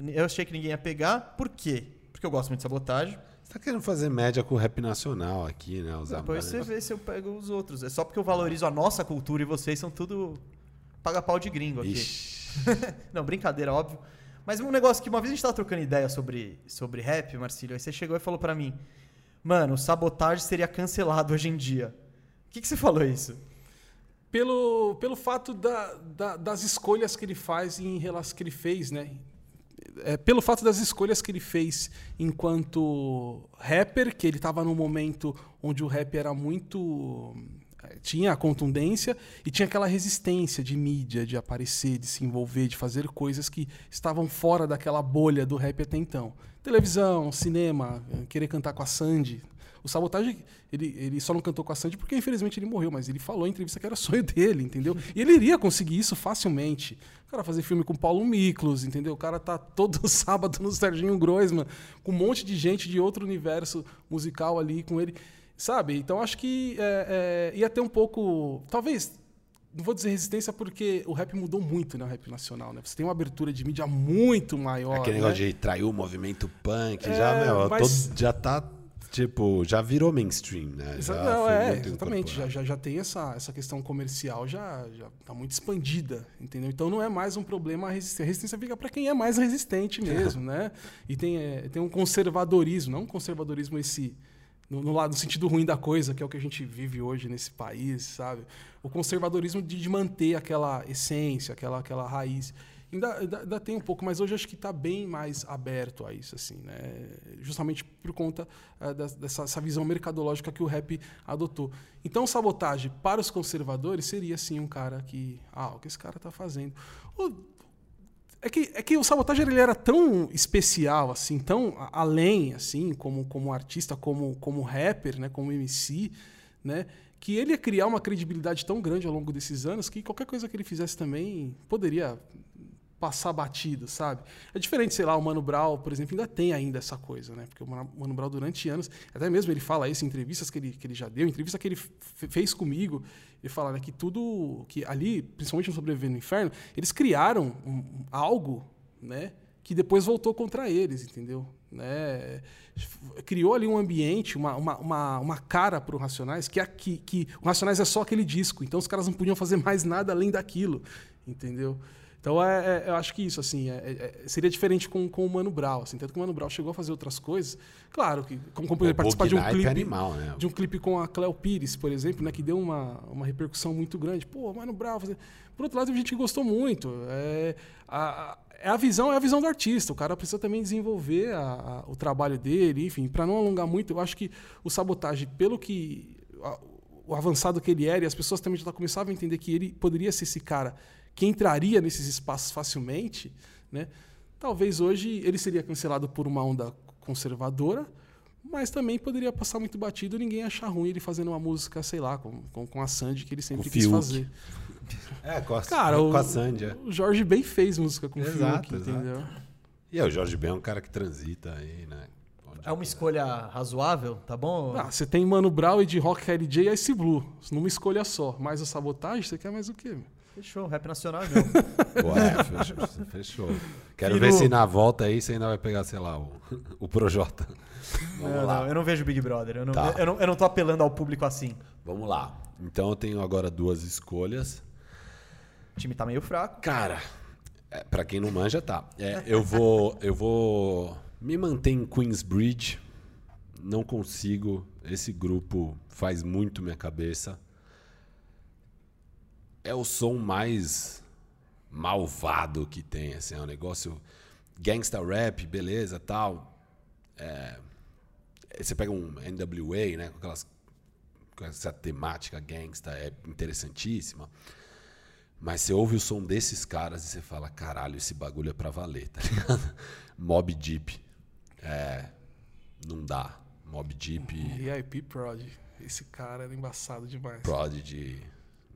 Eu achei que ninguém ia pegar. Por quê? Porque eu gosto muito de sabotagem. Você tá querendo fazer média com o rap nacional aqui, né? Os Depois você vê se eu pego os outros. É só porque eu valorizo a nossa cultura e vocês são tudo paga-pau de gringo aqui. Ixi. Não, brincadeira, óbvio. Mas um negócio que uma vez a gente tava trocando ideia sobre, sobre rap, Marcílio, aí você chegou e falou pra mim: Mano, o sabotagem seria cancelado hoje em dia. O que, que você falou isso? Pelo, pelo fato da, da- das escolhas que ele faz em relação que ele fez, né? É, pelo fato das escolhas que ele fez enquanto rapper, que ele estava num momento onde o rap era muito eh, tinha a contundência e tinha aquela resistência de mídia, de aparecer, de se envolver, de fazer coisas que estavam fora daquela bolha do rap até então. Televisão, cinema, eh, querer cantar com a Sandy. O Sabotagem, ele, ele só não cantou com a Sandy porque infelizmente ele morreu, mas ele falou em entrevista que era sonho dele, entendeu? E ele iria conseguir isso facilmente. O cara fazer filme com Paulo Miklos, entendeu? O cara tá todo sábado no Serginho Groisman, com um monte de gente de outro universo musical ali com ele. Sabe? Então acho que é, é, ia ter um pouco. Talvez. Não vou dizer resistência porque o rap mudou muito, né? O rap nacional, né? Você tem uma abertura de mídia muito maior. Aquele né? negócio de trair o movimento punk, É, já, meu, mas- todo- já tá, tipo, já virou mainstream, né? Exa- Já não, é, exatamente. Já, já, já tem essa, essa questão comercial, já, já tá muito expandida, entendeu? Então não é mais um problema a resistência. A resistência fica para quem é mais resistente mesmo, né? E tem, é, tem um conservadorismo, não um conservadorismo esse. No, no lado, no sentido ruim da coisa, que é o que a gente vive hoje nesse país, sabe? O conservadorismo de, de manter aquela essência, aquela, aquela raiz. Ainda, ainda, ainda tem um pouco, mas hoje acho que está bem mais aberto a isso, assim, né? Justamente por conta das- dessa essa visão mercadológica que o rap adotou. Então, sabotagem para os conservadores seria, sim, um cara que... Ah, o que esse cara está fazendo? É que, é que o Sabotagem ele era tão especial, assim, tão além, assim, como, como artista, como, como rapper, né, como MC, né, que ele ia criar uma credibilidade tão grande ao longo desses anos que qualquer coisa que ele fizesse também poderia passar batido, sabe? É diferente, sei lá, o Mano Brown, por exemplo, ainda tem ainda essa coisa, né? Porque o Mano Brown, durante anos, até mesmo ele fala isso em entrevistas que ele, que ele já deu, entrevista que ele fez comigo, ele fala né, que tudo, que ali, principalmente no Sobrevivendo no Inferno, eles criaram um- algo, né? Que depois voltou contra eles, entendeu? Né? Criou ali um ambiente, uma, uma, uma, uma cara para o Racionais, que, aqui, que o Racionais é só aquele disco, então os caras não podiam fazer mais nada além daquilo, entendeu? Então, é, é- eu acho que isso, assim, é- é- é- seria diferente com, com o Mano Brown, assim, tanto que o Mano Brown chegou a fazer outras coisas, claro, que como, como ele participar de um Night clipe, é animal, né? de um clipe com a Cleo Pires, por exemplo, né, que deu uma, uma repercussão muito grande. Pô, Mano Brown. fazer- Por outro lado, teve gente que gostou muito. É a, a- é a visão, é a visão do artista. O cara precisa também desenvolver a- a- o trabalho dele, enfim, para não alongar muito. Eu acho que o sabotagem, pelo que a- o avançado que ele era, e as pessoas também já começavam a entender que ele poderia ser esse cara que entraria nesses espaços facilmente, né? Talvez hoje ele seria cancelado por uma onda conservadora, mas também poderia passar muito batido e ninguém achar ruim ele fazendo uma música, sei lá, com, com, com a Sandy que ele sempre quis Fiuk. fazer. É, com a, Cara, com o, a Sandy, é. o Jorge Ben fez música com o Exato, Fiuk, exato. entendeu? E é, o Jorge Ben é um cara que transita aí, né? É uma escolha razoável, tá bom? Ah, você tem Mano Brown, Ed Rock, LJ e Ice Blue. Numa escolha só. Mais a sabotagem, você quer mais o quê? meu? Fechou, rap nacional é meu. Pô, é, fechou. fechou. Quero Firu. ver se na volta aí você ainda vai pegar, sei lá, o, o Projota. Vamos Não, lá. não, eu não vejo Big Brother. Eu não, Tá. eu, não, eu não tô apelando ao público assim. Vamos lá. Então eu tenho agora duas escolhas. O time tá meio fraco. Cara, é, para quem não manja, tá. É, eu vou eu vou me manter em Queensbridge. Não consigo. Esse grupo faz muito minha cabeça. É o som mais malvado que tem, assim, é um negócio gangsta rap, beleza, tal. É, você pega um NWA, né, com aquelas com essa temática gangsta é interessantíssima. Mas você ouve o som desses caras e você fala, caralho, esse bagulho é pra valer, tá ligado? Mob Deep. É. Não dá. Mob Deep, E IP Prod. Esse cara era embaçado demais. Prodigy,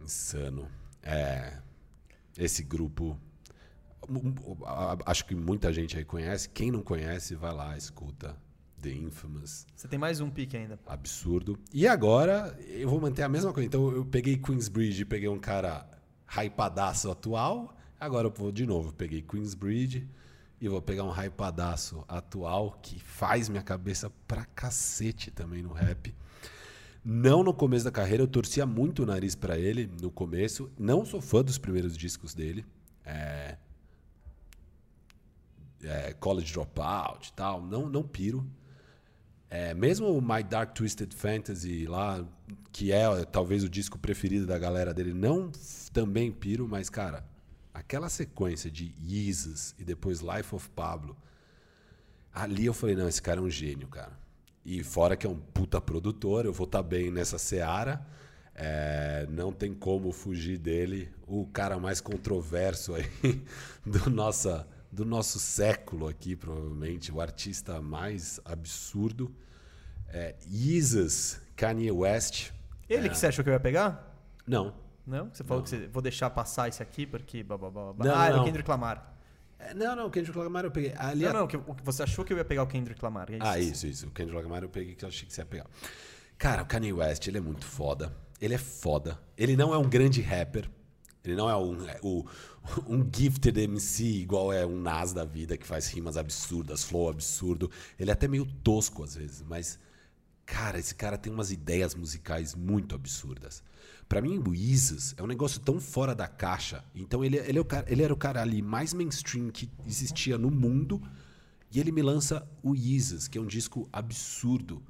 Insano. É. Esse grupo. Acho que muita gente aí conhece. Quem não conhece, vai lá, escuta. The Infamous. Você tem mais um pique ainda. absurdo. E agora eu vou manter a mesma coisa. Então eu peguei Queensbridge e peguei um cara hypadaço atual. Agora eu vou de novo, peguei Queensbridge e vou pegar um hypadaço atual que faz minha cabeça pra cacete também no rap. Não no começo da carreira, eu torcia muito o nariz pra ele no começo. Não sou fã dos primeiros discos dele. É, é, College Dropout e tal. Não, não piro. É, mesmo o My Dark Twisted Fantasy lá, que é talvez o disco preferido da galera dele, não também piro, mas cara, aquela sequência de Yeezus e depois Life of Pablo, ali eu falei, não, esse cara é um gênio, cara. E fora que é um puta produtor, eu vou estar bem nessa seara. É, não tem como fugir dele. O cara mais controverso aí do, nossa, do nosso século aqui, provavelmente. O artista mais absurdo. É, Yeezus, Kanye West. Ele que você achou que eu ia pegar? Não. Não? Você falou que você vou deixar passar esse aqui porque. Blá, blá, blá, blá. Não, ah, não. o Kendrick Lamar. É, Não, não, o Kendrick Lamar eu peguei. Ali Não, não, que, o que você achou que eu ia pegar o Kendrick Lamar. é Ah, isso, isso. O Kendrick Lamar eu peguei que eu achei que você ia pegar. Cara, o Kanye West, ele é muito foda. Ele é foda. Ele não é um grande rapper. Ele não é um, é o- um gifted MC igual é um Nas da vida que faz rimas absurdas, flow absurdo. Ele é até meio tosco às vezes, mas cara, esse cara tem umas ideias musicais muito absurdas. Pra mim, o Isis é um negócio tão fora da caixa. Então ele, ele, é o cara, ele era o cara ali mais mainstream que existia no mundo. E ele me lança o Isis, que é um disco absurdo.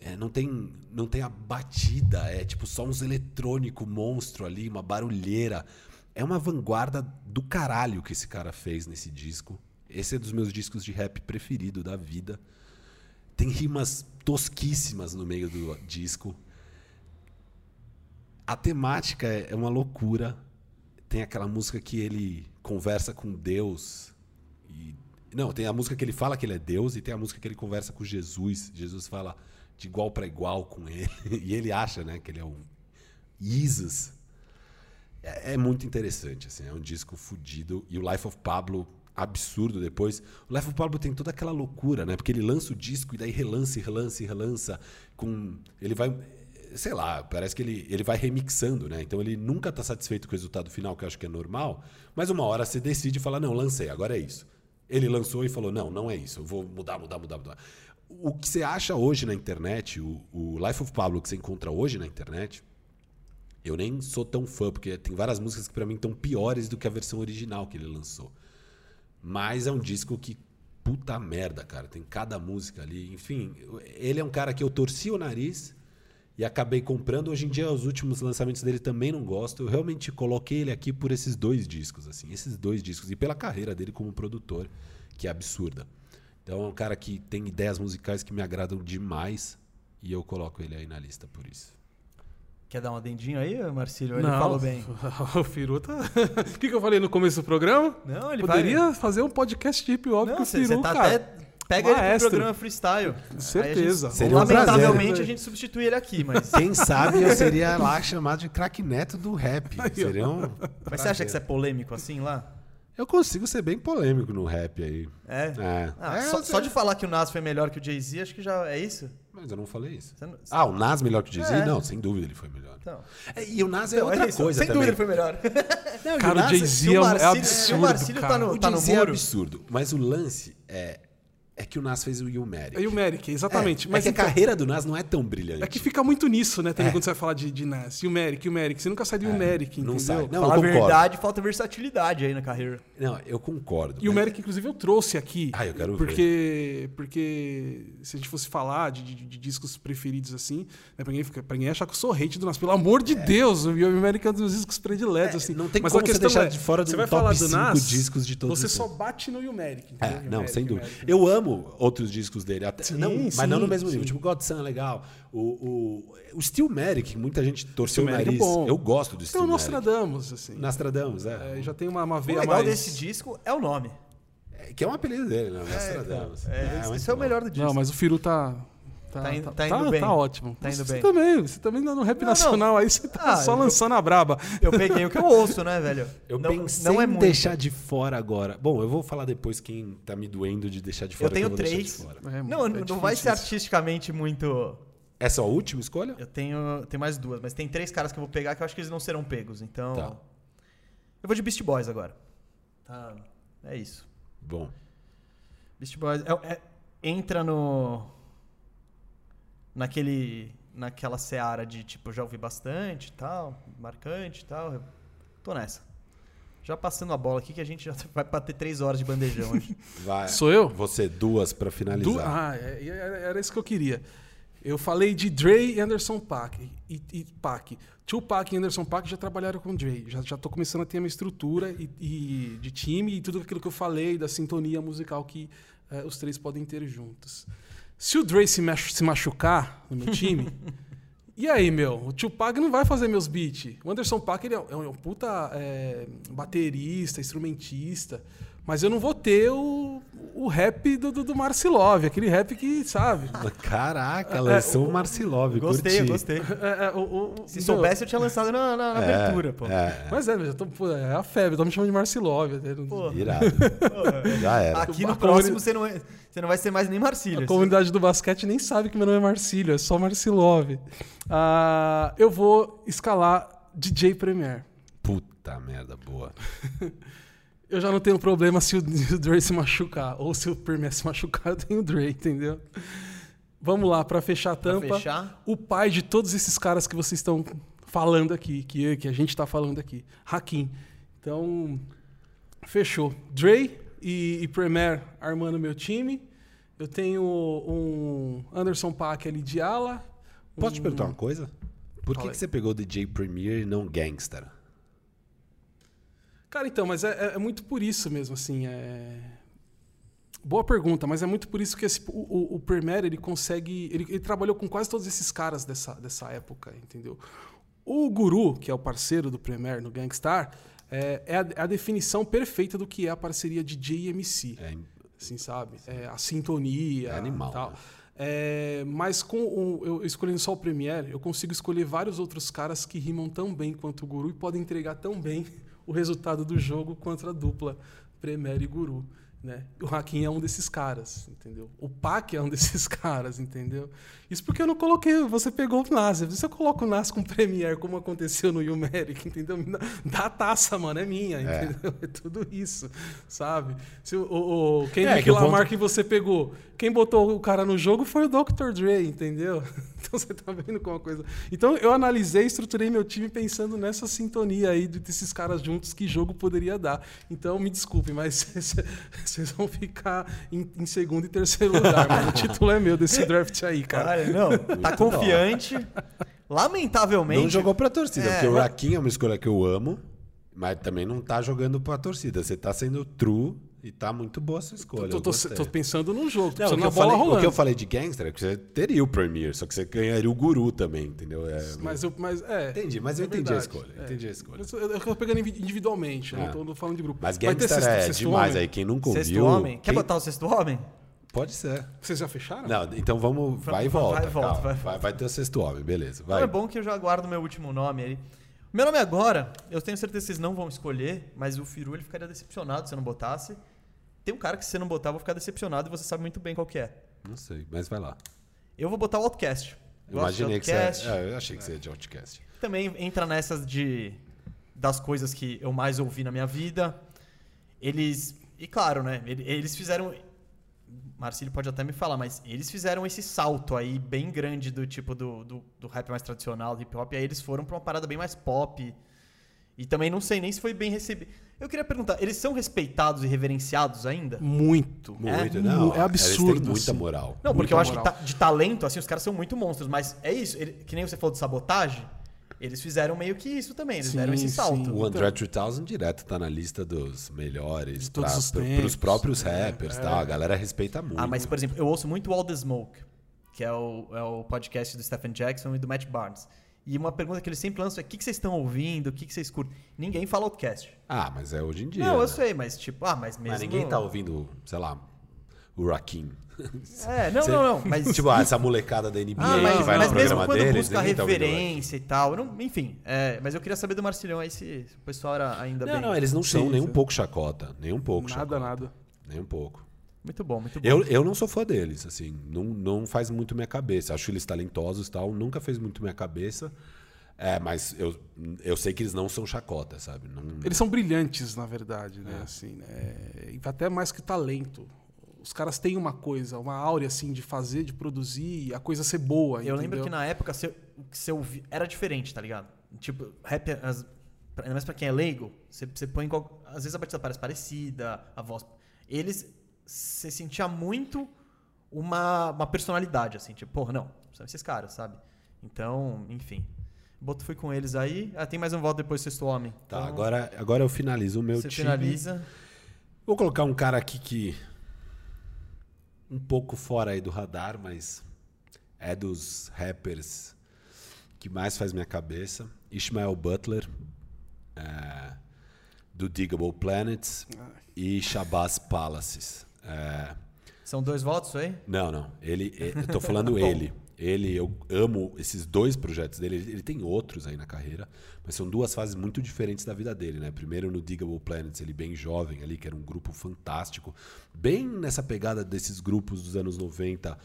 É, não, tem, não tem a batida, é tipo só uns eletrônico monstro ali, uma barulheira. É uma vanguarda do caralho que esse cara fez nesse disco. Esse é dos meus discos de rap preferido da vida. Tem rimas tosquíssimas no meio do disco. A temática é é uma loucura. Tem aquela música que ele conversa com Deus. E, não, tem a música que ele fala que ele é Deus e tem a música que ele conversa com Jesus. Jesus fala de igual para igual com ele. E ele acha né, que ele é um Jesus. É, é muito interessante, assim, é um disco fudido. E o Life of Pablo, absurdo depois. O Life of Pablo tem toda aquela loucura, né? Porque ele lança o disco e daí relança, relança, relança. Com... Ele vai. Sei lá, parece que ele, ele vai remixando, né? Então ele nunca tá satisfeito com o resultado final, que eu acho que é normal. Mas uma hora você decide e fala: não, lancei, agora é isso. Ele lançou e falou: não, não é isso, eu vou mudar, mudar, mudar, mudar. O que você acha hoje na internet, o, o Life of Pablo que você encontra hoje na internet, eu nem sou tão fã, porque tem várias músicas que pra mim estão piores do que a versão original que ele lançou. Mas é um disco que, puta merda, cara. Tem cada música ali. Enfim, ele é um cara que eu torci o nariz e acabei comprando. Hoje em dia, os últimos lançamentos dele também não gosto. Eu realmente coloquei ele aqui por esses dois discos, assim. Esses dois discos. E pela carreira dele como produtor, que é absurda. Então é um cara que tem ideias musicais que me agradam demais. E eu coloco ele aí na lista por isso. Quer dar um adendinho aí, Marcílio? Ele Não, falou bem. o Firu tá. O que, que eu falei no começo do programa? Não, ele Poderia vai. fazer um podcast de hip hop Não, com o Firu, tá cara. até. Pega ele pro Maestro. programa freestyle. Certeza. Gente- Seria um lamentavelmente prazer. a gente substitui ele aqui, mas. Quem sabe eu seria lá chamado de craque neto do rap. Seria um Mas você acha que você é polêmico assim lá? Eu consigo ser bem polêmico no rap aí. É? É. Ah, É, só, só sei. de falar que o Nas foi melhor que o Jay-Z, acho que já é isso? Mas eu não falei isso. Você não- Ah, o Nas melhor que o Jay-Z? É. Não, sem dúvida ele foi melhor. Então, É, E o Nas é Então, outra isso. coisa Sem também. dúvida ele foi melhor. Não, o Cara, o Nas- Jay-Z é, o um- é Marcílio- se o absurdo, Marcílio tá cara. no- O tá Jay-Z é muro. absurdo. Mas o lance é, é que o Nas fez o Ilmatic. É o Merrick, exatamente. É, mas é que então- a carreira do Nas não é tão brilhante. É que fica muito nisso, né? Também É. quando você vai falar de, de Nas. E o Merrick, e o Merrick. Você nunca sai do Merrick, não entendeu? sai. Não, Falar eu a concordo. verdade, falta versatilidade aí na carreira. Não, eu concordo. E o mas- Merrick, inclusive, eu trouxe aqui. Ah, eu quero porque, Porque se a gente fosse falar de, de- de discos preferidos assim, né, pra, ninguém, ficar- pra ninguém achar que eu sou hate do Nas. Pelo amor de Deus, o Merrick é um dos discos prediletos. É, assim. não tem Mas como a você questão deixar é, de fora do você vai top falar do cinco Nas, discos de todos Você só bate no Yumeric. É, não, sem dúvida. Eu amo outros discos dele, até, Sim, não, mas sim, não no mesmo nível. sim. Tipo, Godson é legal. O, o, o Steel Merrick, muita gente torceu o Merrick nariz. é. Eu gosto do Então, Steel o Merrick. Nostradamus, assim. Nostradamus, é. É, já tem uma, uma O veia legal mais... desse disco é o nome. É, Que é um apelido dele, né? Nostradamus. É, esse- muito esse é o melhor do disco. Não, mas o Firu tá... Tá, Tá indo- tá, tá indo bem. tá ótimo. Tá indo você bem. também, você também no rap Não, nacional aí, você tá Ah, só eu- lançando a braba. Eu peguei o que eu ouço, né, velho? Eu não, pensei não é em muito. deixar de fora agora. Bom, eu vou falar depois quem tá me doendo de deixar de fora. Eu tenho deixar três. de fora. É, Não, é não vai ser artisticamente muito. Essa é a última escolha? Eu tenho, tenho mais duas, mas tem três caras que eu vou pegar que eu acho que eles não serão pegos. Então. Tá. Eu vou de Beast Boys agora. Tá. É isso. Bom. Beast Boys é- é- entra no. Naquele. Naquela seara de tipo, já ouvi bastante e tal, marcante e tal. Eu tô nessa. Já passando a bola aqui que a gente já vai bater três horas de bandejão hoje. Vai. Sou eu? Você, duas pra finalizar. Du- Ah, é- é- era era isso que eu queria. Eu falei de Dre e Anderson Paak. E, e Paak. Tupac e Anderson Paak já trabalharam com Dre. Já, já tô começando a ter uma estrutura e, e de time e tudo aquilo que eu falei, da sintonia musical que eh, os três podem ter juntos. Se o Dre se, machu- se machucar no meu time, e aí, meu? O Tupac não vai fazer meus beats. O Anderson Paak ele é, é um puta é, baterista, instrumentista. Mas eu não vou ter o, o rap do, do, do Marcilov, aquele rap que, sabe? Caraca, lançou É, o Marcilov. Gostei, curti. gostei. É, é, o- o- o- Se meu, soubesse, eu tinha lançado na, na- na É, abertura, pô. É, Mas é, mas eu tô, pô, é a febre, tô me chamando de Marcilov. até não- Pô. irado. Já era. Aqui no próximo você não, é- você não vai ser mais nem Marcílio. A comunidade do basquete nem sabe que meu nome é Marcílio, é só Marcilov. Ah, eu vou escalar DJ Premier. Puta merda, boa. Eu já não tenho problema se o, o Dre se machucar, ou se o Premier se machucar, eu tenho o Dre, entendeu? Vamos lá, pra fechar a Pra tampa. fechar? O pai de todos esses caras que vocês estão falando aqui, que, que a gente tá falando aqui, Hakim. Então, fechou. Dre e, e Premier armando meu time. Eu tenho um Anderson Paak ali de ala. Posso te perguntar uma coisa? Por que, que você pegou DJ Premier e não Gangster? Cara, então, mas é, é- é muito por isso mesmo, assim. É... Boa pergunta, mas é muito por isso que esse- o, o, o Premier, ele consegue. Ele, ele trabalhou com quase todos esses caras dessa, dessa época, entendeu? O Guru, que é o parceiro do Premier no Gangstar, é, é a, é a definição perfeita do que é a parceria DJ e MC. É, assim, sabe? É, a sintonia. É animal, Tal. né? É, mas com o, eu escolhendo só o Premiere, eu consigo escolher vários outros caras que rimam tão bem quanto o Guru e podem entregar tão bem o resultado do jogo quanto a dupla Premiere e Guru. Né? O Hakim é um desses caras, entendeu? O Pac é um desses caras, entendeu? Isso porque eu não coloquei, você pegou o Nas. Se eu coloco o Nas com Premiere, como aconteceu no Yumeric, entendeu? Me dá- Dá a taça, mano, é minha, É. entendeu? É tudo isso, sabe? Se o, o, Kendrick É, que o Lamar ponto- que você pegou, quem botou o cara no jogo foi o Dr. Dre, entendeu? Então você tá vendo como uma coisa. Então eu analisei, estruturei meu time pensando nessa sintonia aí desses caras juntos, que jogo poderia dar. Então me desculpem, mas vocês vão ficar em, em segundo e terceiro lugar, mano. O título é meu desse draft aí, cara. Caralho, não. Tá confiante. Lamentavelmente. Não jogou pra torcida, É. porque o Rakim é uma escolha que eu amo, mas também não tá jogando pra torcida. Você tá sendo true e tá muito boa a sua escolha. Tô, eu tô- tô pensando no jogo, tô Não, o, pensando que na eu bola falei, o que eu falei de gangster é que você teria o Premier, só que você ganharia o Guru também, entendeu? É, Mas eu, mas, é, Entendi, mas eu é entendi a verdade, escolha. é. Entendi a escolha. Eu eu tô pegando indivi- individualmente, eu Ah. não tô, falando de grupo. Mas Vai ter gangster sexto- é sexto demais homem? aí. Quem nunca ouviu. Sexto homem. Quer quem- botar o sexto homem? Pode ser. Vocês já fecharam? Não, então vamos. Vai e Vai volta. e volta, vai e vai, volta. vai ter o sexto homem, beleza. Então Vai. é bom que eu já guardo meu último nome ali. Meu nome agora, eu tenho certeza que vocês não vão escolher, mas o Firu ele ficaria decepcionado se eu não botasse. Tem um cara que se você não botar, eu vou ficar decepcionado e você sabe muito bem qual que é. Não sei, mas vai lá. Eu vou botar o Outcast. Eu Imaginei que você. É, eu achei que você ia de Outcast. Também entra nessas de. das coisas que eu mais ouvi na minha vida. Eles. E claro, né? Eles fizeram. Marcílio pode até me falar, mas eles fizeram esse salto aí bem grande do tipo do, do, do rap mais tradicional, hip hop, e aí eles foram pra uma parada bem mais pop. E também não sei nem se foi bem recebido. Eu queria perguntar, eles são respeitados e reverenciados ainda? Muito. Muito, é, não. É absurdo. Eles têm muita assim. moral. Não, porque Muita eu acho moral. que ta- de talento, assim, os caras são muito monstros, mas é isso. ele- que nem você falou de sabotagem, eles fizeram meio que isso também. Eles Sim, deram esse sim. salto. O André 3000 direto tá na lista dos melhores pra, os pro- pros próprios É, rappers, é. tá? A galera respeita muito. Ah, mas, por exemplo, eu ouço muito All the Smoke, que é o, é o podcast do Stephen Jackson e do Matt Barnes. E uma pergunta que eles sempre lançam é: o que, que vocês estão ouvindo? O que, que vocês curtem? Ninguém fala Outcast. Ah, mas é hoje em dia. Não, né? eu sei, mas tipo, ah, mas mesmo. Mas ninguém tá ouvindo, sei lá, o Rakim. É, não, Cê- não, não. Mas, tipo, ah, essa molecada da NBA Ah, que mas, vai mas no mesmo programa quando deles, busca tá referência e tal. não- enfim, é, mas eu queria saber do Marcilhão aí se o pessoal era ainda Não, bem. não, eles não são nem um pouco chacota. Nem um pouco Nada, chacota. nada. Nem um pouco. Muito bom, muito bom. Eu, eu não sou fã deles, assim. Não, não faz muito minha cabeça. Acho eles talentosos e tal. Nunca fez muito minha cabeça. É, mas eu, eu sei que eles não são chacota, sabe? Não, Eles são brilhantes, na verdade, É. né? Assim, né? E até mais que talento. Os caras têm uma coisa, uma áurea assim de fazer, de produzir, e a coisa ser boa. Eu lembro entendeu? que na época que você ouvia era diferente, tá ligado? Tipo, rap, as, ainda mais pra quem é leigo, você, você põe. qual- às vezes a batida parece parecida, a voz. Eles. Você sentia muito uma, uma personalidade, assim, tipo, porra, não, são esses caras, sabe? Então, enfim. Boto fui com eles aí. Ah, tem mais um voto depois do sexto homem. Tá, Então, agora, agora eu finalizo o meu Você time. finaliza. Vou colocar um cara aqui que. Um pouco fora aí do radar, mas é dos rappers que mais faz minha cabeça. Ishmael Butler, é, do Digable Planets, e Shabazz Palaces. É, São dois votos aí? não, não. Ele, é, eu tô falando ele. Ele, eu amo esses dois projetos dele. Ele, ele tem outros aí na carreira, mas são duas fases muito diferentes da vida dele, né? Primeiro no Digable Planets, ele bem jovem ali, que era um grupo fantástico, bem nessa pegada desses grupos dos anos 90,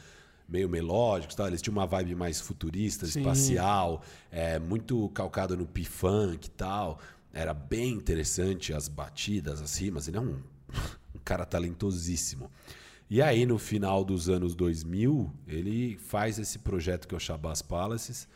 meio melódicos, tal. Eles tinham uma vibe mais futurista, Sim. espacial, é, muito calcado no P-Funk e tal. Era bem interessante as batidas, as rimas. Ele é um cara talentosíssimo. E aí, no final dos anos 2000, ele faz esse projeto que é o Shabazz Palaces,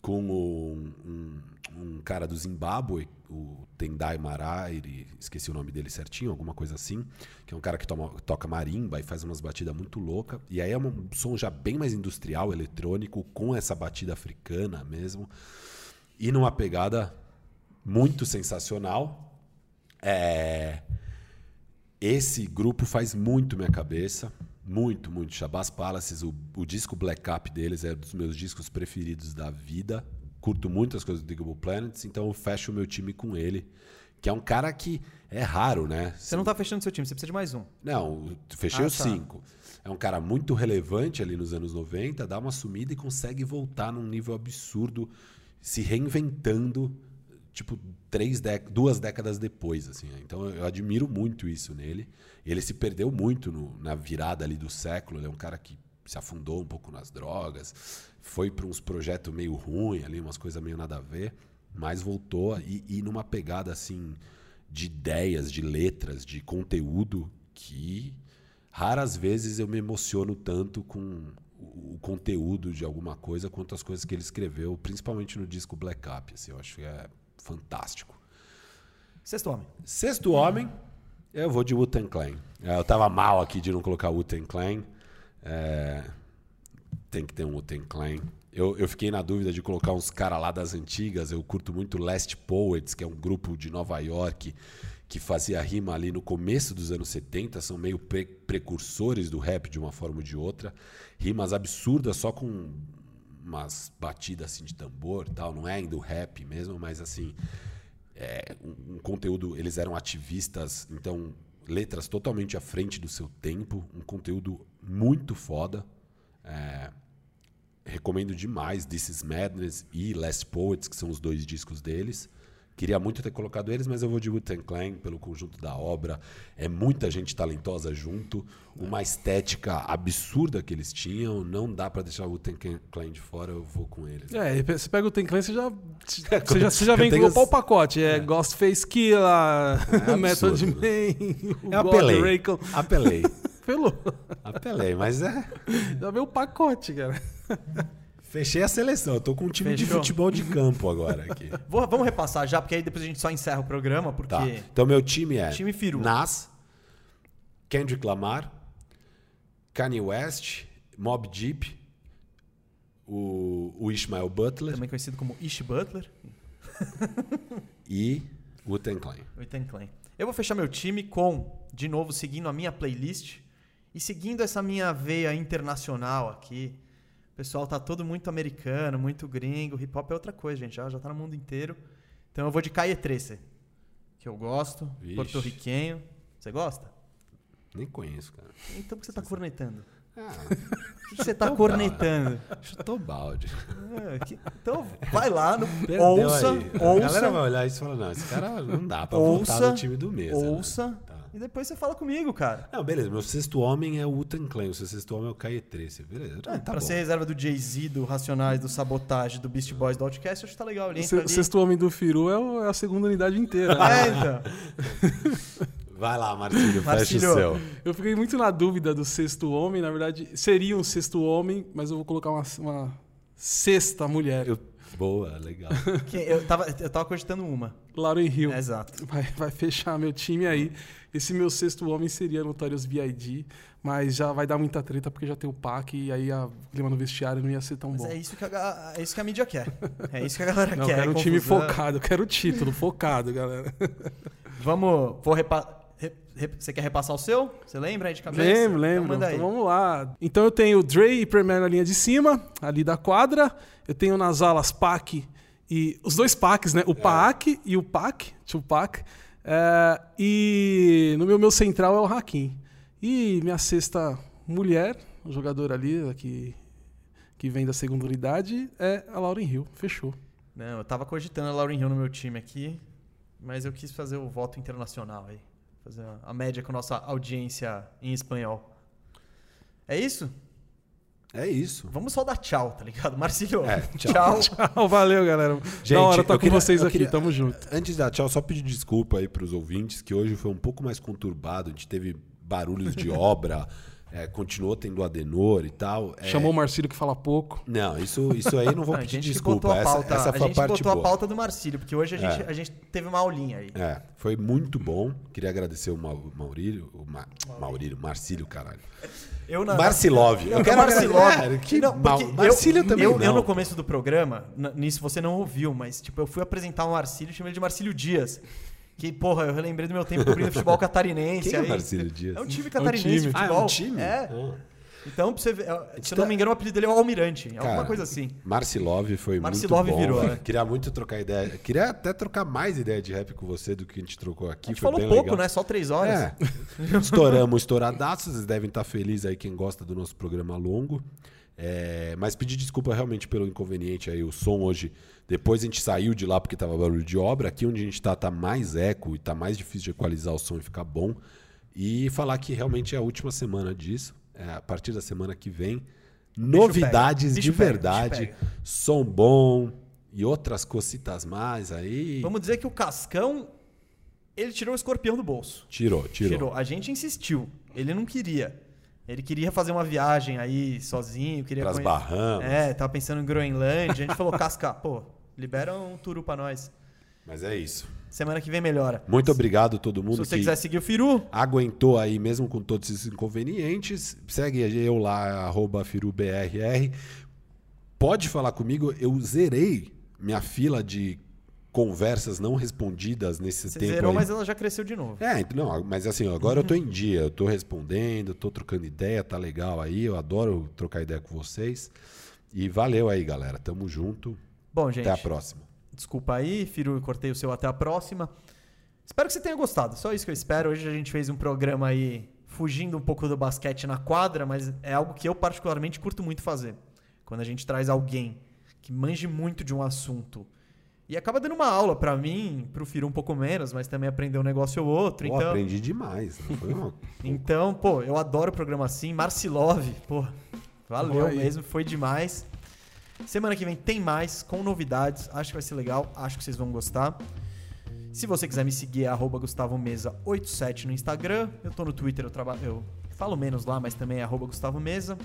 com o- um, um cara do Zimbábue, o Tendai Maraire, esqueci o nome dele certinho, alguma coisa assim, que é um cara que toma- toca marimba e faz umas batidas muito loucas. E aí é um som já bem mais industrial, eletrônico, com essa batida africana mesmo. E numa pegada muito sensacional. É... Esse grupo faz muito minha cabeça. Muito, muito. Shabazz Palaces, o, o disco Black Up deles é um dos meus discos preferidos da vida. Curto muito as coisas do Digable Planets, então eu fecho o meu time com ele. Que é um cara que é raro, né? Você não tá fechando seu time, você precisa de mais um. Não, fechei Ah, os tá. cinco. É um cara muito relevante ali nos anos 90, dá uma sumida e consegue voltar num nível absurdo, se reinventando, tipo, três duas décadas depois. Assim. né? Então eu admiro muito isso nele. Ele se perdeu muito no- na virada ali do século. Ele é um cara que se afundou um pouco nas drogas, foi para uns projetos meio ruins ali, umas coisas meio nada a ver, mas voltou e, e numa pegada assim de ideias, de letras, de conteúdo que raras vezes eu me emociono tanto com o, o conteúdo de alguma coisa quanto as coisas que ele escreveu, principalmente no disco Black Up. Assim, eu acho que é fantástico. Sexto homem. Sexto homem, eu vou de Wu-Tang Clan. É, Eu tava mal aqui de não colocar Wu-Tang Clan. É, tem que ter um Wu-Tang Clan. Eu, eu fiquei na dúvida de colocar uns caras lá das antigas. Eu curto muito Last Poets, que é um grupo de Nova York que fazia rima ali no começo dos anos 70. São meio pre- precursores do rap de uma forma ou de outra. Rimas absurdas, só com umas batidas assim de tambor tal. Não é ainda o rap mesmo, mas assim é, um, um conteúdo. Eles eram ativistas, então letras totalmente à frente do seu tempo, um conteúdo muito foda. É, re- recomendo demais This Is Madness e Last Poets, que são os dois discos deles. Queria muito ter colocado eles, mas eu vou de Wu-Tang Clan pelo conjunto da obra. É muita gente talentosa junto, uma estética absurda que eles tinham. Não dá pra deixar o Wu-Tang Clan de fora, eu vou com eles. É, e você pega o Ten Clan, você já, É, você já, você já vem eu com tenho o pacote. É, Ghostface Killa, É Method. Man, o God apelei. Raycon. Apelei. Apelei, mas é. Já veio o pacote, cara. Fechei a seleção. Eu tô com um time de Fechou. futebol de campo agora aqui. Vou- vamos repassar já, porque aí depois a gente só encerra o programa, porque. Tá. Então meu time é Time Firu. Nas, Kendrick Lamar, Kanye West, Mob Deep, o, o Ishmael Butler Também conhecido como Ish Butler, e Wu-Tang Clan. o Ethan Klein. Eu vou fechar meu time com, de novo, seguindo a minha playlist e seguindo essa minha veia internacional aqui. O pessoal tá todo muito americano, muito gringo. Hip hop é outra coisa, gente. Já, já tá no mundo inteiro. Então eu vou de 13, que eu gosto, porto-riquenho. Você gosta? Nem conheço, cara. Então por que você tá cornetando? Ah, Por que você tá cornetando? chutou balde. É, que- então vai lá, no, Perdeu ouça, aí. A galera ouça, vai olhar isso e falar, não, esse cara não dá pra Ouça, voltar no time do mês. né? ouça Tá. E depois você fala comigo, cara. Não, beleza. Meu sexto homem é o Wu-Tang Clan. O seu sexto homem é o 13. Beleza. É, Ah, tá pra bom. ser reserva do Jay-Z, do Racionais, do Sabotagem, do Beast Boys, do Outcast, acho que tá legal. Ele O se- ali. sexto homem do Firu é, o- é a segunda unidade inteira. né? É, então. Vai lá, Marcílio, fecha o seu. Eu fiquei muito na dúvida do sexto homem. Na verdade, seria um sexto homem, mas eu vou colocar uma, uma sexta mulher. Eu- Boa, legal. Eu tava, eu tava cogitando uma. Lauren Hill. É, exato. Vai, vai fechar meu time aí. Esse meu sexto homem seria Notorious B.I.D., mas já vai dar muita treta porque já tem o PAC e aí a- o clima no vestiário não ia ser tão Mas bom. é isso, que a, é isso que a mídia quer. É isso que a galera Não, eu quer. quero um é time confusão. focado, eu quero o título, focado, galera. Vamos. Vou repa... re- re- Você quer repassar o seu? Você lembra aí de cabeça? Lembro, Então lembro. aí. Então vamos lá. Então eu tenho o Dre e Premier na linha de cima, ali da quadra. Eu tenho nas alas Pac e. Os dois Pacs, né? O Pac e o Pac, Tupac. É, e no meu, meu central é o Hakim. E minha sexta mulher, o jogador ali que, que vem da segunda unidade, é a Lauren Hill. Fechou. Não, eu tava cogitando a Lauren Hill no meu time aqui, mas eu quis fazer o voto internacional aí. Fazer a- média com a nossa audiência em espanhol. É isso? É isso. Vamos só dar tchau, tá ligado? Marcílio, É, tchau. Tchau, valeu, galera. Gente, da hora tá com queria- vocês aqui, queria- tamo junto. Antes da tchau, só pedir desculpa aí pros ouvintes, que hoje foi um pouco mais conturbado. A gente teve barulhos de obra, é, continuou tendo Adenor e tal. É, Chamou o Marcílio que fala pouco. Não, isso, isso aí não vou pedir desculpa. botou a Essa, pauta, essa a foi a gente parte botou a boa. pauta do Marcílio, porque hoje a gente, É. a gente teve uma aulinha aí. É, foi muito bom. Queria agradecer o Mau- Maurílio, o Ma, Maurílio, Marcílio, caralho. Eu na- Marcilov. Eu Eu quero Marcilov. agradecer- É, que Não, Marcílio eu, também eu, eu não. no começo do programa, nisso você não ouviu, mas tipo, eu fui apresentar o Marcílio e chamei ele de Marcílio Dias. Que, porra, eu relembrei do meu tempo cobrindo futebol catarinense. Quem é aí. Marcílio Dias? É um time catarinense time. de Ah, é futebol. um time? É. Ah. Então, pra você ver, é, se eu tá- não me engano, o apelido dele é o Almirante. Alguma Cara, coisa assim. Marcilov foi Marcilov muito bom. virou, né? Queria muito trocar ideia. Queria até trocar mais ideia de rap com você do que a gente trocou aqui. A gente foi falou bem pouco, legal. né? Só três horas. É. Estouramos, estouradaços. Vocês devem estar felizes aí quem gosta do nosso programa longo. É, mas pedir desculpa realmente pelo inconveniente aí. O som hoje, depois a gente saiu de lá porque tava barulho de obra. Aqui onde a gente tá, tá mais eco e tá mais difícil de equalizar o som e ficar bom. E falar que realmente é a última semana disso. É, a partir da semana que vem, novidades Bicho de pega, verdade. pega. som bom e outras cositas mais aí. Vamos dizer que o Cascão, ele tirou o escorpião do bolso. Tirou, tirou. A gente insistiu. Ele não queria. Ele queria fazer uma viagem aí sozinho, queria Pras conhe- Bahamas. É, tava pensando em Groenlândia. A gente falou, Casca, pô, libera um turu pra nós. Mas é isso. Semana que vem melhora. Muito obrigado a todo Se mundo você que quiser seguir o Firu, aguentou aí mesmo com todos esses inconvenientes. Segue eu lá, arroba FiruBRR. Pode falar comigo, eu zerei minha fila de conversas não respondidas nesse você tempo zerou, aí. mas ela já cresceu de novo. É, não, mas assim, agora eu tô em dia, eu tô respondendo, tô trocando ideia, tá legal aí, eu adoro trocar ideia com vocês. E valeu aí, galera. Tamo junto. Bom, gente, Até a próxima. Desculpa aí, Firu, cortei o seu até a próxima. Espero que você tenha gostado, só isso que eu espero. Hoje a gente fez um programa aí fugindo um pouco do basquete na quadra, mas é algo que eu particularmente curto muito fazer. Quando a gente traz alguém que manje muito de um assunto e acaba dando uma aula pra mim, pro Firu um pouco menos, mas também aprender um negócio ou outro. Pô, então, aprendi demais. Foi uma... então, pô, eu adoro programa assim. Marcilov, pô, valeu mesmo, foi demais. Semana que vem tem mais, com novidades. Acho que vai ser legal, acho que vocês vão gostar. Se você quiser me seguir, é arroba Gustavo Mesa 87 no Instagram. Eu tô no Twitter, eu, traba... eu falo menos lá, mas também é arroba Gustavo Mesa.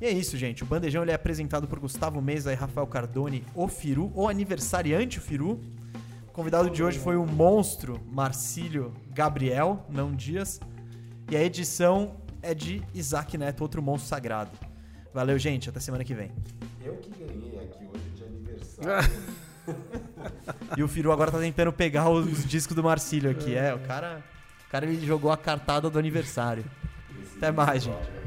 E é isso, gente. O Bandejão ele é apresentado por Gustavo Mesa e Rafael Cardone, o Firu, o aniversariante o Firu. O convidado de hoje foi o monstro Marcílio Gabriel, não Dias. E a edição é de Isaac Neto, outro monstro sagrado. Valeu, gente. Até semana que vem. Eu que ganhei aqui hoje de aniversário. E o Firu agora tá tentando pegar os discos do Marcílio aqui. É, o cara, o cara ele jogou a cartada do aniversário. Até mais, gente.